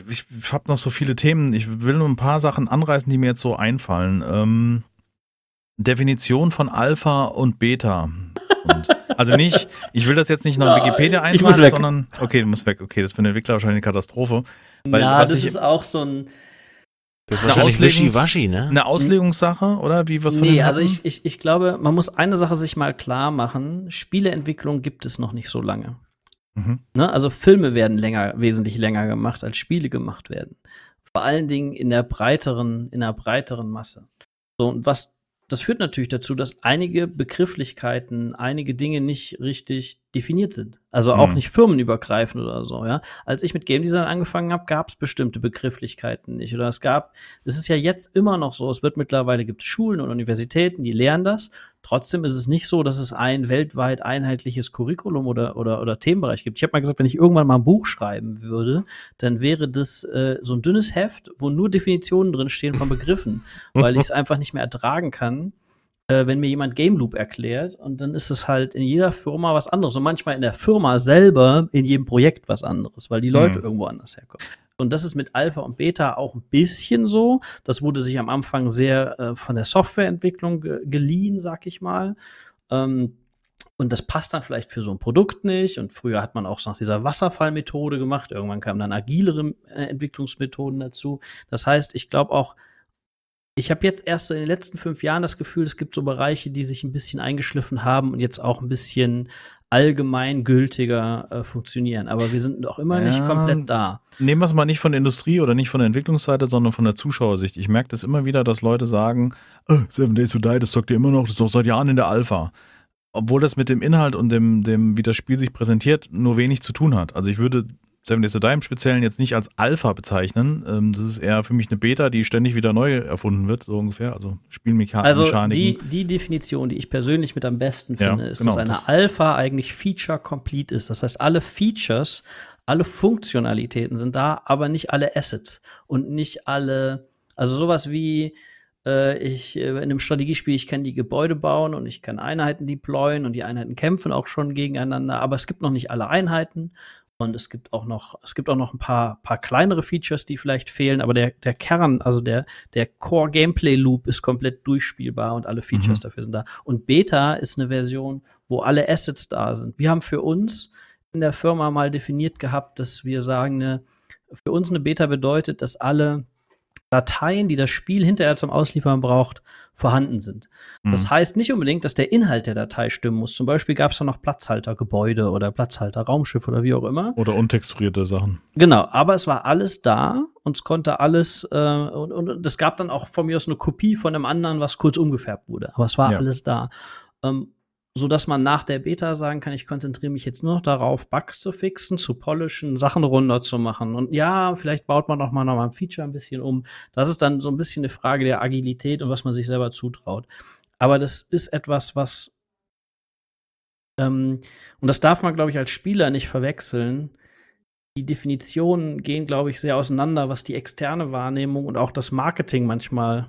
ich habe noch so viele Themen. Ich will nur ein paar Sachen anreißen, die mir jetzt so einfallen. Ähm, Definition von Alpha und Beta. Und, also nicht, ich will das jetzt nicht nach [laughs] Wikipedia eintragen, sondern okay, du musst weg. Okay, das ist für den Entwickler wahrscheinlich eine Katastrophe. Weil, ja, das ich, ist auch so ein das ist eine, Auslegungs ne? eine Auslegungssache, oder? Wie was von Nee, also ich, ich, ich glaube, man muss eine Sache sich mal klar machen. Spieleentwicklung gibt es noch nicht so lange. Mhm. Ne? Also Filme werden länger, wesentlich länger gemacht, als Spiele gemacht werden. Vor allen Dingen in der breiteren, in der breiteren Masse. So, und was das führt natürlich dazu, dass einige Begrifflichkeiten, einige Dinge nicht richtig definiert sind. Also auch mhm. nicht firmenübergreifend oder so, ja. Als ich mit Game Design angefangen habe, gab es bestimmte Begrifflichkeiten nicht. Oder es gab, es ist ja jetzt immer noch so, es wird mittlerweile gibt Schulen und Universitäten, die lernen das. Trotzdem ist es nicht so, dass es ein weltweit einheitliches Curriculum oder, oder, oder Themenbereich gibt. Ich habe mal gesagt, wenn ich irgendwann mal ein Buch schreiben würde, dann wäre das äh, so ein dünnes Heft, wo nur Definitionen drin stehen von Begriffen, [laughs] weil ich es einfach nicht mehr ertragen kann äh, wenn mir jemand Game Loop erklärt und dann ist es halt in jeder Firma was anderes und manchmal in der Firma selber in jedem Projekt was anderes, weil die Leute mhm. irgendwo anders herkommen. Und das ist mit Alpha und Beta auch ein bisschen so. Das wurde sich am Anfang sehr äh, von der Softwareentwicklung ge geliehen, sag ich mal. Ähm, und das passt dann vielleicht für so ein Produkt nicht. Und früher hat man auch nach dieser Wasserfallmethode gemacht. Irgendwann kamen dann agilere äh, Entwicklungsmethoden dazu. Das heißt, ich glaube auch, ich habe jetzt erst so in den letzten fünf Jahren das Gefühl, es gibt so Bereiche, die sich ein bisschen eingeschliffen haben und jetzt auch ein bisschen allgemeingültiger äh, funktionieren. Aber wir sind noch immer ja, nicht komplett da. Nehmen wir es mal nicht von der Industrie oder nicht von der Entwicklungsseite, sondern von der Zuschauersicht. Ich merke das immer wieder, dass Leute sagen, oh, Seven Days to Die, das sagt ihr immer noch, das ist doch seit Jahren in der Alpha. Obwohl das mit dem Inhalt und dem, dem, wie das Spiel sich präsentiert, nur wenig zu tun hat. Also ich würde Seven Days to Die im Speziellen jetzt nicht als Alpha bezeichnen. Ähm, das ist eher für mich eine Beta, die ständig wieder neu erfunden wird, so ungefähr. Also Spielmechaniken. Also die, die Definition, die ich persönlich mit am besten finde, ja, ist, genau, dass eine das Alpha eigentlich Feature-complete ist. Das heißt, alle Features, alle Funktionalitäten sind da, aber nicht alle Assets und nicht alle, also sowas wie äh, ich äh, in einem Strategiespiel, ich kann die Gebäude bauen und ich kann Einheiten deployen und die Einheiten kämpfen auch schon gegeneinander, aber es gibt noch nicht alle Einheiten und es gibt auch noch, es gibt auch noch ein paar, paar kleinere Features, die vielleicht fehlen, aber der, der Kern, also der, der Core Gameplay Loop ist komplett durchspielbar und alle Features mhm. dafür sind da. Und Beta ist eine Version, wo alle Assets da sind. Wir haben für uns in der Firma mal definiert gehabt, dass wir sagen, eine, für uns eine Beta bedeutet, dass alle Dateien, die das Spiel hinterher zum Ausliefern braucht, vorhanden sind. Mhm. Das heißt nicht unbedingt, dass der Inhalt der Datei stimmen muss. Zum Beispiel gab es da noch Platzhaltergebäude oder Platzhalter-Raumschiff oder wie auch immer. Oder untexturierte Sachen. Genau, aber es war alles da und es konnte alles, äh, und, und es gab dann auch von mir aus eine Kopie von einem anderen, was kurz umgefärbt wurde. Aber es war ja. alles da. Ähm, so dass man nach der Beta sagen kann, ich konzentriere mich jetzt nur noch darauf, Bugs zu fixen, zu polischen, Sachen runterzumachen. Und ja, vielleicht baut man noch mal noch mal ein Feature ein bisschen um. Das ist dann so ein bisschen eine Frage der Agilität und was man sich selber zutraut. Aber das ist etwas, was ähm, und das darf man, glaube ich, als Spieler nicht verwechseln. Die Definitionen gehen, glaube ich, sehr auseinander, was die externe Wahrnehmung und auch das Marketing manchmal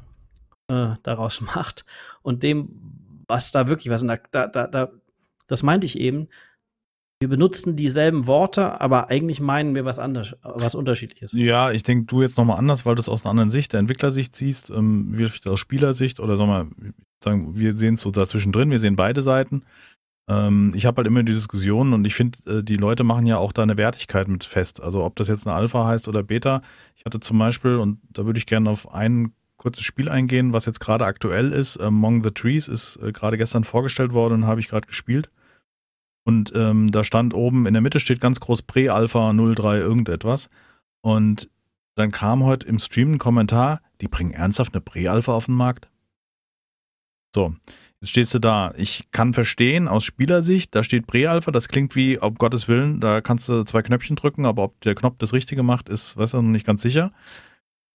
äh, daraus [laughs] macht und dem, was da wirklich was. Da, da, da, das meinte ich eben. Wir benutzen dieselben Worte, aber eigentlich meinen wir was anderes, was unterschiedliches. Ja, ich denke, du jetzt nochmal anders, weil du es aus einer anderen Sicht, der Entwicklersicht siehst, ähm, wir aus Spielersicht oder sagen wir, sagen, wir sehen es so dazwischen drin, wir sehen beide Seiten. Ähm, ich habe halt immer die Diskussion und ich finde, äh, die Leute machen ja auch da eine Wertigkeit mit fest. Also ob das jetzt eine Alpha heißt oder Beta. Ich hatte zum Beispiel, und da würde ich gerne auf einen kurzes Spiel eingehen, was jetzt gerade aktuell ist. Among the Trees ist äh, gerade gestern vorgestellt worden und habe ich gerade gespielt. Und ähm, da stand oben, in der Mitte steht ganz groß Pre-Alpha 03 irgendetwas. Und dann kam heute im Stream ein Kommentar, die bringen ernsthaft eine Pre-Alpha auf den Markt? So, Jetzt stehst du da. Ich kann verstehen, aus Spielersicht, da steht Pre-Alpha, das klingt wie, um Gottes Willen, da kannst du zwei Knöpfchen drücken, aber ob der Knopf das Richtige macht, ist, weißt du, noch nicht ganz sicher.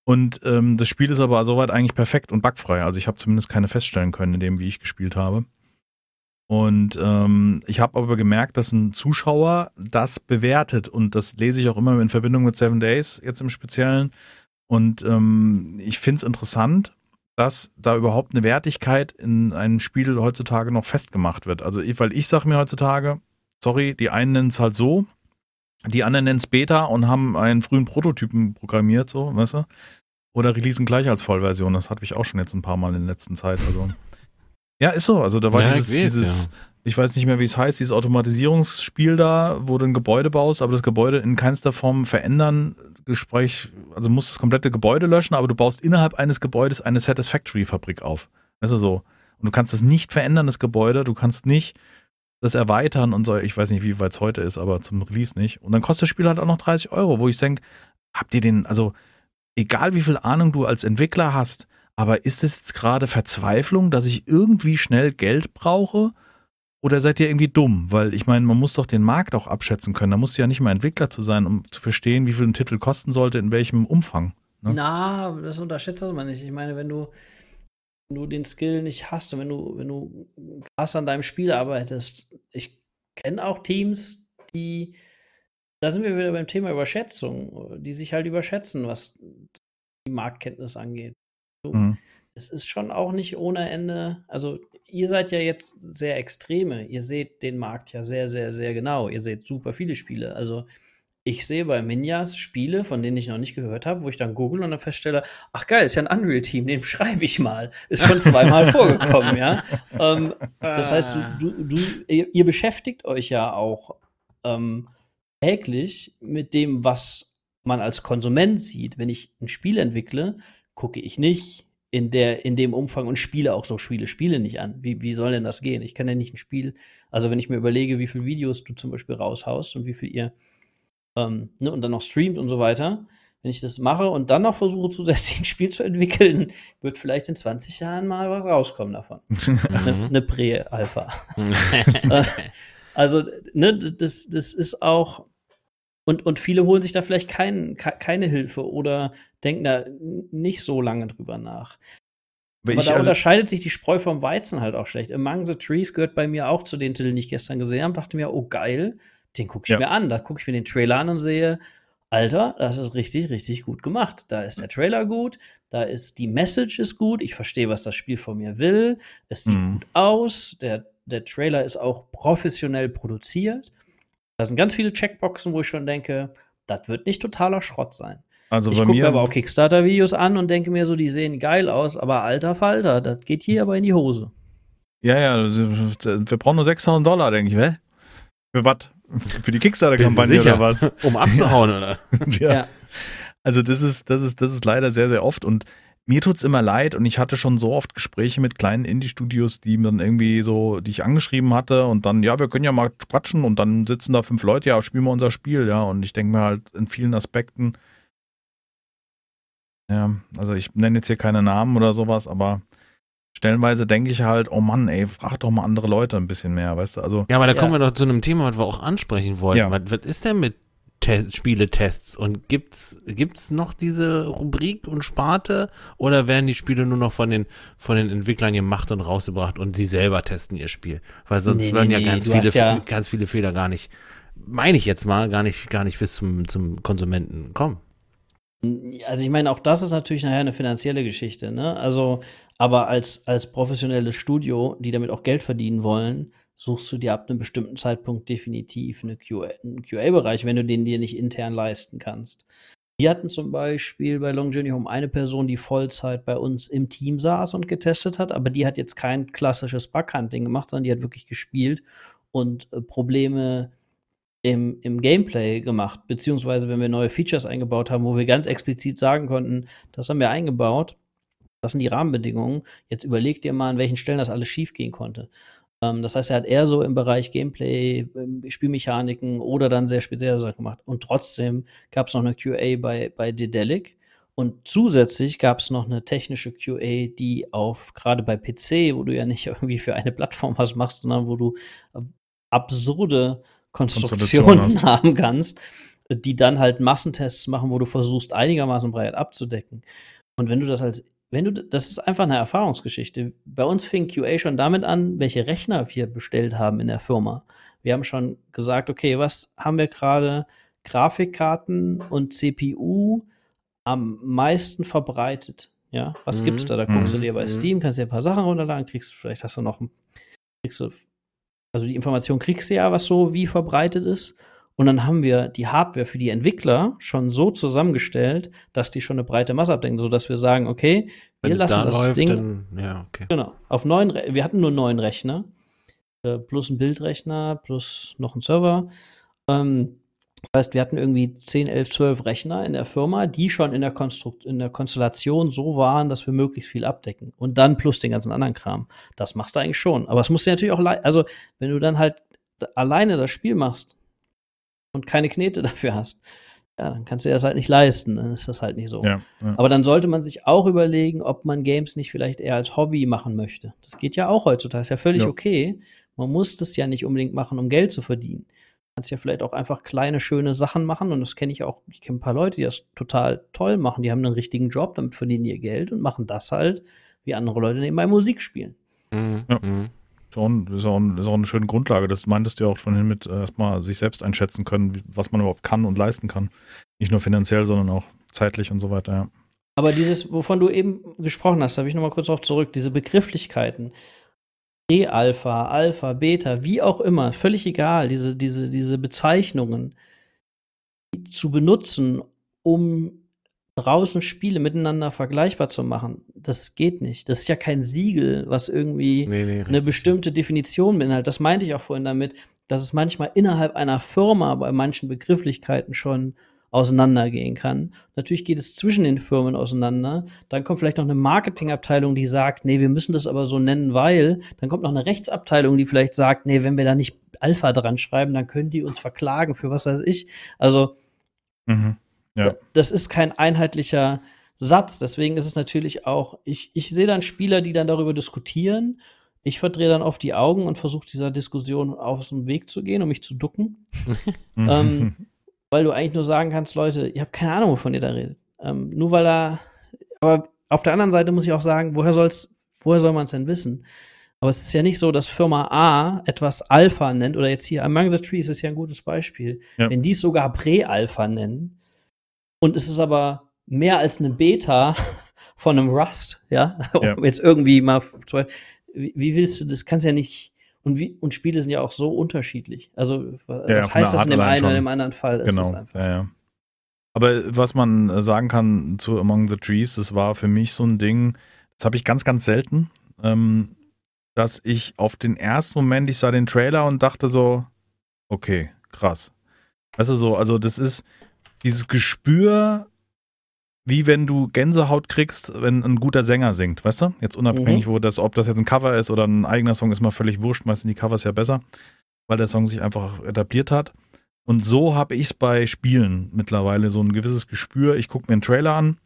Und ähm, das Spiel ist aber soweit eigentlich perfekt und bugfrei. Also ich habe zumindest keine feststellen können, in dem, wie ich gespielt habe. Und ähm, ich habe aber gemerkt, dass ein Zuschauer das bewertet und das lese ich auch immer in Verbindung mit Seven Days jetzt im Speziellen. Und ähm, ich finde es interessant, dass da überhaupt eine Wertigkeit in einem Spiel heutzutage noch festgemacht wird. Also, weil ich sage mir heutzutage, sorry, die einen nennen es halt so, die anderen nennen es Beta und haben einen frühen Prototypen programmiert, so, weißt du? Oder releasen gleich als Vollversion. Das hatte ich auch schon jetzt ein paar Mal in der letzten Zeit. Also, ja, ist so. Also, da war Ja, dieses, ich weiß, dieses ja. ich weiß nicht mehr, wie es heißt, dieses Automatisierungsspiel da, wo du ein Gebäude baust, aber das Gebäude in keinster Form verändern, Gespräch, also musst das komplette Gebäude löschen, aber du baust innerhalb eines Gebäudes eine Satisfactory-Fabrik auf. Weißt du so? Und du kannst es nicht verändern, das Gebäude, du kannst nicht das erweitern und so, ich weiß nicht, wie weit es heute ist, aber zum Release nicht. Und dann kostet das Spiel halt auch noch 30 Euro, wo ich denke, habt ihr den, also egal wie viel Ahnung du als Entwickler hast, aber ist es jetzt gerade Verzweiflung, dass ich irgendwie schnell Geld brauche? Oder seid ihr irgendwie dumm? Weil ich meine, man muss doch den Markt auch abschätzen können. Da musst du ja nicht mal Entwickler zu sein, um zu verstehen, wie viel ein Titel kosten sollte, in welchem Umfang. Ne? Na, das unterschätzt man nicht. Ich meine, wenn du, wenn du den Skill nicht hast und wenn du, wenn du krass an deinem Spiel arbeitest, ich kenne auch Teams, die, da sind wir wieder beim Thema Überschätzung, die sich halt überschätzen, was die Marktkenntnis angeht. Du, Mhm. Es ist schon auch nicht ohne Ende, also ihr seid ja jetzt sehr extreme, ihr seht den Markt ja sehr, sehr, sehr genau, ihr seht super viele Spiele, also ich sehe bei Minjas Spiele, von denen ich noch nicht gehört habe, wo ich dann google und dann feststelle, ach geil, ist ja ein Unreal-Team, den schreibe ich mal. Ist schon zweimal [laughs] vorgekommen, ja. Ähm, das heißt, du, du, du, ihr, ihr beschäftigt euch ja auch ähm, täglich mit dem, was man als Konsument sieht. Wenn ich ein Spiel entwickle, gucke ich nicht in, der, in dem Umfang und spiele auch so Spiele, Spiele nicht an. Wie, wie soll denn das gehen? Ich kann ja nicht ein Spiel, also wenn ich mir überlege, wie viele Videos du zum Beispiel raushaust und wie viel ihr ähm, ne, und dann noch streamt und so weiter. Wenn ich das mache und dann noch versuche, [laughs] zusätzlich ein Spiel zu entwickeln, wird vielleicht in 20 Jahren mal was rauskommen davon. [laughs] Eine ne Prä-Alpha. [laughs] Äh, also, ne, das, das ist auch. Und, und viele holen sich da vielleicht kein, ke- keine Hilfe oder denken da nicht so lange drüber nach. Aber Aber ich, da also, unterscheidet sich die Spreu vom Weizen halt auch schlecht. Among the Trees gehört bei mir auch zu den Titeln, die ich gestern gesehen habe. Dachte mir, oh geil, den gucke ich Ja. mir an. Da gucke ich mir den Trailer an und sehe, Alter, das ist richtig, richtig gut gemacht. Da ist der Trailer gut, da ist die Message ist gut, ich verstehe, was das Spiel von mir will. Es sieht Mhm. gut aus, der, der Trailer ist auch professionell produziert. Da sind ganz viele Checkboxen, wo ich schon denke, das wird nicht totaler Schrott sein. also Ich gucke mir mir, aber auch Kickstarter-Videos an und denke mir so, die sehen geil aus, aber alter Falter, das geht hier aber in die Hose. ja, ja, also, wir brauchen nur 6000 Dollar, denke ich, hä? Für was? Für die Kickstarter-Kampagne oder was? Um abzuhauen, oder? [laughs] ja. Ja. Also das ist, das ist, das ist leider sehr, sehr oft und mir tut's immer leid und ich hatte schon so oft Gespräche mit kleinen Indie-Studios, die dann irgendwie so, die ich angeschrieben hatte und dann, ja, wir können ja mal quatschen und dann sitzen da fünf Leute, ja, spielen wir unser Spiel, ja, und ich denke mir halt in vielen Aspekten, ja, also ich nenne jetzt hier keine Namen oder sowas, aber stellenweise denke ich halt, oh Mann, ey, frag doch mal andere Leute ein bisschen mehr, weißt du, also Ja, aber da Ja. kommen wir doch zu einem Thema, was wir auch ansprechen wollten. Ja. Was, was ist denn mit Te Spieletests? Und gibt's, gibt's noch diese Rubrik und Sparte? Oder werden die Spiele nur noch von den, von den Entwicklern gemacht und rausgebracht und sie selber testen ihr Spiel? Weil sonst Nee, würden nee, ja nee, ganz viele, ja- ganz viele Fehler gar nicht, meine ich jetzt mal, gar nicht, gar nicht bis zum, zum Konsumenten kommen. Also ich meine, auch das ist natürlich nachher eine finanzielle Geschichte, ne? Also, aber als, als professionelles Studio, die damit auch Geld verdienen wollen, suchst du dir ab einem bestimmten Zeitpunkt definitiv eine QA, einen QA-Bereich, wenn du den dir nicht intern leisten kannst. Wir hatten zum Beispiel bei Long Journey Home eine Person, die Vollzeit bei uns im Team saß und getestet hat, aber die hat jetzt kein klassisches Bug-Hunting gemacht, sondern die hat wirklich gespielt und äh, Probleme im, im Gameplay gemacht, beziehungsweise wenn wir neue Features eingebaut haben, wo wir ganz explizit sagen konnten, das haben wir eingebaut, das sind die Rahmenbedingungen, jetzt überleg dir mal, an welchen Stellen das alles schief gehen konnte. Ähm, das heißt, er hat eher so im Bereich Gameplay, ähm, Spielmechaniken oder dann sehr spezielle Sachen gemacht. Und trotzdem gab es noch eine QA bei, bei Dedelic Und zusätzlich gab es noch eine technische QA, die auf, gerade bei PC, wo du ja nicht [laughs] irgendwie für eine Plattform was machst, sondern wo du absurde Konstruktionen [laughs] haben kannst, die dann halt Massentests machen, wo du versuchst, einigermaßen breit abzudecken. Und wenn du das als, wenn du, das ist einfach eine Erfahrungsgeschichte. Bei uns fing QA schon damit an, welche Rechner wir bestellt haben in der Firma. Wir haben schon gesagt, okay, was haben wir gerade? Grafikkarten und CPU am meisten verbreitet. Ja, was mhm. gibt's da? Da guckst du mhm. dir bei mhm. Steam, kannst dir ein paar Sachen runterladen, kriegst, vielleicht hast du noch, kriegst du, also die Information kriegst du ja, was so wie verbreitet ist. Und dann haben wir die Hardware für die Entwickler schon so zusammengestellt, dass die schon eine breite Masse abdenken, sodass wir sagen, okay, wir Wenn lassen da das läuft, Ding. Dann, ja, okay. Genau. Auf neun, Re wir hatten nur neun Rechner, äh, plus ein Bildrechner, plus noch ein Server. Ähm, das heißt, wir hatten irgendwie 10, 11, 12 Rechner in der Firma, die schon in der, Konstrukt in der Konstellation so waren, dass wir möglichst viel abdecken. Und dann plus den ganzen anderen Kram. Das machst du eigentlich schon. Aber es muss dir natürlich auch, also wenn du dann halt alleine das Spiel machst, und keine Knete [laughs] dafür hast, ja, dann kannst du dir das halt nicht leisten. Dann ist das halt nicht so. Ja, ja. Aber dann sollte man sich auch überlegen, ob man Games nicht vielleicht eher als Hobby machen möchte. Das geht ja auch heutzutage. Ist ja völlig ja. okay. Man muss das ja nicht unbedingt machen, um Geld zu verdienen. Du kannst ja vielleicht auch einfach kleine, schöne Sachen machen. Und das kenne ich auch. Ich kenne ein paar Leute, die das total toll machen. Die haben einen richtigen Job, damit verdienen die ihr Geld und machen das halt, wie andere Leute nebenbei Musik spielen. Mhm. Ja. Mhm. Ist auch, auch, ist auch eine schöne Grundlage. Das meintest du ja auch schon hin mit äh, erstmal sich selbst einschätzen können, was man überhaupt kann und leisten kann. Nicht nur finanziell, sondern auch zeitlich und so weiter, ja. Aber dieses, wovon du eben gesprochen hast, habe ich nochmal kurz darauf zurück, diese Begrifflichkeiten. E-Alpha, Alpha, Beta, wie auch immer, völlig egal, diese, diese, diese Bezeichnungen zu benutzen, um draußen Spiele miteinander vergleichbar zu machen, das geht nicht. Das ist ja kein Siegel, was irgendwie nee, nee, eine bestimmte Definition beinhaltet. Das meinte ich auch vorhin damit, dass es manchmal innerhalb einer Firma bei manchen Begrifflichkeiten schon auseinandergehen kann. Natürlich geht es zwischen den Firmen auseinander. Dann kommt vielleicht noch eine Marketingabteilung, die sagt, nee, wir müssen das aber so nennen, weil. Dann kommt noch eine Rechtsabteilung, die vielleicht sagt, nee, wenn wir da nicht Alpha dran schreiben, dann können die uns verklagen für was weiß ich. Also mhm. Ja. Das ist kein einheitlicher Satz. Deswegen ist es natürlich auch, ich, ich sehe dann Spieler, die dann darüber diskutieren. Ich verdrehe dann auf die Augen und versuche dieser Diskussion aus dem Weg zu gehen, um mich zu ducken. [laughs] ähm, weil du eigentlich nur sagen kannst, Leute, ihr habt keine Ahnung, wovon ihr da redet. Ähm, nur weil er, aber auf der anderen Seite muss ich auch sagen, woher soll's, woher soll man es denn wissen? Aber es ist ja nicht so, dass Firma A etwas Alpha nennt, oder jetzt hier Among the Trees ist ja ein gutes Beispiel. Ja. Wenn die es sogar Prä-Alpha nennen, und es ist aber mehr als eine Beta [laughs] von einem Rust, ja. [laughs] ja. Jetzt irgendwie mal, wie willst du, das kannst ja nicht, und, wie, und Spiele sind ja auch so unterschiedlich. Also, was ja, heißt das in dem einen oder im anderen Fall? Genau, ja. Aber was man äh, sagen kann zu Among the Trees, das war für mich so ein Ding, das habe ich ganz, ganz selten, ähm, dass ich auf den ersten Moment, ich sah den Trailer und dachte so, okay, krass. Weißt du so, also das ist, dieses Gespür, wie wenn du Gänsehaut kriegst, wenn ein guter Sänger singt, weißt du? Jetzt unabhängig, mhm. wo das, ob das jetzt ein Cover ist oder ein eigener Song, ist mal völlig wurscht. Meistens die Covers ja besser, weil der Song sich einfach etabliert hat. Und so habe ich es bei Spielen mittlerweile so ein gewisses Gespür. Ich gucke mir einen Trailer an.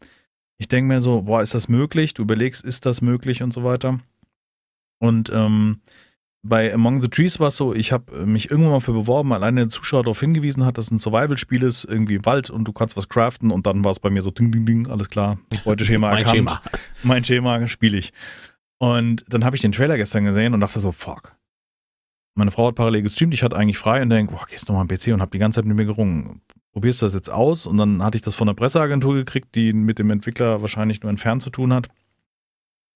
Ich denke mir so, boah, ist das möglich? Du überlegst, ist das möglich und so weiter. Und ähm, bei Among the Trees war es so, ich habe mich irgendwann mal für beworben, alleine der Zuschauer darauf hingewiesen hat, dass es ein Survival-Spiel ist, irgendwie im Wald und du kannst was craften und dann war es bei mir so ding, ding, ding, alles klar, Beuteschema mein erkannt. Schema. Mein Schema spiele ich. Und dann habe ich den Trailer gestern gesehen und dachte so, fuck. Meine Frau hat parallel gestreamt, ich hatte eigentlich frei und denke, boah, gehst du nochmal am PC und habe die ganze Zeit mit mir gerungen. Probierst du das jetzt aus? Und dann hatte ich das von der Presseagentur gekriegt, die mit dem Entwickler wahrscheinlich nur entfernt zu tun hat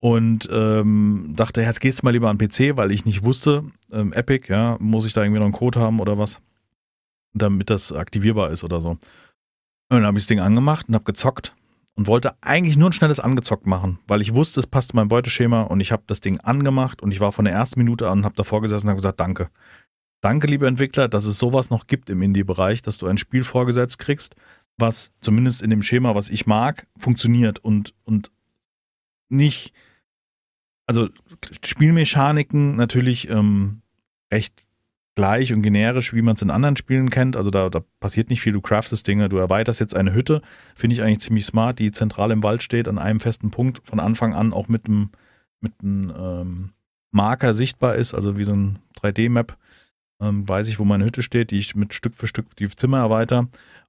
und ähm, dachte, jetzt gehst du mal lieber an PC, weil ich nicht wusste, ähm, Epic, ja, muss ich da irgendwie noch einen Code haben oder was, damit das aktivierbar ist oder so. Und dann habe ich das Ding angemacht und habe gezockt und wollte eigentlich nur ein schnelles angezockt machen, weil ich wusste, es passt in mein Beuteschema und ich habe das Ding angemacht und ich war von der ersten Minute an und habe davor gesessen und habe gesagt, danke. Danke, liebe Entwickler, dass es sowas noch gibt im Indie-Bereich, dass du ein Spiel vorgesetzt kriegst, was zumindest in dem Schema, was ich mag, funktioniert und, und nicht also Spielmechaniken natürlich ähm, recht gleich und generisch, wie man es in anderen Spielen kennt. Also da, da passiert nicht viel. Du craftest Dinge, du erweiterst jetzt eine Hütte. Finde ich eigentlich ziemlich smart, die zentral im Wald steht, an einem festen Punkt von Anfang an auch mit einem mit ähm, Marker sichtbar ist, also wie so ein 3D-Map. Ähm, weiß ich, wo meine Hütte steht, die ich mit Stück für Stück die Zimmer erweitere.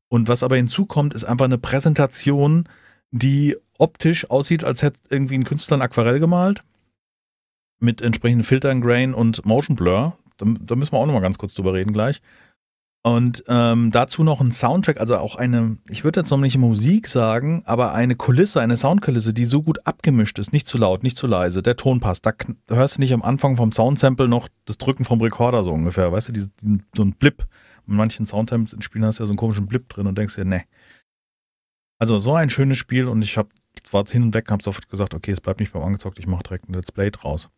Und was aber hinzukommt, ist einfach eine Präsentation, die optisch aussieht, als hätte irgendwie ein Künstler ein Aquarell gemalt. Mit entsprechenden Filtern, Grain und Motion Blur. Da, da müssen wir auch nochmal ganz kurz drüber reden gleich. Und ähm, dazu noch ein Soundtrack, also auch eine, ich würde jetzt noch nicht Musik sagen, aber eine Kulisse, eine Soundkulisse, die so gut abgemischt ist, nicht zu laut, nicht zu leise, der Ton passt. Da hörst du nicht am Anfang vom Soundsample noch das Drücken vom Rekorder so ungefähr, weißt du, diesen, so ein Blip. In manchen Soundsamples in Spielen hast du ja so einen komischen Blip drin und denkst dir, ne. Also so ein schönes Spiel und ich hab, war hin und weg, hab sofort gesagt, okay, es bleibt nicht beim angezockt, ich mache direkt ein Let's Play draus.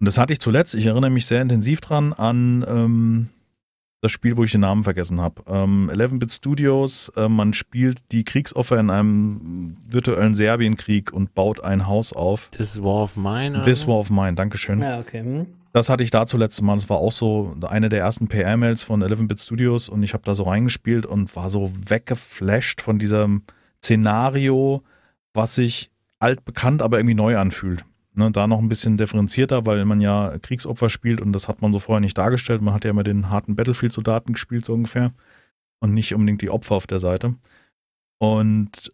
Und das hatte ich zuletzt, ich erinnere mich sehr intensiv dran an ähm, das Spiel, wo ich den Namen vergessen habe. Ähm, 11-Bit Studios, äh, man spielt die Kriegsopfer in einem virtuellen Serbienkrieg und baut ein Haus auf. This War of Mine? This War of Mine, Dankeschön. Ja, okay. Hm. Das hatte ich da zuletzt mal. Das war auch so eine der ersten PR-Mails von 11-Bit Studios und ich habe da so reingespielt und war so weggeflasht von diesem Szenario, was sich altbekannt, aber irgendwie neu anfühlt. Ne, da noch ein bisschen differenzierter, weil man ja Kriegsopfer spielt und das hat man so vorher nicht dargestellt. Man hat ja immer den harten Battlefield-Soldaten gespielt, so ungefähr. Und nicht unbedingt die Opfer auf der Seite. Und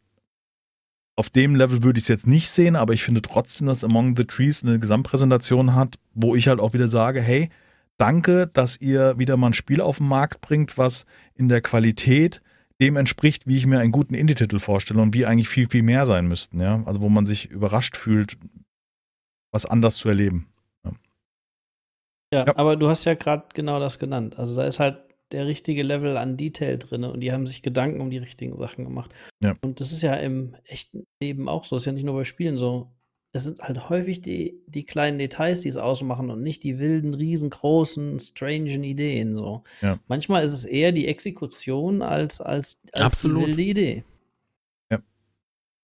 auf dem Level würde ich es jetzt nicht sehen, aber ich finde trotzdem, dass Among the Trees eine Gesamtpräsentation hat, wo ich halt auch wieder sage, hey, danke, dass ihr wieder mal ein Spiel auf den Markt bringt, was in der Qualität dem entspricht, wie ich mir einen guten Indie-Titel vorstelle und wie eigentlich viel, viel mehr sein müssten, ja. Also wo man sich überrascht fühlt, was anders zu erleben. Ja, ja. aber du hast ja gerade genau das genannt. Also da ist halt der richtige Level an Detail drin und die haben sich Gedanken um die richtigen Sachen gemacht. Ja. Und das ist ja im echten Leben auch so. Das ist ja nicht nur bei Spielen so. Es sind halt häufig die, die kleinen Details, die es ausmachen und nicht die wilden, riesengroßen, strangen Ideen. So. Ja. Manchmal ist es eher die Exekution als, als, als Absolut. die wilde Idee.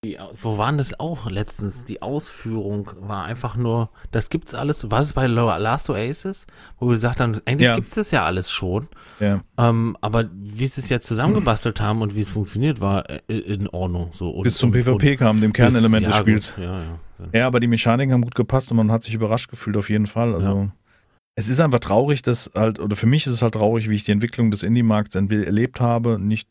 Die, wo waren das auch letztens? Die Ausführung war einfach nur, das gibt's alles. Was ist bei Last Oasis? Wo wir gesagt haben, eigentlich Ja. gibt's das ja alles schon. Ja. Ähm, aber wie sie es jetzt zusammengebastelt haben und wie es funktioniert, war äh, in Ordnung. So. Und, Bis zum und, PvP kam, dem und- Kernelement bis- des ja, Spiels. Gut, ja, ja. Aber die Mechaniken haben gut gepasst und man hat sich überrascht gefühlt auf jeden Fall. Also es ist einfach traurig, dass halt, oder für mich ist es halt traurig, wie ich die Entwicklung des Indie-Markts erlebt habe, nicht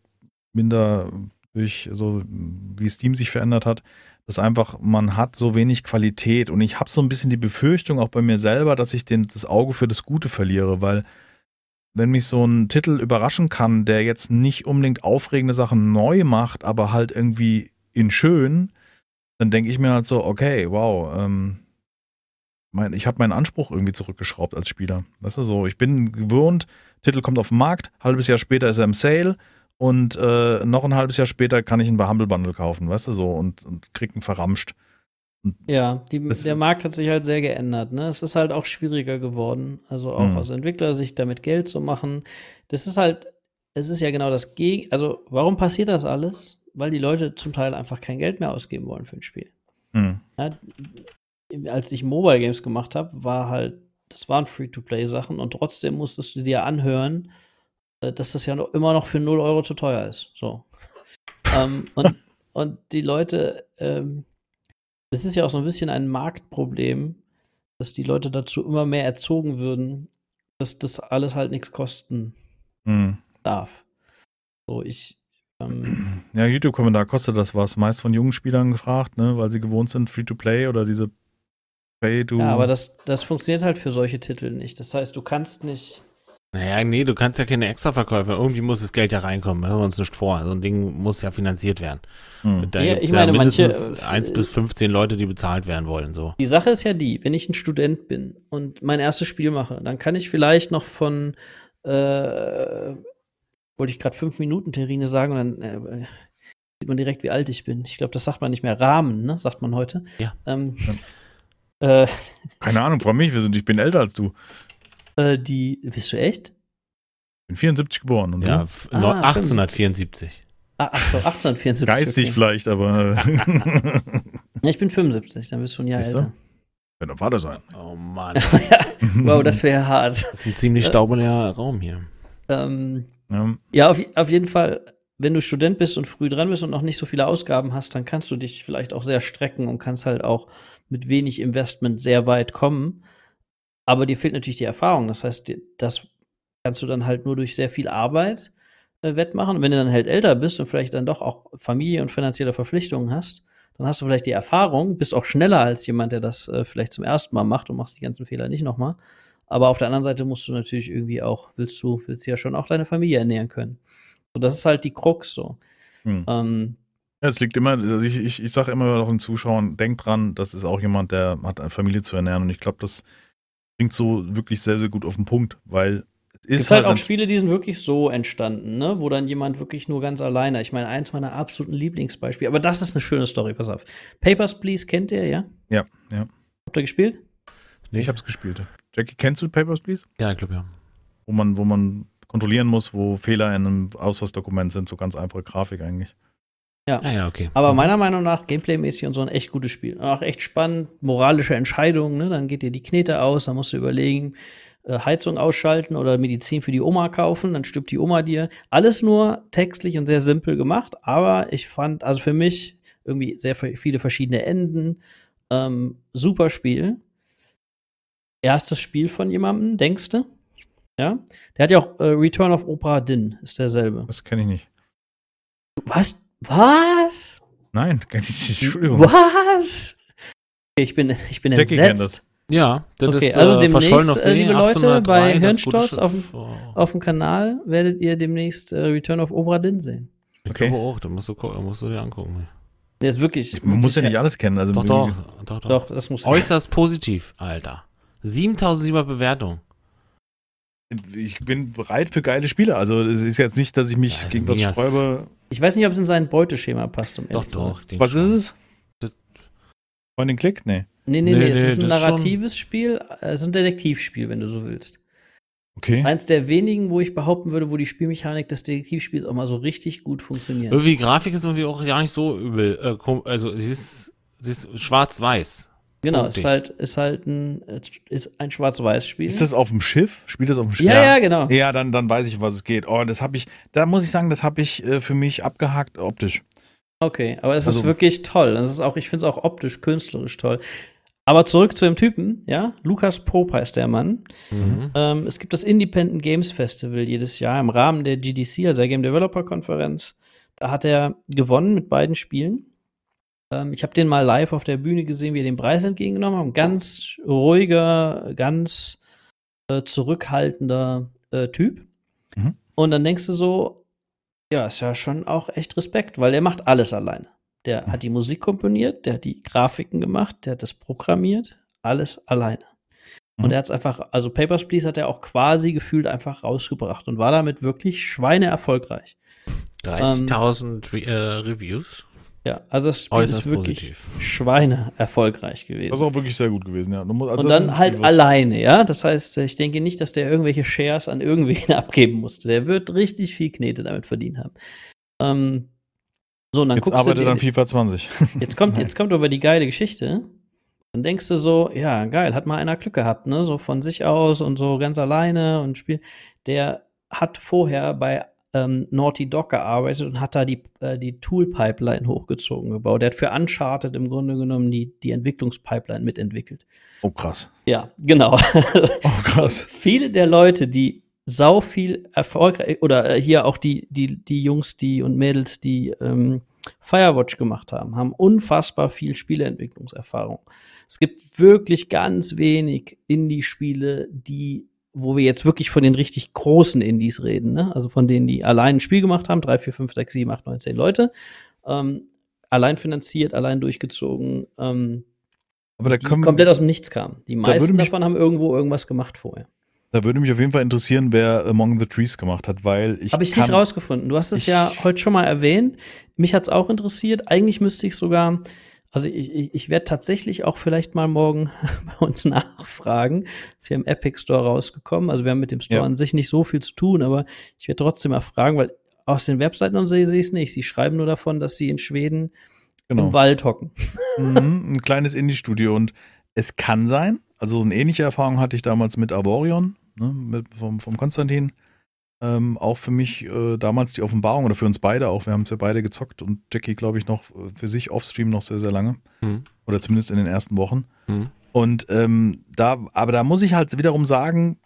minder durch so, wie Steam sich verändert hat, dass einfach, man hat so wenig Qualität und ich habe so ein bisschen die Befürchtung auch bei mir selber, dass ich den, das Auge für das Gute verliere, weil wenn mich so ein Titel überraschen kann, der jetzt nicht unbedingt aufregende Sachen neu macht, aber halt irgendwie in schön, dann denke ich mir halt so, okay, wow, ähm, mein, ich habe meinen Anspruch irgendwie zurückgeschraubt als Spieler. Weißt du, so, ich bin gewohnt, Titel kommt auf den Markt, halbes Jahr später ist er im Sale und äh, noch ein halbes Jahr später kann ich bei Humble Bundle kaufen, weißt du, so, und, und krieg ihn verramscht. Ja, die, der Markt hat sich halt sehr geändert. Ne? Es ist halt auch schwieriger geworden, also auch Mhm. aus Entwicklersicht damit Geld zu machen. Das ist halt, es ist ja genau das Gegen. Also, warum passiert das alles? Weil die Leute zum Teil einfach kein Geld mehr ausgeben wollen für ein Spiel. Hm. Ja, als ich Mobile Games gemacht habe, war halt, das waren Free-to-Play-Sachen und trotzdem musstest du dir anhören, dass das ja noch, immer noch für 0 Euro zu teuer ist. So. [laughs] ähm, und, und die Leute, ähm, das ist ja auch so ein bisschen ein Marktproblem, dass die Leute dazu immer mehr erzogen würden, dass das alles halt nichts kosten Hm. darf. So, ich, ähm, [clears throat] Ja, YouTube-Kommentar kostet das was. Meist von jungen Spielern gefragt, ne, weil sie gewohnt sind, Free-to-Play oder diese Pay-to. ja, aber das, das funktioniert halt für solche Titel nicht. Das heißt, du kannst nicht, Naja, nee, du kannst ja keine Extraverkäufe. Irgendwie muss das Geld ja reinkommen. Machen wir uns nicht vor. So ein Ding muss ja finanziert werden. hm. Da Ja, gibt's ich meine, manche, mindestens äh, eins bis 15 Leute, die bezahlt werden wollen. So. Die Sache ist ja die, wenn ich ein Student bin und mein erstes Spiel mache, dann kann ich vielleicht noch von, äh, wollte ich gerade fünf Minuten Terrine sagen und dann äh, sieht man direkt, wie alt ich bin. Ich glaube, das sagt man nicht mehr. Rahmen, ne? Sagt man heute. Ja. Ähm, äh, Keine Ahnung, freu mich, wir sind, ich bin älter als du. Äh, die, bist du echt? Ich bin 74 geboren. Und Ja, du? f- Ah, neu- 1874. Ah, ach so, 1874. Geistig okay. vielleicht, aber. [laughs] Ja, ich bin 75, dann bist du ein Jahr Siehst du? älter. Könnte Vater sein. Oh Mann. [laughs] wow, das wäre hart. Das ist ein ziemlich staubeleerer Raum hier. Ähm, Ja. ja, auf, auf jeden Fall, wenn du Student bist und früh dran bist und noch nicht so viele Ausgaben hast, dann kannst du dich vielleicht auch sehr strecken und kannst halt auch mit wenig Investment sehr weit kommen. Aber dir fehlt natürlich die Erfahrung. Das heißt, das kannst du dann halt nur durch sehr viel Arbeit äh, wettmachen. Wenn du dann halt älter bist und vielleicht dann doch auch Familie und finanzielle Verpflichtungen hast, dann hast du vielleicht die Erfahrung, bist auch schneller als jemand, der das äh, vielleicht zum ersten Mal macht und machst die ganzen Fehler nicht nochmal. Aber auf der anderen Seite musst du natürlich irgendwie auch, willst du, willst du ja schon auch deine Familie ernähren können. So, das ist halt die Krux so. Hm. Ähm, Ja, es liegt immer, also ich, ich, ich sage immer auch den Zuschauern, denkt dran, das ist auch jemand, der hat eine Familie zu ernähren. Und ich glaube, das bringt so wirklich sehr, sehr gut auf den Punkt, weil es Es ist gibt halt auch ein- Spiele, die sind wirklich so entstanden, ne? wo dann jemand wirklich nur ganz alleine, ich meine, eins meiner absoluten Lieblingsbeispiele, aber das ist eine schöne Story, pass auf. Papers, Please kennt ihr, ja? Ja, ja. Habt ihr gespielt? Nee, ich habe es gespielt. Jackie, kennst du Papers, Please? Ja, ich glaube ja. Wo man, wo man kontrollieren muss, wo Fehler in einem Ausweisdokument sind, so ganz einfache Grafik eigentlich. Ja, ja, okay. Aber meiner Meinung nach, gameplaymäßig und so ein echt gutes Spiel. Auch echt spannend, moralische Entscheidungen, ne? Dann geht dir die Knete aus, dann musst du überlegen, äh, Heizung ausschalten oder Medizin für die Oma kaufen, dann stirbt die Oma dir. Alles nur textlich und sehr simpel gemacht, aber ich fand, also für mich irgendwie sehr viele verschiedene Enden. Ähm, super Spiel. Erstes Spiel von jemandem, denkst du? Ja. Der hat ja auch äh, Return of Opera Din, ist derselbe. Das kenne ich nicht. Was? Was? Nein, kenne ich nicht. Entschuldigung. Was? Okay, ich bin, ich bin Jackie entsetzt. kennt das. Ja, das Okay, ist also äh, demnächst, verschollen auf äh, liebe Leute, 1803, bei das Hirnsturz auf Oh. Auf dem Kanal werdet ihr demnächst äh, Return of Obra Dinn sehen. Ich Okay. glaube auch, da musst du, musst du dir angucken. Der ist wirklich. Man muss ja wirklich- nicht alles kennen. Also Doch, doch, doch, doch. Doch, das muss. Äußerst positiv, Alter. 7700 Bewertungen. Ich bin bereit für geile Spiele. Also es ist jetzt nicht, dass ich mich Ja, ist gegen was sträube. Ich weiß nicht, ob es in sein Beuteschema passt, um Doch, ehrlich zu sein. doch. Was schon. ist es? Das- Point and Click? Nee. Nee, nee, Nee, nee, es nee, ist ein das ist schon- narratives Spiel, äh, es ist ein Detektivspiel, wenn du so willst. Das Okay. ist eins der wenigen, wo ich behaupten würde, wo die Spielmechanik des Detektivspiels auch mal so richtig gut funktioniert. Irgendwie Grafik ist irgendwie auch gar nicht so übel. Äh, also sie ist, sie ist schwarz-weiß. Genau, es ist punktig. halt, ist halt ein, äh, ist ein Schwarz-Weiß-Spiel. Ist das auf dem Schiff? Spielt das auf dem Schiff? ja, ja, genau. Ja, dann, dann weiß ich, um was es geht. Oh, das habe ich, da muss ich sagen, das habe ich äh, für mich abgehakt optisch. Okay, aber es Also- ist wirklich toll. Es ist auch, ich finde es auch optisch, künstlerisch toll. Aber zurück zu dem Typen, ja. Lukas Pope heißt der Mann. Mhm. Ähm, es gibt das Independent Games Festival jedes Jahr im Rahmen der GDC, also der Game Developer Konferenz. Da hat er gewonnen mit beiden Spielen. Ähm, ich habe den mal live auf der Bühne gesehen, wie er den Preis entgegengenommen hat. Ein ganz ruhiger, ganz äh, zurückhaltender äh, Typ. Mhm. Und dann denkst du so, ja, ist ja schon auch echt Respekt, weil er macht alles alleine. Der hat die Musik komponiert, der hat die Grafiken gemacht, der hat das programmiert, alles alleine. Und Mhm. er hat es einfach, also Papers, Please hat er auch quasi gefühlt einfach rausgebracht und war damit wirklich schweine erfolgreich. 30.000 Re äh, Reviews. Ja, also das Spiel Äußerst ist wirklich positiv. schweine erfolgreich gewesen. Das ist auch wirklich sehr gut gewesen, ja. Also und dann halt Spiel, alleine, ja. Das heißt, ich denke nicht, dass der irgendwelche Shares an irgendwen [laughs] abgeben musste. Der wird richtig viel Knete damit verdient haben. Ähm, so, und dann Jetzt arbeitet du FIFA 20. [laughs] jetzt kommt, jetzt [laughs] kommt aber die geile Geschichte. Dann denkst du so, ja, geil, hat mal einer Glück gehabt, ne? So von sich aus und so ganz alleine und spielt. Der hat vorher bei ähm, Naughty Dog gearbeitet und hat da die, äh, die Tool-Pipeline hochgezogen gebaut. Der hat für Uncharted im Grunde genommen die, die Entwicklungspipeline mitentwickelt. Oh, krass. Ja, genau. [laughs] Oh, krass. Viele der Leute, die sau viel erfolgreich oder äh, hier auch die, die, die Jungs, die und Mädels, die ähm, Firewatch gemacht haben, haben unfassbar viel Spieleentwicklungserfahrung. Es gibt wirklich ganz wenig Indie-Spiele, die, wo wir jetzt wirklich von den richtig großen Indies reden, ne? Also von denen, die allein ein Spiel gemacht haben, drei, vier, fünf, sechs, sieben, acht, neun, zehn Leute, ähm, allein finanziert, allein durchgezogen, ähm, Aber da, die können, komplett aus dem Nichts kamen. Die meisten mich- davon haben irgendwo irgendwas gemacht vorher. da würde mich auf jeden Fall interessieren, wer Among the Trees gemacht hat, weil ich. Habe ich nicht rausgefunden. Du hast es ja heute schon mal erwähnt. Mich hat es auch interessiert. Eigentlich müsste ich sogar, also ich, ich, ich werde tatsächlich auch vielleicht mal morgen [laughs] bei uns nachfragen. Ist hier im Epic Store rausgekommen. Also wir haben mit dem Store Ja. an sich nicht so viel zu tun, aber ich werde trotzdem mal fragen, weil aus den Webseiten und so sehe ich es nicht. Sie schreiben nur davon, dass sie in Schweden im Genau. Wald hocken. Mhm, [laughs] ein kleines Indie-Studio und Es kann sein. Also eine ähnliche Erfahrung hatte ich damals mit Avorion, ne, mit, vom, vom Konstantin. Ähm, auch für mich äh, damals die Offenbarung oder für uns beide auch. Wir haben es ja beide gezockt und Jackie, glaube ich, noch äh, für sich offstream noch sehr, sehr lange. Hm. Oder zumindest in den ersten Wochen. Hm. Und ähm, da, aber da muss ich halt wiederum sagen,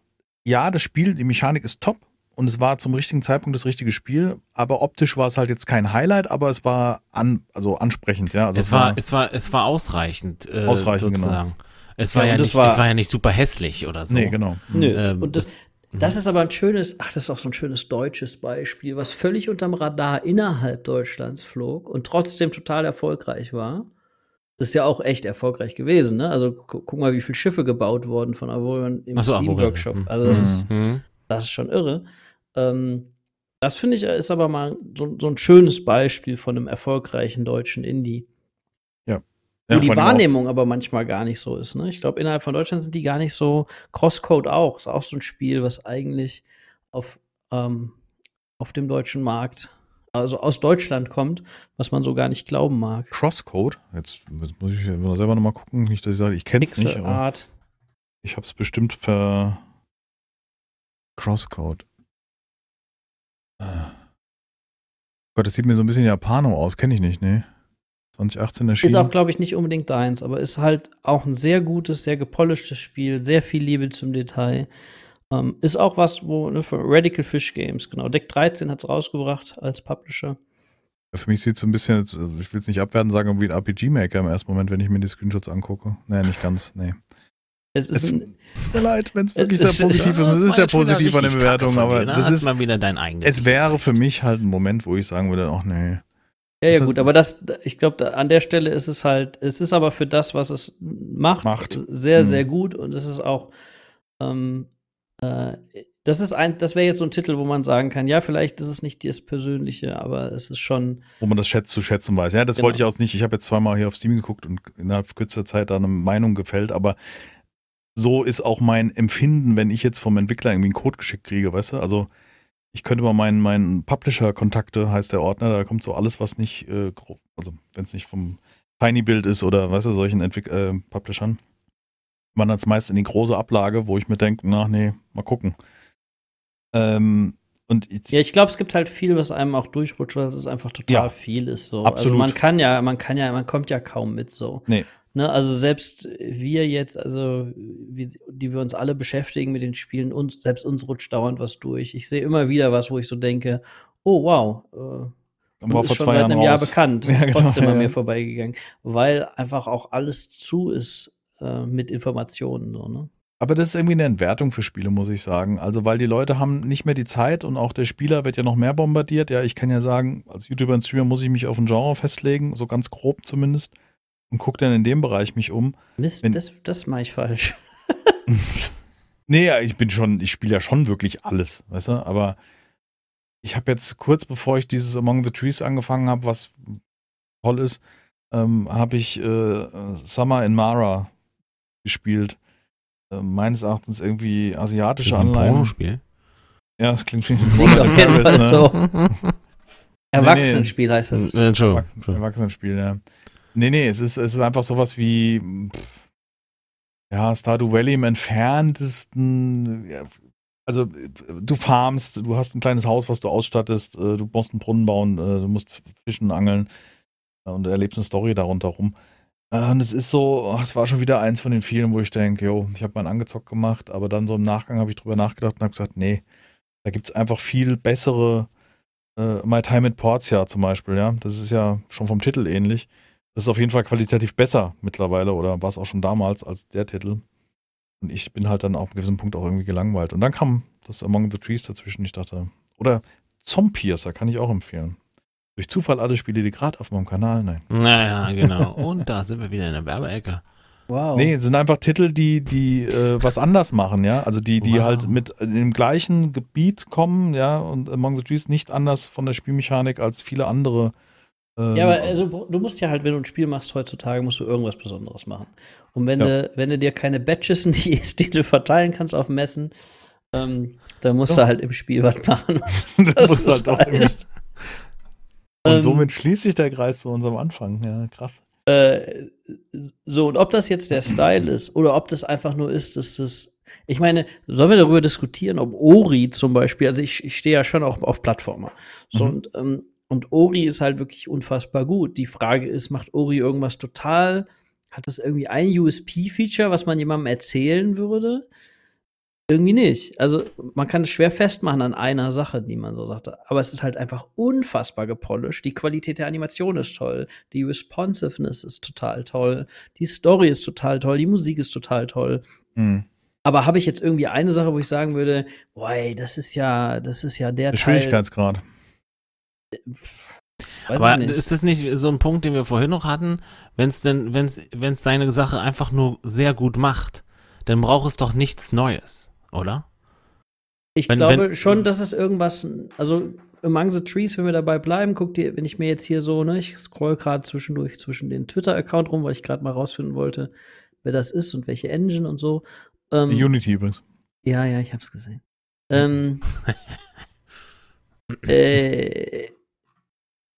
ja, das Spiel, die Mechanik ist top und es war zum richtigen Zeitpunkt das richtige Spiel, aber optisch war es halt jetzt kein Highlight, aber es war an, also ansprechend, ja. Also es, war, es war, es war ausreichend, äh, Ausreichend, genau. sozusagen. Es war Ja, ja, es nicht, war- es war ja nicht super hässlich oder so. nee, genau. Nö. Ähm, und das, das ist aber ein schönes, ach, das ist auch so ein schönes deutsches Beispiel, was völlig unterm Radar innerhalb Deutschlands flog und trotzdem total erfolgreich war. Das ist ja auch echt erfolgreich gewesen, ne? Also gu guck mal, wie viele Schiffe gebaut wurden von Avorion im so, Steam-Workshop. hm. Also das Mhm. ist, Hm. das ist schon irre. Ähm, das finde ich ist aber mal so, so ein schönes Beispiel von einem erfolgreichen deutschen Indie. Wo Ja, die allem auch- Wahrnehmung aber manchmal gar nicht so ist. Ne? Ich glaube, innerhalb von Deutschland sind die gar nicht so. Crosscode auch. Ist auch so ein Spiel, was eigentlich auf, ähm, auf dem deutschen Markt, also aus Deutschland kommt, was man so gar nicht glauben mag. Crosscode, jetzt, jetzt muss ich selber nochmal gucken, nicht, dass ich sage, ich kenne es nicht, Art. ich habe es bestimmt ver Crosscode. Ah. Gott, das sieht mir so ein bisschen Japano aus, kenne ich nicht, ne? 2018 erschienen. Ist auch, glaube ich, nicht unbedingt deins, aber ist halt auch ein sehr gutes, sehr gepolischtes Spiel, sehr viel Liebe zum Detail. Ähm, ist auch was, wo, ne, für Radical Fish Games, genau. Deck 13 hat es rausgebracht als Publisher. Für mich sieht es so ein bisschen, jetzt, also ich will es nicht abwerten sagen, wie ein RPG-Maker im ersten Moment, wenn ich mir die Screenshots angucke. Nee, nicht ganz, nee. Es ist Es- ein, Tut mir leid, wenn es wirklich sehr ist- positiv ist. Es ist ja positiv an den Bewertungen, aber das ist, mal wieder dein eigenes. es wäre für mich halt ein Moment, wo ich sagen würde, ach nee. Ja, ja, gut, aber das, ich glaube, an der Stelle ist es halt, es ist aber für das, was es macht, Macht. sehr, Mhm. sehr gut und es ist auch, ähm, äh, das ist ein, das wäre jetzt so ein Titel, wo man sagen kann, ja, vielleicht ist es nicht das Persönliche, aber es ist schon, wo man das schätzt, zu schätzen weiß. Ja, das Genau. wollte ich auch nicht. Ich habe jetzt zweimal hier auf Steam geguckt und innerhalb kürzester Zeit da eine Meinung gefällt, aber so ist auch mein Empfinden, wenn ich jetzt vom Entwickler irgendwie einen Code geschickt kriege, weißt du? Also ich könnte mal meinen, meinen Publisher-Kontakte, heißt der Ordner, da kommt so alles, was nicht, äh, also wenn es nicht vom Tiny-Build ist oder, weißt du, solchen Entwick äh, Publishern, wandert es meist in die große Ablage, wo ich mir denke, na nee, mal gucken. Ähm, und ich, ja, ich glaube, es gibt halt viel, was einem auch durchrutscht, weil es einfach total Ja, viel ist, so. absolut. Also man kann ja, man kann ja, man kommt ja kaum mit, so. Nee. Ne, also selbst wir jetzt, also wie, die wir uns alle beschäftigen mit den Spielen, uns, selbst uns rutscht dauernd was durch. Ich sehe immer wieder was, wo ich so denke, oh wow, äh, war ist vor schon zwei seit einem Jahr bekannt, [laughs] Ja, ist genau, trotzdem ja, an mir vorbeigegangen, weil einfach auch alles zu ist äh, mit Informationen. So, ne? Aber das ist irgendwie eine Entwertung für Spiele, muss ich sagen. Also, weil die Leute haben nicht mehr die Zeit und auch der Spieler wird ja noch mehr bombardiert. Ja, ich kann ja sagen, als YouTuber und Streamer muss ich mich auf ein Genre festlegen, so ganz grob zumindest, und gucke dann in dem Bereich mich um. Mist, Wenn- das, das mache ich falsch. [laughs] Nee, ja, ich bin schon, ich spiele ja schon wirklich alles, weißt du, aber ich habe jetzt kurz bevor ich dieses Among the Trees angefangen habe, was toll ist, ähm, habe ich äh, Summer in Mara gespielt. Äh, meines Erachtens irgendwie asiatische ein Anleihen. Pornospiel. Ja, das klingt wie Fall so. [laughs] ne? Erwachsenenspiel heißt das. Äh, Entschuldigung. Erwachsen- Erwachsenenspiel, ja. Nee, nee, es ist, es ist einfach sowas wie pff, ja, Stardew Valley im entferntesten. Ja, also du farmst, du hast ein kleines Haus, was du ausstattest, äh, du musst einen Brunnen bauen, äh, du musst fischen, angeln äh, und erlebst eine Story darunter rum. Und es ist so, oh, es war schon wieder eins von den vielen, wo ich denke, jo, ich habe mal einen angezockt gemacht, aber dann so im Nachgang habe ich drüber nachgedacht und habe gesagt, nee, da gibt es einfach viel bessere äh, My Time at Portia zum Beispiel, ja. Das ist ja schon vom Titel ähnlich. Das ist auf jeden Fall qualitativ besser mittlerweile oder war es auch schon damals als der Titel. Und ich bin halt dann auf einem gewissen Punkt auch irgendwie gelangweilt. Und dann kam das Among the Trees dazwischen. Ich dachte, oder Zompiercer kann ich auch empfehlen. Durch Zufall alle Spiele, die gerade auf meinem Kanal, nein. Naja, [laughs] genau. Und da sind wir wieder in der Werbeecke. Wow. Nee, es sind einfach Titel, die, die äh, was anders machen, ja. Also die, die Wow. halt mit in dem gleichen Gebiet kommen, ja, und Among the Trees nicht anders von der Spielmechanik als viele andere. Ähm, Ja, aber also, du musst ja halt, wenn du ein Spiel machst heutzutage, musst du irgendwas Besonderes machen. Und wenn, Ja. du, wenn du dir keine Badges und [laughs] die, du verteilen kannst auf Messen, ähm, dann musst Doch. du halt im Spiel was machen. [laughs] das Was muss das halt auch heißt. [laughs] Und Ähm, somit schließt sich der Kreis zu unserem Anfang. Ja, krass. Äh, so, und ob das jetzt der Style ist oder ob das einfach nur ist, dass das. Ich meine, sollen wir darüber diskutieren, ob Ori zum Beispiel, also ich, ich stehe ja schon auch auf Plattformer. So, Mhm. und, ähm, und Ori ist halt wirklich unfassbar gut. Die Frage ist, macht Ori irgendwas total? Hat das irgendwie ein USP-Feature, was man jemandem erzählen würde? Irgendwie nicht. Also man kann es schwer festmachen an einer Sache, die man so sagte. Aber es ist halt einfach unfassbar gepolished. Die Qualität der Animation ist toll. Die Responsiveness ist total toll. Die Story ist total toll. Die Musik ist total toll. Hm. Aber habe ich jetzt irgendwie eine Sache, wo ich sagen würde, boah, ey, das ist ja, das ist ja der, Der Teil. Schwierigkeitsgrad. Weiß Aber ist das nicht so ein Punkt, den wir vorhin noch hatten? Wenn es denn, wenn es, wenn es seine Sache einfach nur sehr gut macht, dann braucht es doch nichts Neues, oder? Ich Wenn- glaube wenn- schon, dass es irgendwas, also Among the Trees, wenn wir dabei bleiben, guck dir, wenn ich mir jetzt hier so, ne, ich scroll gerade zwischendurch zwischen den Twitter-Account rum, weil ich gerade mal rausfinden wollte, wer das ist und welche Engine und so. Ähm, Unity übrigens. ja, ja, ich hab's gesehen. Ähm, [laughs] äh,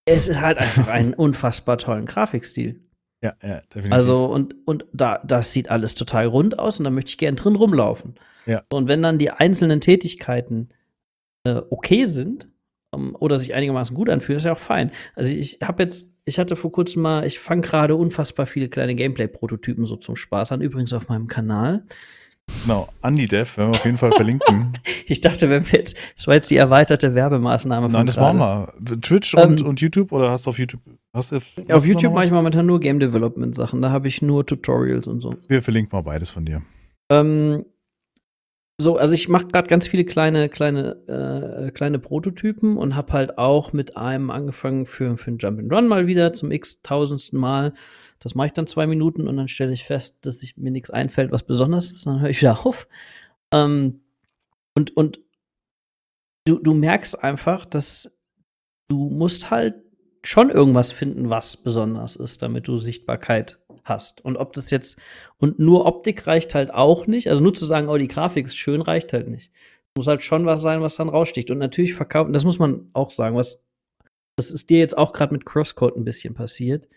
es ist halt einfach einen [laughs] unfassbar tollen Grafikstil. Ja, ja, definitiv. Also, und, und da, das sieht alles total rund aus und da möchte ich gern drin rumlaufen. Ja. Und wenn dann die einzelnen Tätigkeiten äh, okay sind ähm, oder sich einigermaßen gut anfühlen, ist ja auch fein. Also ich habe jetzt, ich hatte vor kurzem mal, ich fange gerade unfassbar viele kleine Gameplay-Prototypen so zum Spaß an, übrigens auf meinem Kanal. Genau, AndiDev, werden wir auf jeden Fall verlinken. [laughs] Ich dachte, wenn wir jetzt, das war jetzt die erweiterte Werbemaßnahme. von Nein, das gerade. machen wir. Twitch und, Ähm, und YouTube oder hast du auf YouTube? Hast du, hast Auf YouTube mache ich momentan nur Game Development Sachen, da habe ich nur Tutorials und so. Wir verlinken mal beides von dir. Ähm, so, also ich mache gerade ganz viele kleine, kleine, äh, kleine Prototypen und habe halt auch mit einem angefangen für, für ein Jump and Run mal wieder zum x-tausendsten Mal. Das mache ich dann zwei Minuten und dann stelle ich fest, dass sich mir nichts einfällt, was besonders ist. Dann höre ich wieder [laughs] auf. Ähm, und und du, du merkst einfach, dass du musst halt schon irgendwas finden, was besonders ist, damit du Sichtbarkeit hast. Und ob das jetzt und nur Optik reicht halt auch nicht. Also nur zu sagen, oh, die Grafik ist schön, reicht halt nicht. Muss halt schon was sein, was dann raussticht. Und natürlich verkaufen, das muss man auch sagen, was, das ist dir jetzt auch gerade mit Crosscode ein bisschen passiert.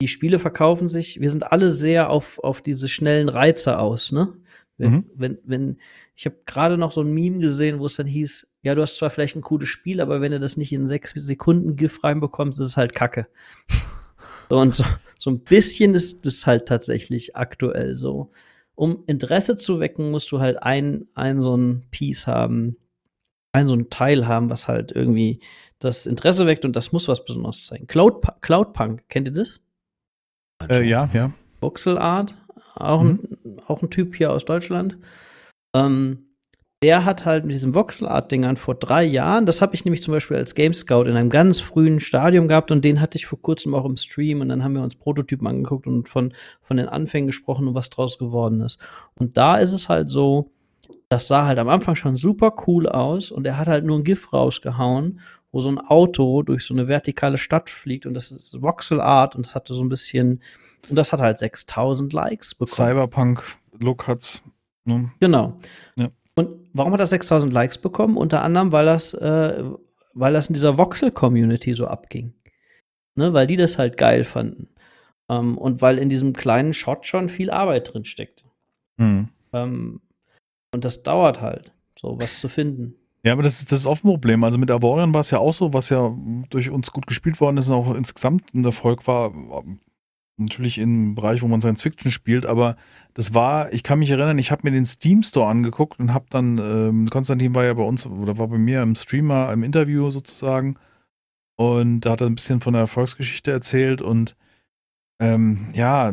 Die Spiele verkaufen sich, wir sind alle sehr auf, auf diese schnellen Reize aus, ne? Wenn, Mhm. wenn, wenn, ich habe gerade noch so ein Meme gesehen, wo es dann hieß, ja, du hast zwar vielleicht ein cooles Spiel, aber wenn du das nicht in sechs Sekunden GIF reinbekommst, ist es halt Kacke. [laughs] So, und so, so ein bisschen ist das halt tatsächlich aktuell so. Um Interesse zu wecken, musst du halt ein, ein so ein Piece haben, ein so ein Teil haben, was halt irgendwie das Interesse weckt und das muss was Besonderes sein. Cloud, Cloudpunk, kennt ihr das? Äh, ja, ja. Voxel Art, auch, ein, auch ein Typ hier aus Deutschland. Ähm, der hat halt mit diesen Voxel Art Dingern vor drei Jahren, das habe ich nämlich zum Beispiel als Game Scout in einem ganz frühen Stadium gehabt und den hatte ich vor kurzem auch im Stream und dann haben wir uns Prototypen angeguckt und von, von den Anfängen gesprochen und was draus geworden ist. Und da ist es halt so, das sah halt am Anfang schon super cool aus und er hat halt nur ein GIF rausgehauen, wo so ein Auto durch so eine vertikale Stadt fliegt und das ist Voxel Art und das hatte so ein bisschen, und das hat halt 6000 Likes bekommen. Cyberpunk-Look hat's. Ne? Genau. Ja. Und warum hat das 6000 Likes bekommen? Unter anderem, weil das, äh, weil das in dieser Voxel-Community so abging. Ne, weil die das halt geil fanden. Ähm, und weil in diesem kleinen Shot schon viel Arbeit drin steckt. Hm. Ähm, und das dauert halt, so was zu finden. Ja, aber das ist das ist oft ein Problem. Also mit Avorion war es ja auch so, was ja durch uns gut gespielt worden ist und auch insgesamt ein Erfolg war. Natürlich im Bereich, wo man Science Fiction spielt, aber das war, ich kann mich erinnern, ich habe mir den Steam Store angeguckt und habe dann, ähm, Konstantin war ja bei uns oder war bei mir im Streamer, im Interview sozusagen und da hat er ein bisschen von der Erfolgsgeschichte erzählt und ähm, ja,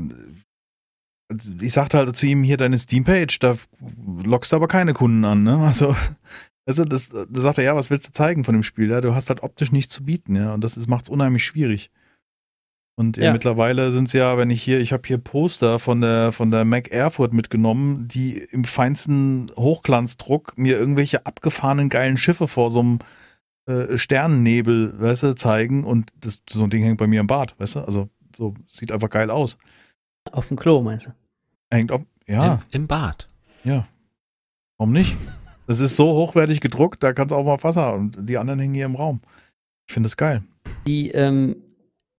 ich sagte halt zu ihm hier deine Steam-Page, da lockst du aber keine Kunden an, ne? Also also das, da sagt er, ja, was willst du zeigen von dem Spiel? Ja, du hast halt optisch nichts zu bieten, ja, und das macht es unheimlich schwierig. Und ja, Ja. mittlerweile sind es ja, wenn ich hier, ich habe hier Poster von der von der Mac Erfurt mitgenommen, die im feinsten Hochglanzdruck mir irgendwelche abgefahrenen geilen Schiffe vor so einem äh, Sternennebel, weißt du, zeigen und das so ein Ding hängt bei mir im Bad, weißt du? Also so sieht einfach geil aus. Auf dem Klo, meinst du? Hängt auf, ja, Im, Im Bad. ja. Warum nicht? Das ist so hochwertig gedruckt, da kannst du auch mal Wasser und die anderen hängen hier im Raum. Ich finde das geil. Die, ähm,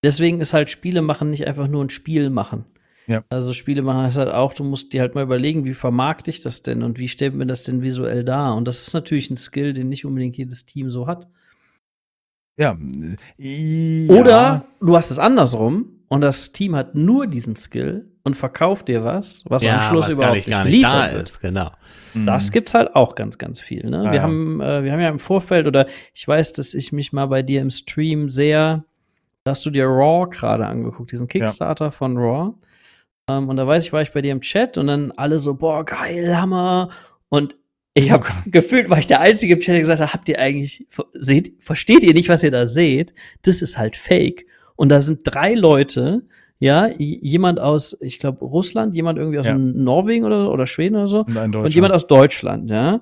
deswegen ist halt Spiele machen nicht einfach nur ein Spiel machen. Ja. Also Spiele machen heißt halt auch, du musst dir halt mal überlegen, wie vermarkte ich das denn und wie stellt mir das denn visuell dar? Und das ist natürlich ein Skill, den nicht unbedingt jedes Team so hat. Ja. ja. Oder du hast es andersrum und das Team hat nur diesen Skill und verkauft dir was, was ja, am Schluss was überhaupt nicht, nicht nicht da wird. ist, genau. Mhm. Das gibt's halt auch ganz, ganz viel. Ne? Ah, wir, ja. haben, äh, wir haben ja im Vorfeld, oder ich weiß, dass ich mich mal bei dir im Stream sehr, da hast du dir Raw gerade angeguckt, diesen Kickstarter von Raw. Ähm, und da weiß ich, war ich bei dir im Chat und dann alle so, boah, geil, Hammer. Und ich habe [laughs] gefühlt, war ich der Einzige im Chat, der gesagt hat, habt ihr eigentlich, seht, versteht ihr nicht, was ihr da seht? Das ist halt fake. Und da sind drei Leute, ja, jemand aus, ich glaube, Russland, jemand irgendwie aus Ja. Norwegen oder, oder Schweden oder so, Und und jemand aus Deutschland, ja,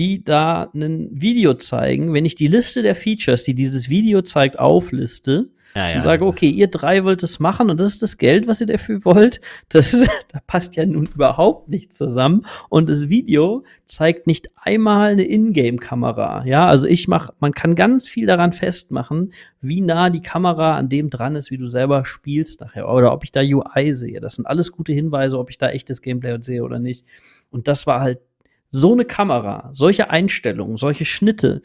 die da ein Video zeigen, wenn ich die Liste der Features, die dieses Video zeigt, aufliste Ja, ja. und sage, okay, ihr drei wollt es machen und das ist das Geld, was ihr dafür wollt, das, [laughs] da passt ja nun überhaupt nicht zusammen. Und das Video zeigt nicht einmal eine Ingame-Kamera. Ja, also ich mache, man kann ganz viel daran festmachen, wie nah die Kamera an dem dran ist, wie du selber spielst nachher. Oder ob ich da UI sehe. Das sind alles gute Hinweise, ob ich da echtes Gameplay sehe oder nicht. Und das war halt so eine Kamera, solche Einstellungen, solche Schnitte,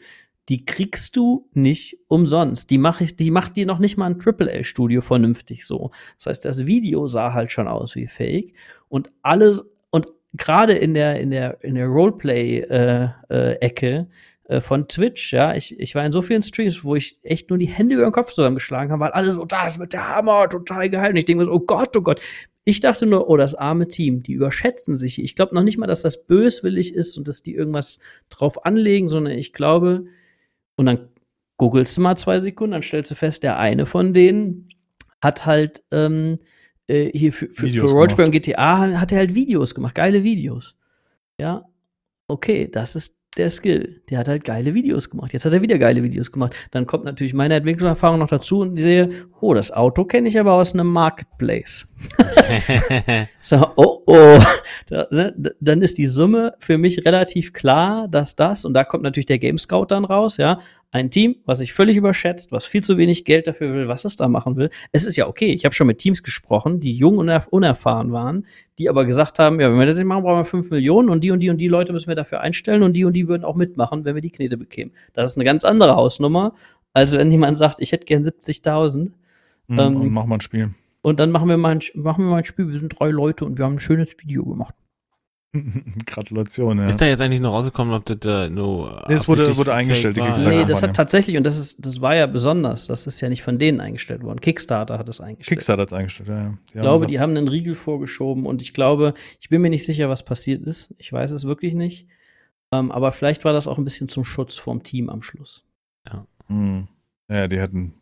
die kriegst du nicht umsonst. Die, mach ich, die macht dir noch nicht mal ein AAA-Studio vernünftig so. Das heißt, das Video sah halt schon aus wie Fake und alles und gerade in der in der in der Roleplay-Ecke äh, von Twitch, ja, ich, ich war in so vielen Streams, wo ich echt nur die Hände über den Kopf zusammengeschlagen habe, weil alle so, das mit der Hammer, total geil. Und ich denke mir so, oh Gott, oh Gott. Ich dachte nur, oh, das arme Team, die überschätzen sich. Ich glaube noch nicht mal, dass das böswillig ist und dass die irgendwas drauf anlegen, sondern ich glaube, und dann googelst du mal zwei Sekunden, dann stellst du fest, der eine von denen hat halt ähm, äh, hier für, für, für Rollspiel und GTA hat er halt Videos gemacht, geile Videos. Ja, okay, das ist der Skill. Der hat halt geile Videos gemacht. Jetzt hat er wieder geile Videos gemacht. Dann kommt natürlich meine Entwicklungserfahrung noch dazu und ich sehe, oh, das Auto kenne ich aber aus einem Marketplace. [laughs] So, oh, oh. Da, ne, dann ist die Summe für mich relativ klar, dass das, und da kommt natürlich der Game Scout dann raus, ja, ein Team, was sich völlig überschätzt, was viel zu wenig Geld dafür will, was es da machen will. Es ist ja okay. Ich habe schon mit Teams gesprochen, die jung und unerf- unerfahren waren, die aber gesagt haben, ja, wenn wir das nicht machen, brauchen wir 5 Millionen und die und die und die Leute müssen wir dafür einstellen und die und die würden auch mitmachen, wenn wir die Knete bekämen. Das ist eine ganz andere Hausnummer, als wenn jemand sagt, ich hätte gern 70.000 Mhm, ähm, und mach mal ein Spiel. und dann machen wir mal ein, machen wir mal ein Spiel. Wir sind drei Leute und wir haben ein schönes Video gemacht. [laughs] Gratulation, ja. Ist da jetzt eigentlich noch rausgekommen, ob das äh, nur. Nee, es wurde- wurde eingestellt, die? Kickstarter. nee, Ja, das hat ja. tatsächlich, und das ist, das war ja besonders, das ist ja nicht von denen eingestellt worden. Kickstarter hat es eingestellt. Kickstarter hat's eingestellt, ja. ja. Ich glaube, die haben einen Riegel vorgeschoben und ich glaube, ich bin mir nicht sicher, was passiert ist. Ich weiß es wirklich nicht. Ähm, aber vielleicht war das auch ein bisschen zum Schutz vom Team am Schluss. Hm. Ja, die hätten.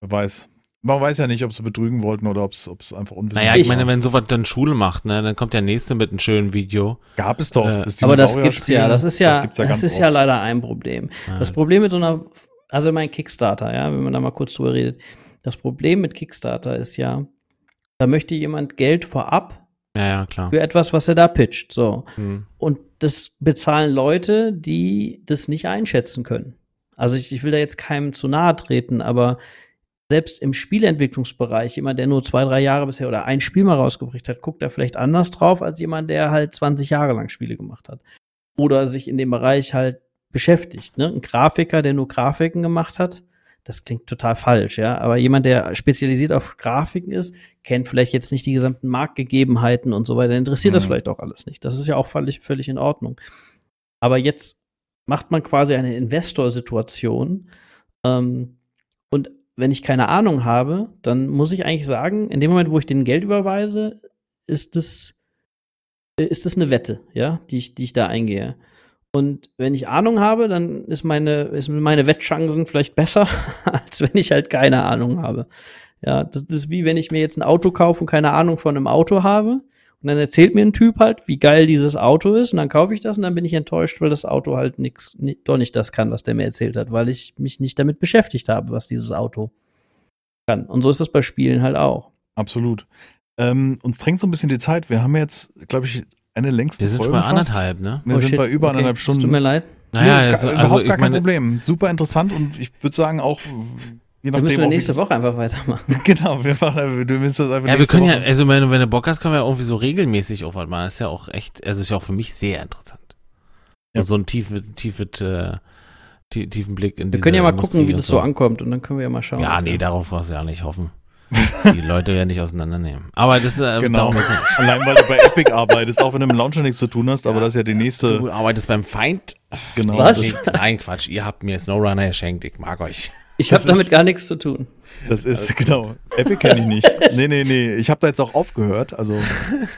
Wer weiß. Man weiß ja nicht, ob sie betrügen wollten oder ob es einfach unwissend Naja, ich meine, wenn sowas dann Schule macht, ne, dann kommt der nächste mit einem schönen Video. Gab es doch. Äh, das Aber das gibt's ja. Das ist ja, das, ja ganz ist ja oft. leider ein Problem. Das Ja. Problem mit so einer, also mein Kickstarter, ja, wenn man da mal kurz drüber redet. Das Problem mit Kickstarter ist ja, da möchte jemand Geld vorab ja, ja, klar. für etwas, was er da pitcht. So. Hm. Und das bezahlen Leute, die das nicht einschätzen können. Also ich, ich will da jetzt keinem zu nahe treten, aber selbst im Spieleentwicklungsbereich, jemand, der nur zwei, drei Jahre bisher oder ein Spiel mal rausgebracht hat, guckt da vielleicht anders drauf als jemand, der halt 20 Jahre lang Spiele gemacht hat. Oder sich in dem Bereich halt beschäftigt. Ne? Ein Grafiker, der nur Grafiken gemacht hat, das klingt total falsch, ja. Aber jemand, der spezialisiert auf Grafiken ist, kennt vielleicht jetzt nicht die gesamten Marktgegebenheiten und so weiter, interessiert das Mhm. vielleicht auch alles nicht. Das ist ja auch völlig, völlig in Ordnung. Aber jetzt macht man quasi eine Investor-Situation. Ähm, und wenn ich keine Ahnung habe, dann muss ich eigentlich sagen, in dem Moment, wo ich den Geld überweise, ist es, ist es eine Wette, ja, die ich, die ich da eingehe. Und wenn ich Ahnung habe, dann ist meine, ist meine Wettchancen vielleicht besser, [laughs] als wenn ich halt keine Ahnung habe. Ja, das ist wie wenn ich mir jetzt ein Auto kaufe und keine Ahnung von einem Auto habe. Und dann erzählt mir ein Typ halt, wie geil dieses Auto ist. Und dann kaufe ich das und dann bin ich enttäuscht, weil das Auto halt nix, ni- doch nicht das kann, was der mir erzählt hat, weil ich mich nicht damit beschäftigt habe, was dieses Auto kann. Und so ist das bei Spielen halt auch. Absolut. Ähm, uns drängt so ein bisschen die Zeit. Wir haben jetzt, glaube ich, eine längste Wir sind schon Folge bei fast. anderthalb, ne? Wir Oh, sind shit. bei über Okay, anderthalb Stunden. tut mir leid. Naja, nee, also, gar, also überhaupt ich gar kein Problem. Super interessant und ich würde sagen auch Je Dann müssen wir nächste Woche einfach weitermachen. [laughs] Genau, wir machen, du müsst das einfach Ja, wir können ja, Woche- also wenn, wenn du Bock hast, können wir ja irgendwie so regelmäßig auf was machen. Das ist ja auch echt, also ist ja auch für mich sehr interessant. Ja. So einen tiefen, tiefen, äh, tie- tiefen Blick in Wir diese können ja mal Industrie gucken, wie das so ankommt und dann können wir ja mal schauen. Ja, nee, darauf brauchst du ja nicht hoffen. [laughs] Die Leute werden nicht auseinandernehmen. Aber das äh, Genau. darum geht's ja nicht. Allein weil du bei Epic arbeitest, auch wenn du mit dem Launcher nichts zu tun hast, aber Ja. das ist ja die nächste. Du arbeitest beim Feind. genau. Was? Nein, Quatsch. Ihr habt mir SnowRunner geschenkt. Ich mag euch. Ich habe damit gar nichts zu tun. das ist, genau. Epic kenne ich nicht. [laughs] Nee, nee, nee. Ich habe da jetzt auch aufgehört. Also,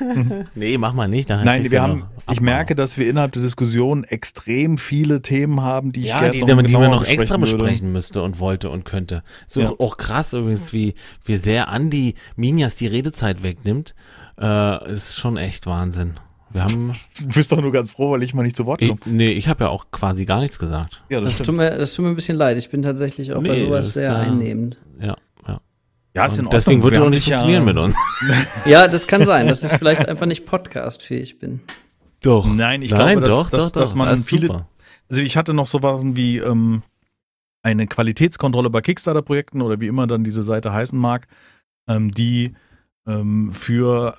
[laughs] Nee, mach mal nicht. nein, wir haben, ich merke, dass wir innerhalb der Diskussion extrem viele Themen haben, die ich ja, gerne die, noch die, man genauer noch extra besprechen würde. besprechen müsste und wollte und könnte. So Ja. auch krass übrigens, wie, wie sehr Andi Minias die Redezeit wegnimmt. Äh, ist schon echt Wahnsinn. Wir haben. Du bist doch nur ganz froh, weil ich mal nicht zu Wort Ich, komme. nee, ich habe ja auch quasi gar nichts gesagt. Ja, Das stimmt. tut, mir, das tut mir ein bisschen leid. Ich bin tatsächlich auch bei Nee, sowas das, sehr äh, einnehmend. Ja, ja. Ja, ist in Und deswegen Ordnung. wird Wir er auch nicht funktionieren ja, mit uns. [laughs] Ja, das kann sein, dass ich vielleicht einfach nicht podcastfähig bin. Doch. Nein, ich Nein, glaube, dass, doch, dass, doch, dass doch, man alles viele. super. Also ich hatte noch sowas wie ähm, eine Qualitätskontrolle bei Kickstarter-Projekten oder wie immer dann diese Seite heißen mag, ähm, die ähm, für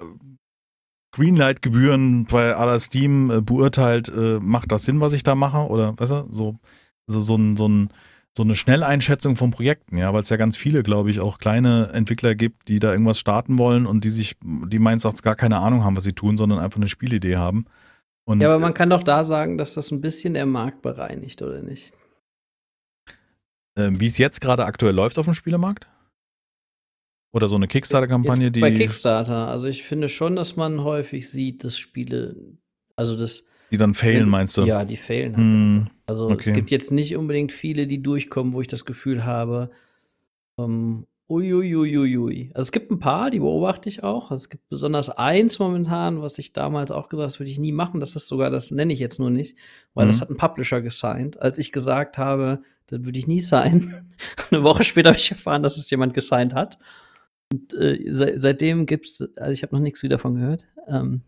Greenlight-Gebühren bei aller Steam äh, beurteilt, äh, macht das Sinn, was ich da mache? Oder weißt du, so, so, so, ein, so, ein, so eine Schnelleinschätzung von Projekten, ja, weil es ja ganz viele, glaube ich, auch kleine Entwickler gibt, die da irgendwas starten wollen und die sich, die meines Erachtens gar keine Ahnung haben, was sie tun, sondern einfach eine Spielidee haben. Und, Ja, aber man kann doch da sagen, dass das ein bisschen der Markt bereinigt, oder nicht? ähm, wie es jetzt gerade aktuell läuft auf dem Spielemarkt? Oder so eine Kickstarter-Kampagne, die. Bei Kickstarter. Also ich finde schon, dass man häufig sieht, dass Spiele, also das. die dann failen, meinst du? Ja, die failen halt. Hm, Also okay. es gibt jetzt nicht unbedingt viele, die durchkommen, wo ich das Gefühl habe, ähm, uiuiuiui. Also es gibt ein paar, die beobachte ich auch. Also es gibt besonders eins momentan, was ich damals auch gesagt habe, das würde ich nie machen. Das ist sogar, das nenne ich jetzt nur nicht, weil Mhm. das hat ein Publisher gesigned. Als ich gesagt habe, das würde ich nie signen. [laughs] Eine Woche später habe ich erfahren, dass es jemand gesigned hat. Und äh, se seitdem gibt's, also ich habe noch nichts wieder davon gehört. Ähm,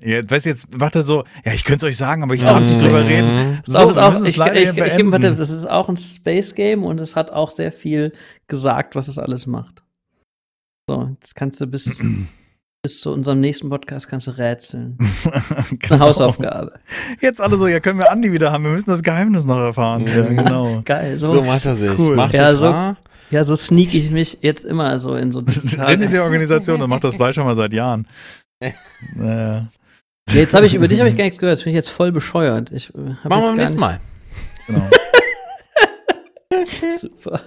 ja, jetzt, weißt du, jetzt macht er so, ja, ich könnte es euch sagen, aber ich darf nicht drüber Mhm. reden. Das So, auch, es ich, leider ich, ich, warte, das ist auch ein Space Game und es hat auch sehr viel gesagt, was es alles macht. So, jetzt kannst du bis, [clears throat] bis zu unserem nächsten Podcast kannst du rätseln. [laughs] Eine Genau. Hausaufgabe. Jetzt alle so, ja, können wir Andi wieder haben, wir müssen das Geheimnis noch erfahren. Ja, genau. Geil, so. So macht er sich. Cool. Macht Ja, so-. Ja, so sneak ich mich jetzt immer so in so [laughs] Rennt in der Organisation und macht das Fleisch schon mal seit Jahren. Naja. [laughs] Nee, jetzt habe ich über dich habe ich gar nichts gehört. Jetzt bin ich jetzt voll bescheuert. Ich äh, hab Machen wir beim nächsten Mal. Genau. [laughs] Super.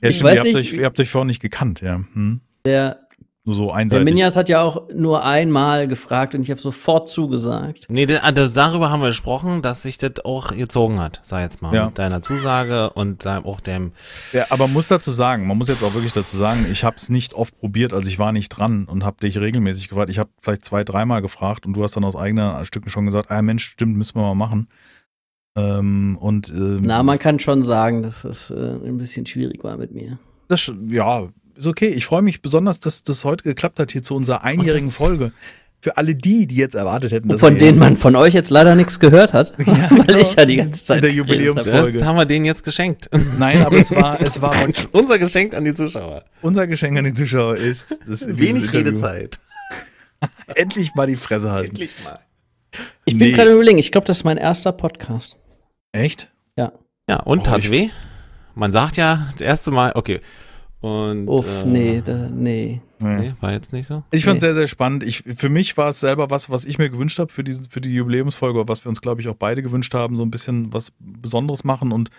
Ja, Ich stimmt, weiß ihr, habt nicht, euch, ihr habt euch vorher nicht gekannt, ja. Hm? Der, Nur so der einseitig. Minjas hat ja auch nur einmal gefragt und ich habe sofort zugesagt. Nee, da- das, darüber haben wir gesprochen, dass sich das auch gezogen hat, sag jetzt mal. Ja. Mit deiner Zusage und auch dem. Ja, aber muss dazu sagen, man muss jetzt auch wirklich dazu sagen, ich habe es nicht oft probiert, also ich war nicht dran und habe dich regelmäßig gefragt. Ich habe vielleicht zwei, dreimal gefragt und du hast dann aus eigenen Stücken schon gesagt, ah Mensch, stimmt, müssen wir mal machen. Ähm, und ähm, Na, man kann schon sagen, dass es äh, ein bisschen schwierig war mit mir. das, ja, ist okay. Ich freue mich besonders, dass das heute geklappt hat hier zu unserer einjährigen Folge. Für alle die, die jetzt erwartet hätten, dass Von denen man von euch jetzt leider nichts gehört hat, [laughs] Ja, weil genau. ich ja die ganze Zeit In der geredet Jubiläums- habe. Folge. Das haben wir denen jetzt geschenkt. Nein, aber es war, es war [laughs] Unser Geschenk an die Zuschauer. unser Geschenk an die Zuschauer ist, das, Wenig. Redezeit. [laughs] Endlich mal die Fresse halten. Endlich mal. Ich bin Nee. gerade überlegen, ich glaube, das ist mein erster Podcast. Echt? Ja, und Oh, ich- weh? Man sagt ja, das erste Mal, okay. Und. Uff, äh, nee, da, nee. Nee, war jetzt nicht so? Ich fand Nee. sehr, sehr spannend. Ich, für mich war es selber was, was ich mir gewünscht habe für, für die Jubiläumsfolge, was wir uns, glaube ich, auch beide gewünscht haben, so ein bisschen was Besonderes machen. Und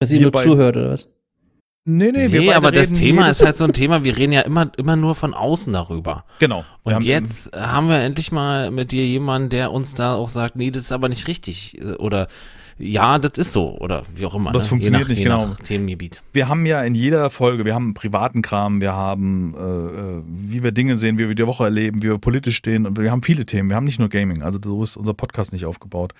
Dass ihr nur beiden- zuhört, oder was? nee, nee, Nee, wir beide aber das Thema ist halt so ein Thema, wir reden ja immer, immer nur von außen darüber. Genau. Und haben- jetzt haben wir endlich mal mit dir jemanden, der uns da auch sagt, nee, das ist aber nicht richtig. äh, Oder ja, das ist so. Oder wie auch immer. Das ne? funktioniert nach, nicht, genau. Themengebiet. wir haben ja in jeder Folge, wir haben privaten Kram, wir haben, äh, äh, wie wir Dinge sehen, wie wir die Woche erleben, wie wir politisch stehen und wir haben viele Themen. Wir haben nicht nur Gaming. Also so ist unser Podcast nicht aufgebaut.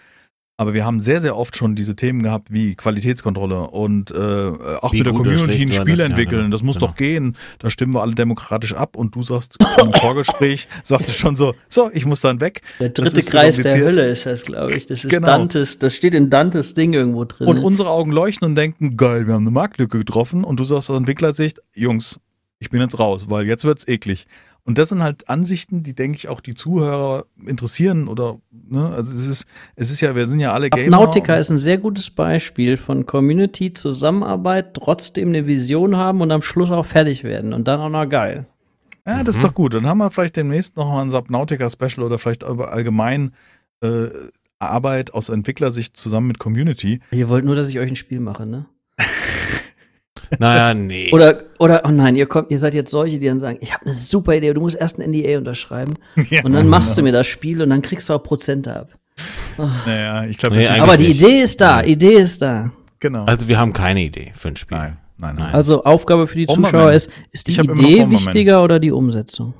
Aber wir haben sehr, sehr oft schon diese Themen gehabt wie Qualitätskontrolle und äh, auch Wie mit der Community ein Spiel das? Ja, entwickeln. genau. Das muss Genau. doch gehen. Da stimmen wir alle demokratisch ab und du sagst [laughs] im Vorgespräch, sagst du schon so, so, ich muss dann weg. Der dritte so Kreis der. Hölle ist das, glaube ich. Das ist Genau. Dantes, das steht in Dantes Ding irgendwo drin. Und unsere Augen leuchten und denken, geil, wir haben eine Marktlücke getroffen. Und du sagst aus Entwicklersicht, Jungs, ich bin jetzt raus, weil jetzt wird's eklig. Und das sind halt Ansichten, die, denke ich, auch die Zuhörer interessieren oder, ne, also es ist, es ist ja, wir sind ja alle Gamer. Nautica ist ein sehr gutes Beispiel von Community, Zusammenarbeit, trotzdem eine Vision haben und am Schluss auch fertig werden und dann auch noch geil. Ja, das ist doch gut. Dann haben wir vielleicht demnächst noch mal ein Subnautica-Special oder vielleicht allgemein äh, Arbeit aus Entwicklersicht zusammen mit Community. Ihr wollt nur, dass ich euch ein Spiel mache, ne? Naja, nee. Oder, oder, oh nein, ihr kommt, ihr seid jetzt solche, die dann sagen, ich habe eine super Idee, du musst erst ein NDA unterschreiben [laughs] Ja, und dann machst du mir das Spiel und dann kriegst du auch Prozente ab. Naja, ich glaube, Nee, das ist- eigentlich Aber die nicht. Idee ist da, Idee ist da. genau. also wir haben keine Idee für ein Spiel. nein, nein, nein. Also Aufgabe für die Bomberman. Zuschauer ist, ist die Idee wichtiger oder die Umsetzung?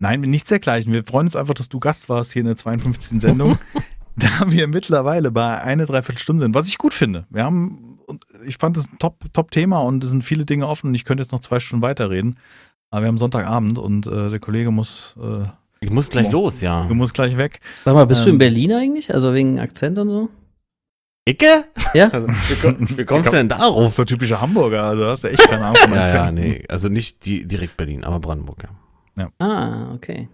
Nein, nichts dergleichen. Wir freuen uns einfach, dass du Gast warst hier in der 52. Sendung. [laughs] da wir mittlerweile bei eine Dreiviertelstunde sind, was ich gut finde. Wir haben, und ich fand das ein Top- Top-Thema und es sind viele Dinge offen und ich könnte jetzt noch zwei Stunden weiterreden. Aber wir haben Sonntagabend und äh, der Kollege muss, äh, Ich muss gleich los, ja. du musst gleich weg. Sag mal, bist du Ähm. in Berlin eigentlich? Also wegen Akzent und so? Icke? Ja? Also, wie, komm, wie kommst du denn darauf? [laughs] So typische Hamburger, also hast du echt keine Ahnung von Ja, ja, Akzenten. nee. Also nicht die, direkt Berlin, aber Brandenburg, ja. Ah, okay.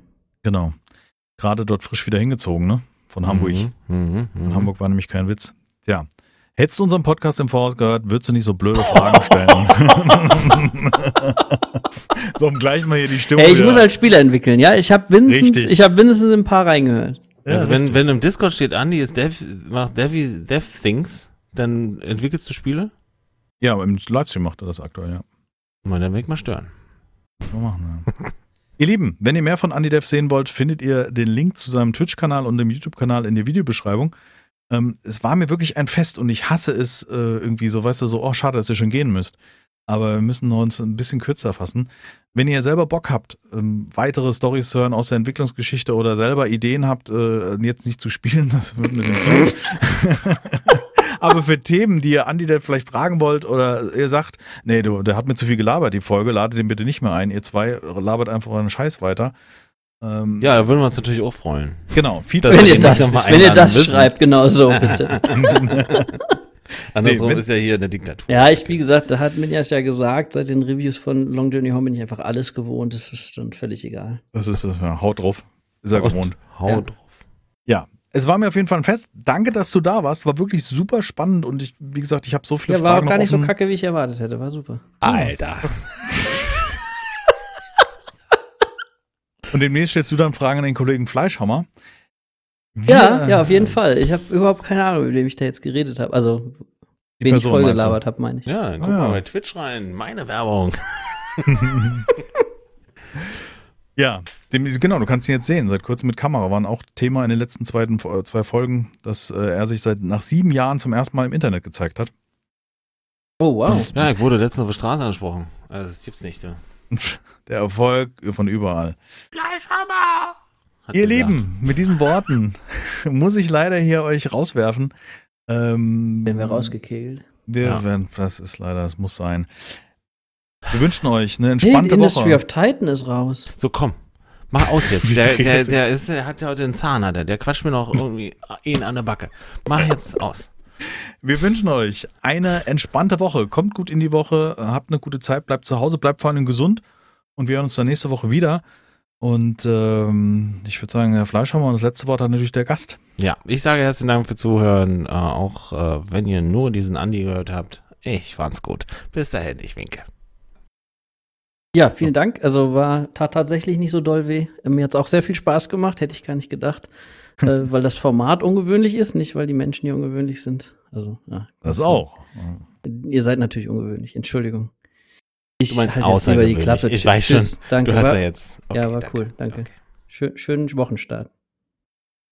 Genau. Gerade dort frisch wieder hingezogen, ne? Von Hamburg. Mhm, mhm. In Hamburg war nämlich kein Witz. Tja. Hättest du unseren Podcast im Voraus gehört, würdest du nicht so blöde Fragen stellen. [laughs] so, um gleich mal hier die Stimmung Ey, ich wieder- muss halt Spiele entwickeln, ja? Ich habe wenigstens, Richtig. ich habe mindestens ein paar reingehört. Ja, also wenn, wenn im Discord steht, Andy ist Dev, macht Devi, Dev Things, dann entwickelst du Spiele? Ja, im Livestream macht er das aktuell, ja. Mal, dann will ich mal stören. Muss man machen, ja. [laughs] ihr Lieben, wenn ihr mehr von AndyDev sehen wollt, findet ihr den Link zu seinem Twitch-Kanal und dem YouTube-Kanal in der Videobeschreibung. Ähm, es war mir wirklich ein Fest und ich hasse es äh, irgendwie so, weißt du, so, oh, schade, dass ihr schon gehen müsst. Aber wir müssen uns ein bisschen kürzer fassen. Wenn ihr selber Bock habt, ähm, weitere Stories zu hören aus der Entwicklungsgeschichte oder selber Ideen habt, äh, jetzt nicht zu spielen, [laughs] das wird ein bisschen. [laughs] Aber für Themen, die ihr Andi vielleicht fragen wollt oder ihr sagt, nee, du, der hat mir zu viel gelabert, die Folge, ladet den bitte nicht mehr ein. Ihr zwei labert einfach euren Scheiß weiter. Ähm, Ja, da würden wir uns natürlich auch freuen. genau. Feedback. Wenn ihr das, wenn ihr das müssen. schreibt, genau so, [laughs] bitte. [laughs] Andersrum wenn- ist ja hier eine Diktatur. ja, ich, wie gesagt, da hat Minjas ja gesagt, seit den Reviews von Long Journey Home bin ich einfach alles gewohnt, das ist dann völlig egal. Das ist, das, ja, haut drauf. Ist er Und gewohnt. Hau Ja. drauf. Ja. Es war mir auf jeden Fall ein Fest. Danke, dass du da warst. War wirklich super spannend und ich, wie gesagt, ich habe so viele Ja, war Fragen auch gar nicht so offen. kacke, wie ich erwartet hätte, war super. Alter. [laughs] Und demnächst stellst du dann Fragen an den Kollegen Fleischhammer. Ja, Wir- ja, auf jeden Fall. Ich habe überhaupt keine Ahnung, mit wem ich da jetzt geredet habe. Also, Die wen ich Person voll meinst du? gelabert habe, meine ich. Ja, dann guck Ah, ja. mal bei Twitch rein. Meine Werbung. [laughs] Ja, dem, genau, du kannst ihn jetzt sehen. Seit kurzem mit Kamera waren auch Thema in den letzten zweiten, äh, zwei Folgen, dass äh, er sich seit nach sieben Jahren zum ersten Mal im Internet gezeigt hat. Oh, wow. Ja, ich wurde letztens auf der Straße angesprochen. Also, das gibt's nicht. Ja. [laughs] Der Erfolg von überall. Fleischhammer! Hat Ihr. Lieben, mit diesen Worten [laughs] muss ich leider hier euch rauswerfen. Ähm, Werden wir rausgekegelt. Wir Ja. werden, das ist leider, das muss sein. Wir wünschen euch eine entspannte Industry Woche. of Titan ist raus. So, komm. Mach aus jetzt. [laughs] Der, der, der, ist, der hat ja heute einen Zahn, hat er. Der quatscht mir noch irgendwie ihn an der Backe. Mach jetzt aus. Wir wünschen euch eine entspannte Woche. Kommt gut in die Woche, habt eine gute Zeit, bleibt zu Hause, bleibt vor allem gesund und wir hören uns dann nächste Woche wieder. Und ähm, ich würde sagen, Herr Fleischhammer, und das letzte Wort hat natürlich der Gast. Ja, ich sage herzlichen Dank für Zuhören. Äh, auch äh, wenn ihr nur diesen Andi gehört habt. Ich fand's gut. Bis dahin, ich winke. Ja, vielen Dank. Also war tat tatsächlich nicht so doll weh. Mir hat's auch sehr viel Spaß gemacht, hätte ich gar nicht gedacht. Äh, [laughs] weil das Format ungewöhnlich ist, nicht weil die Menschen hier ungewöhnlich sind. Also, ja. Das auch. Ihr seid natürlich ungewöhnlich, Entschuldigung. Ich Du meinst halt lieber die außergewöhnlich. Klappe. Ich Tschüss, weiß schon. Danke. Du hast war, da jetzt. ja, war cool, danke. Okay. Schön, schönen Wochenstart.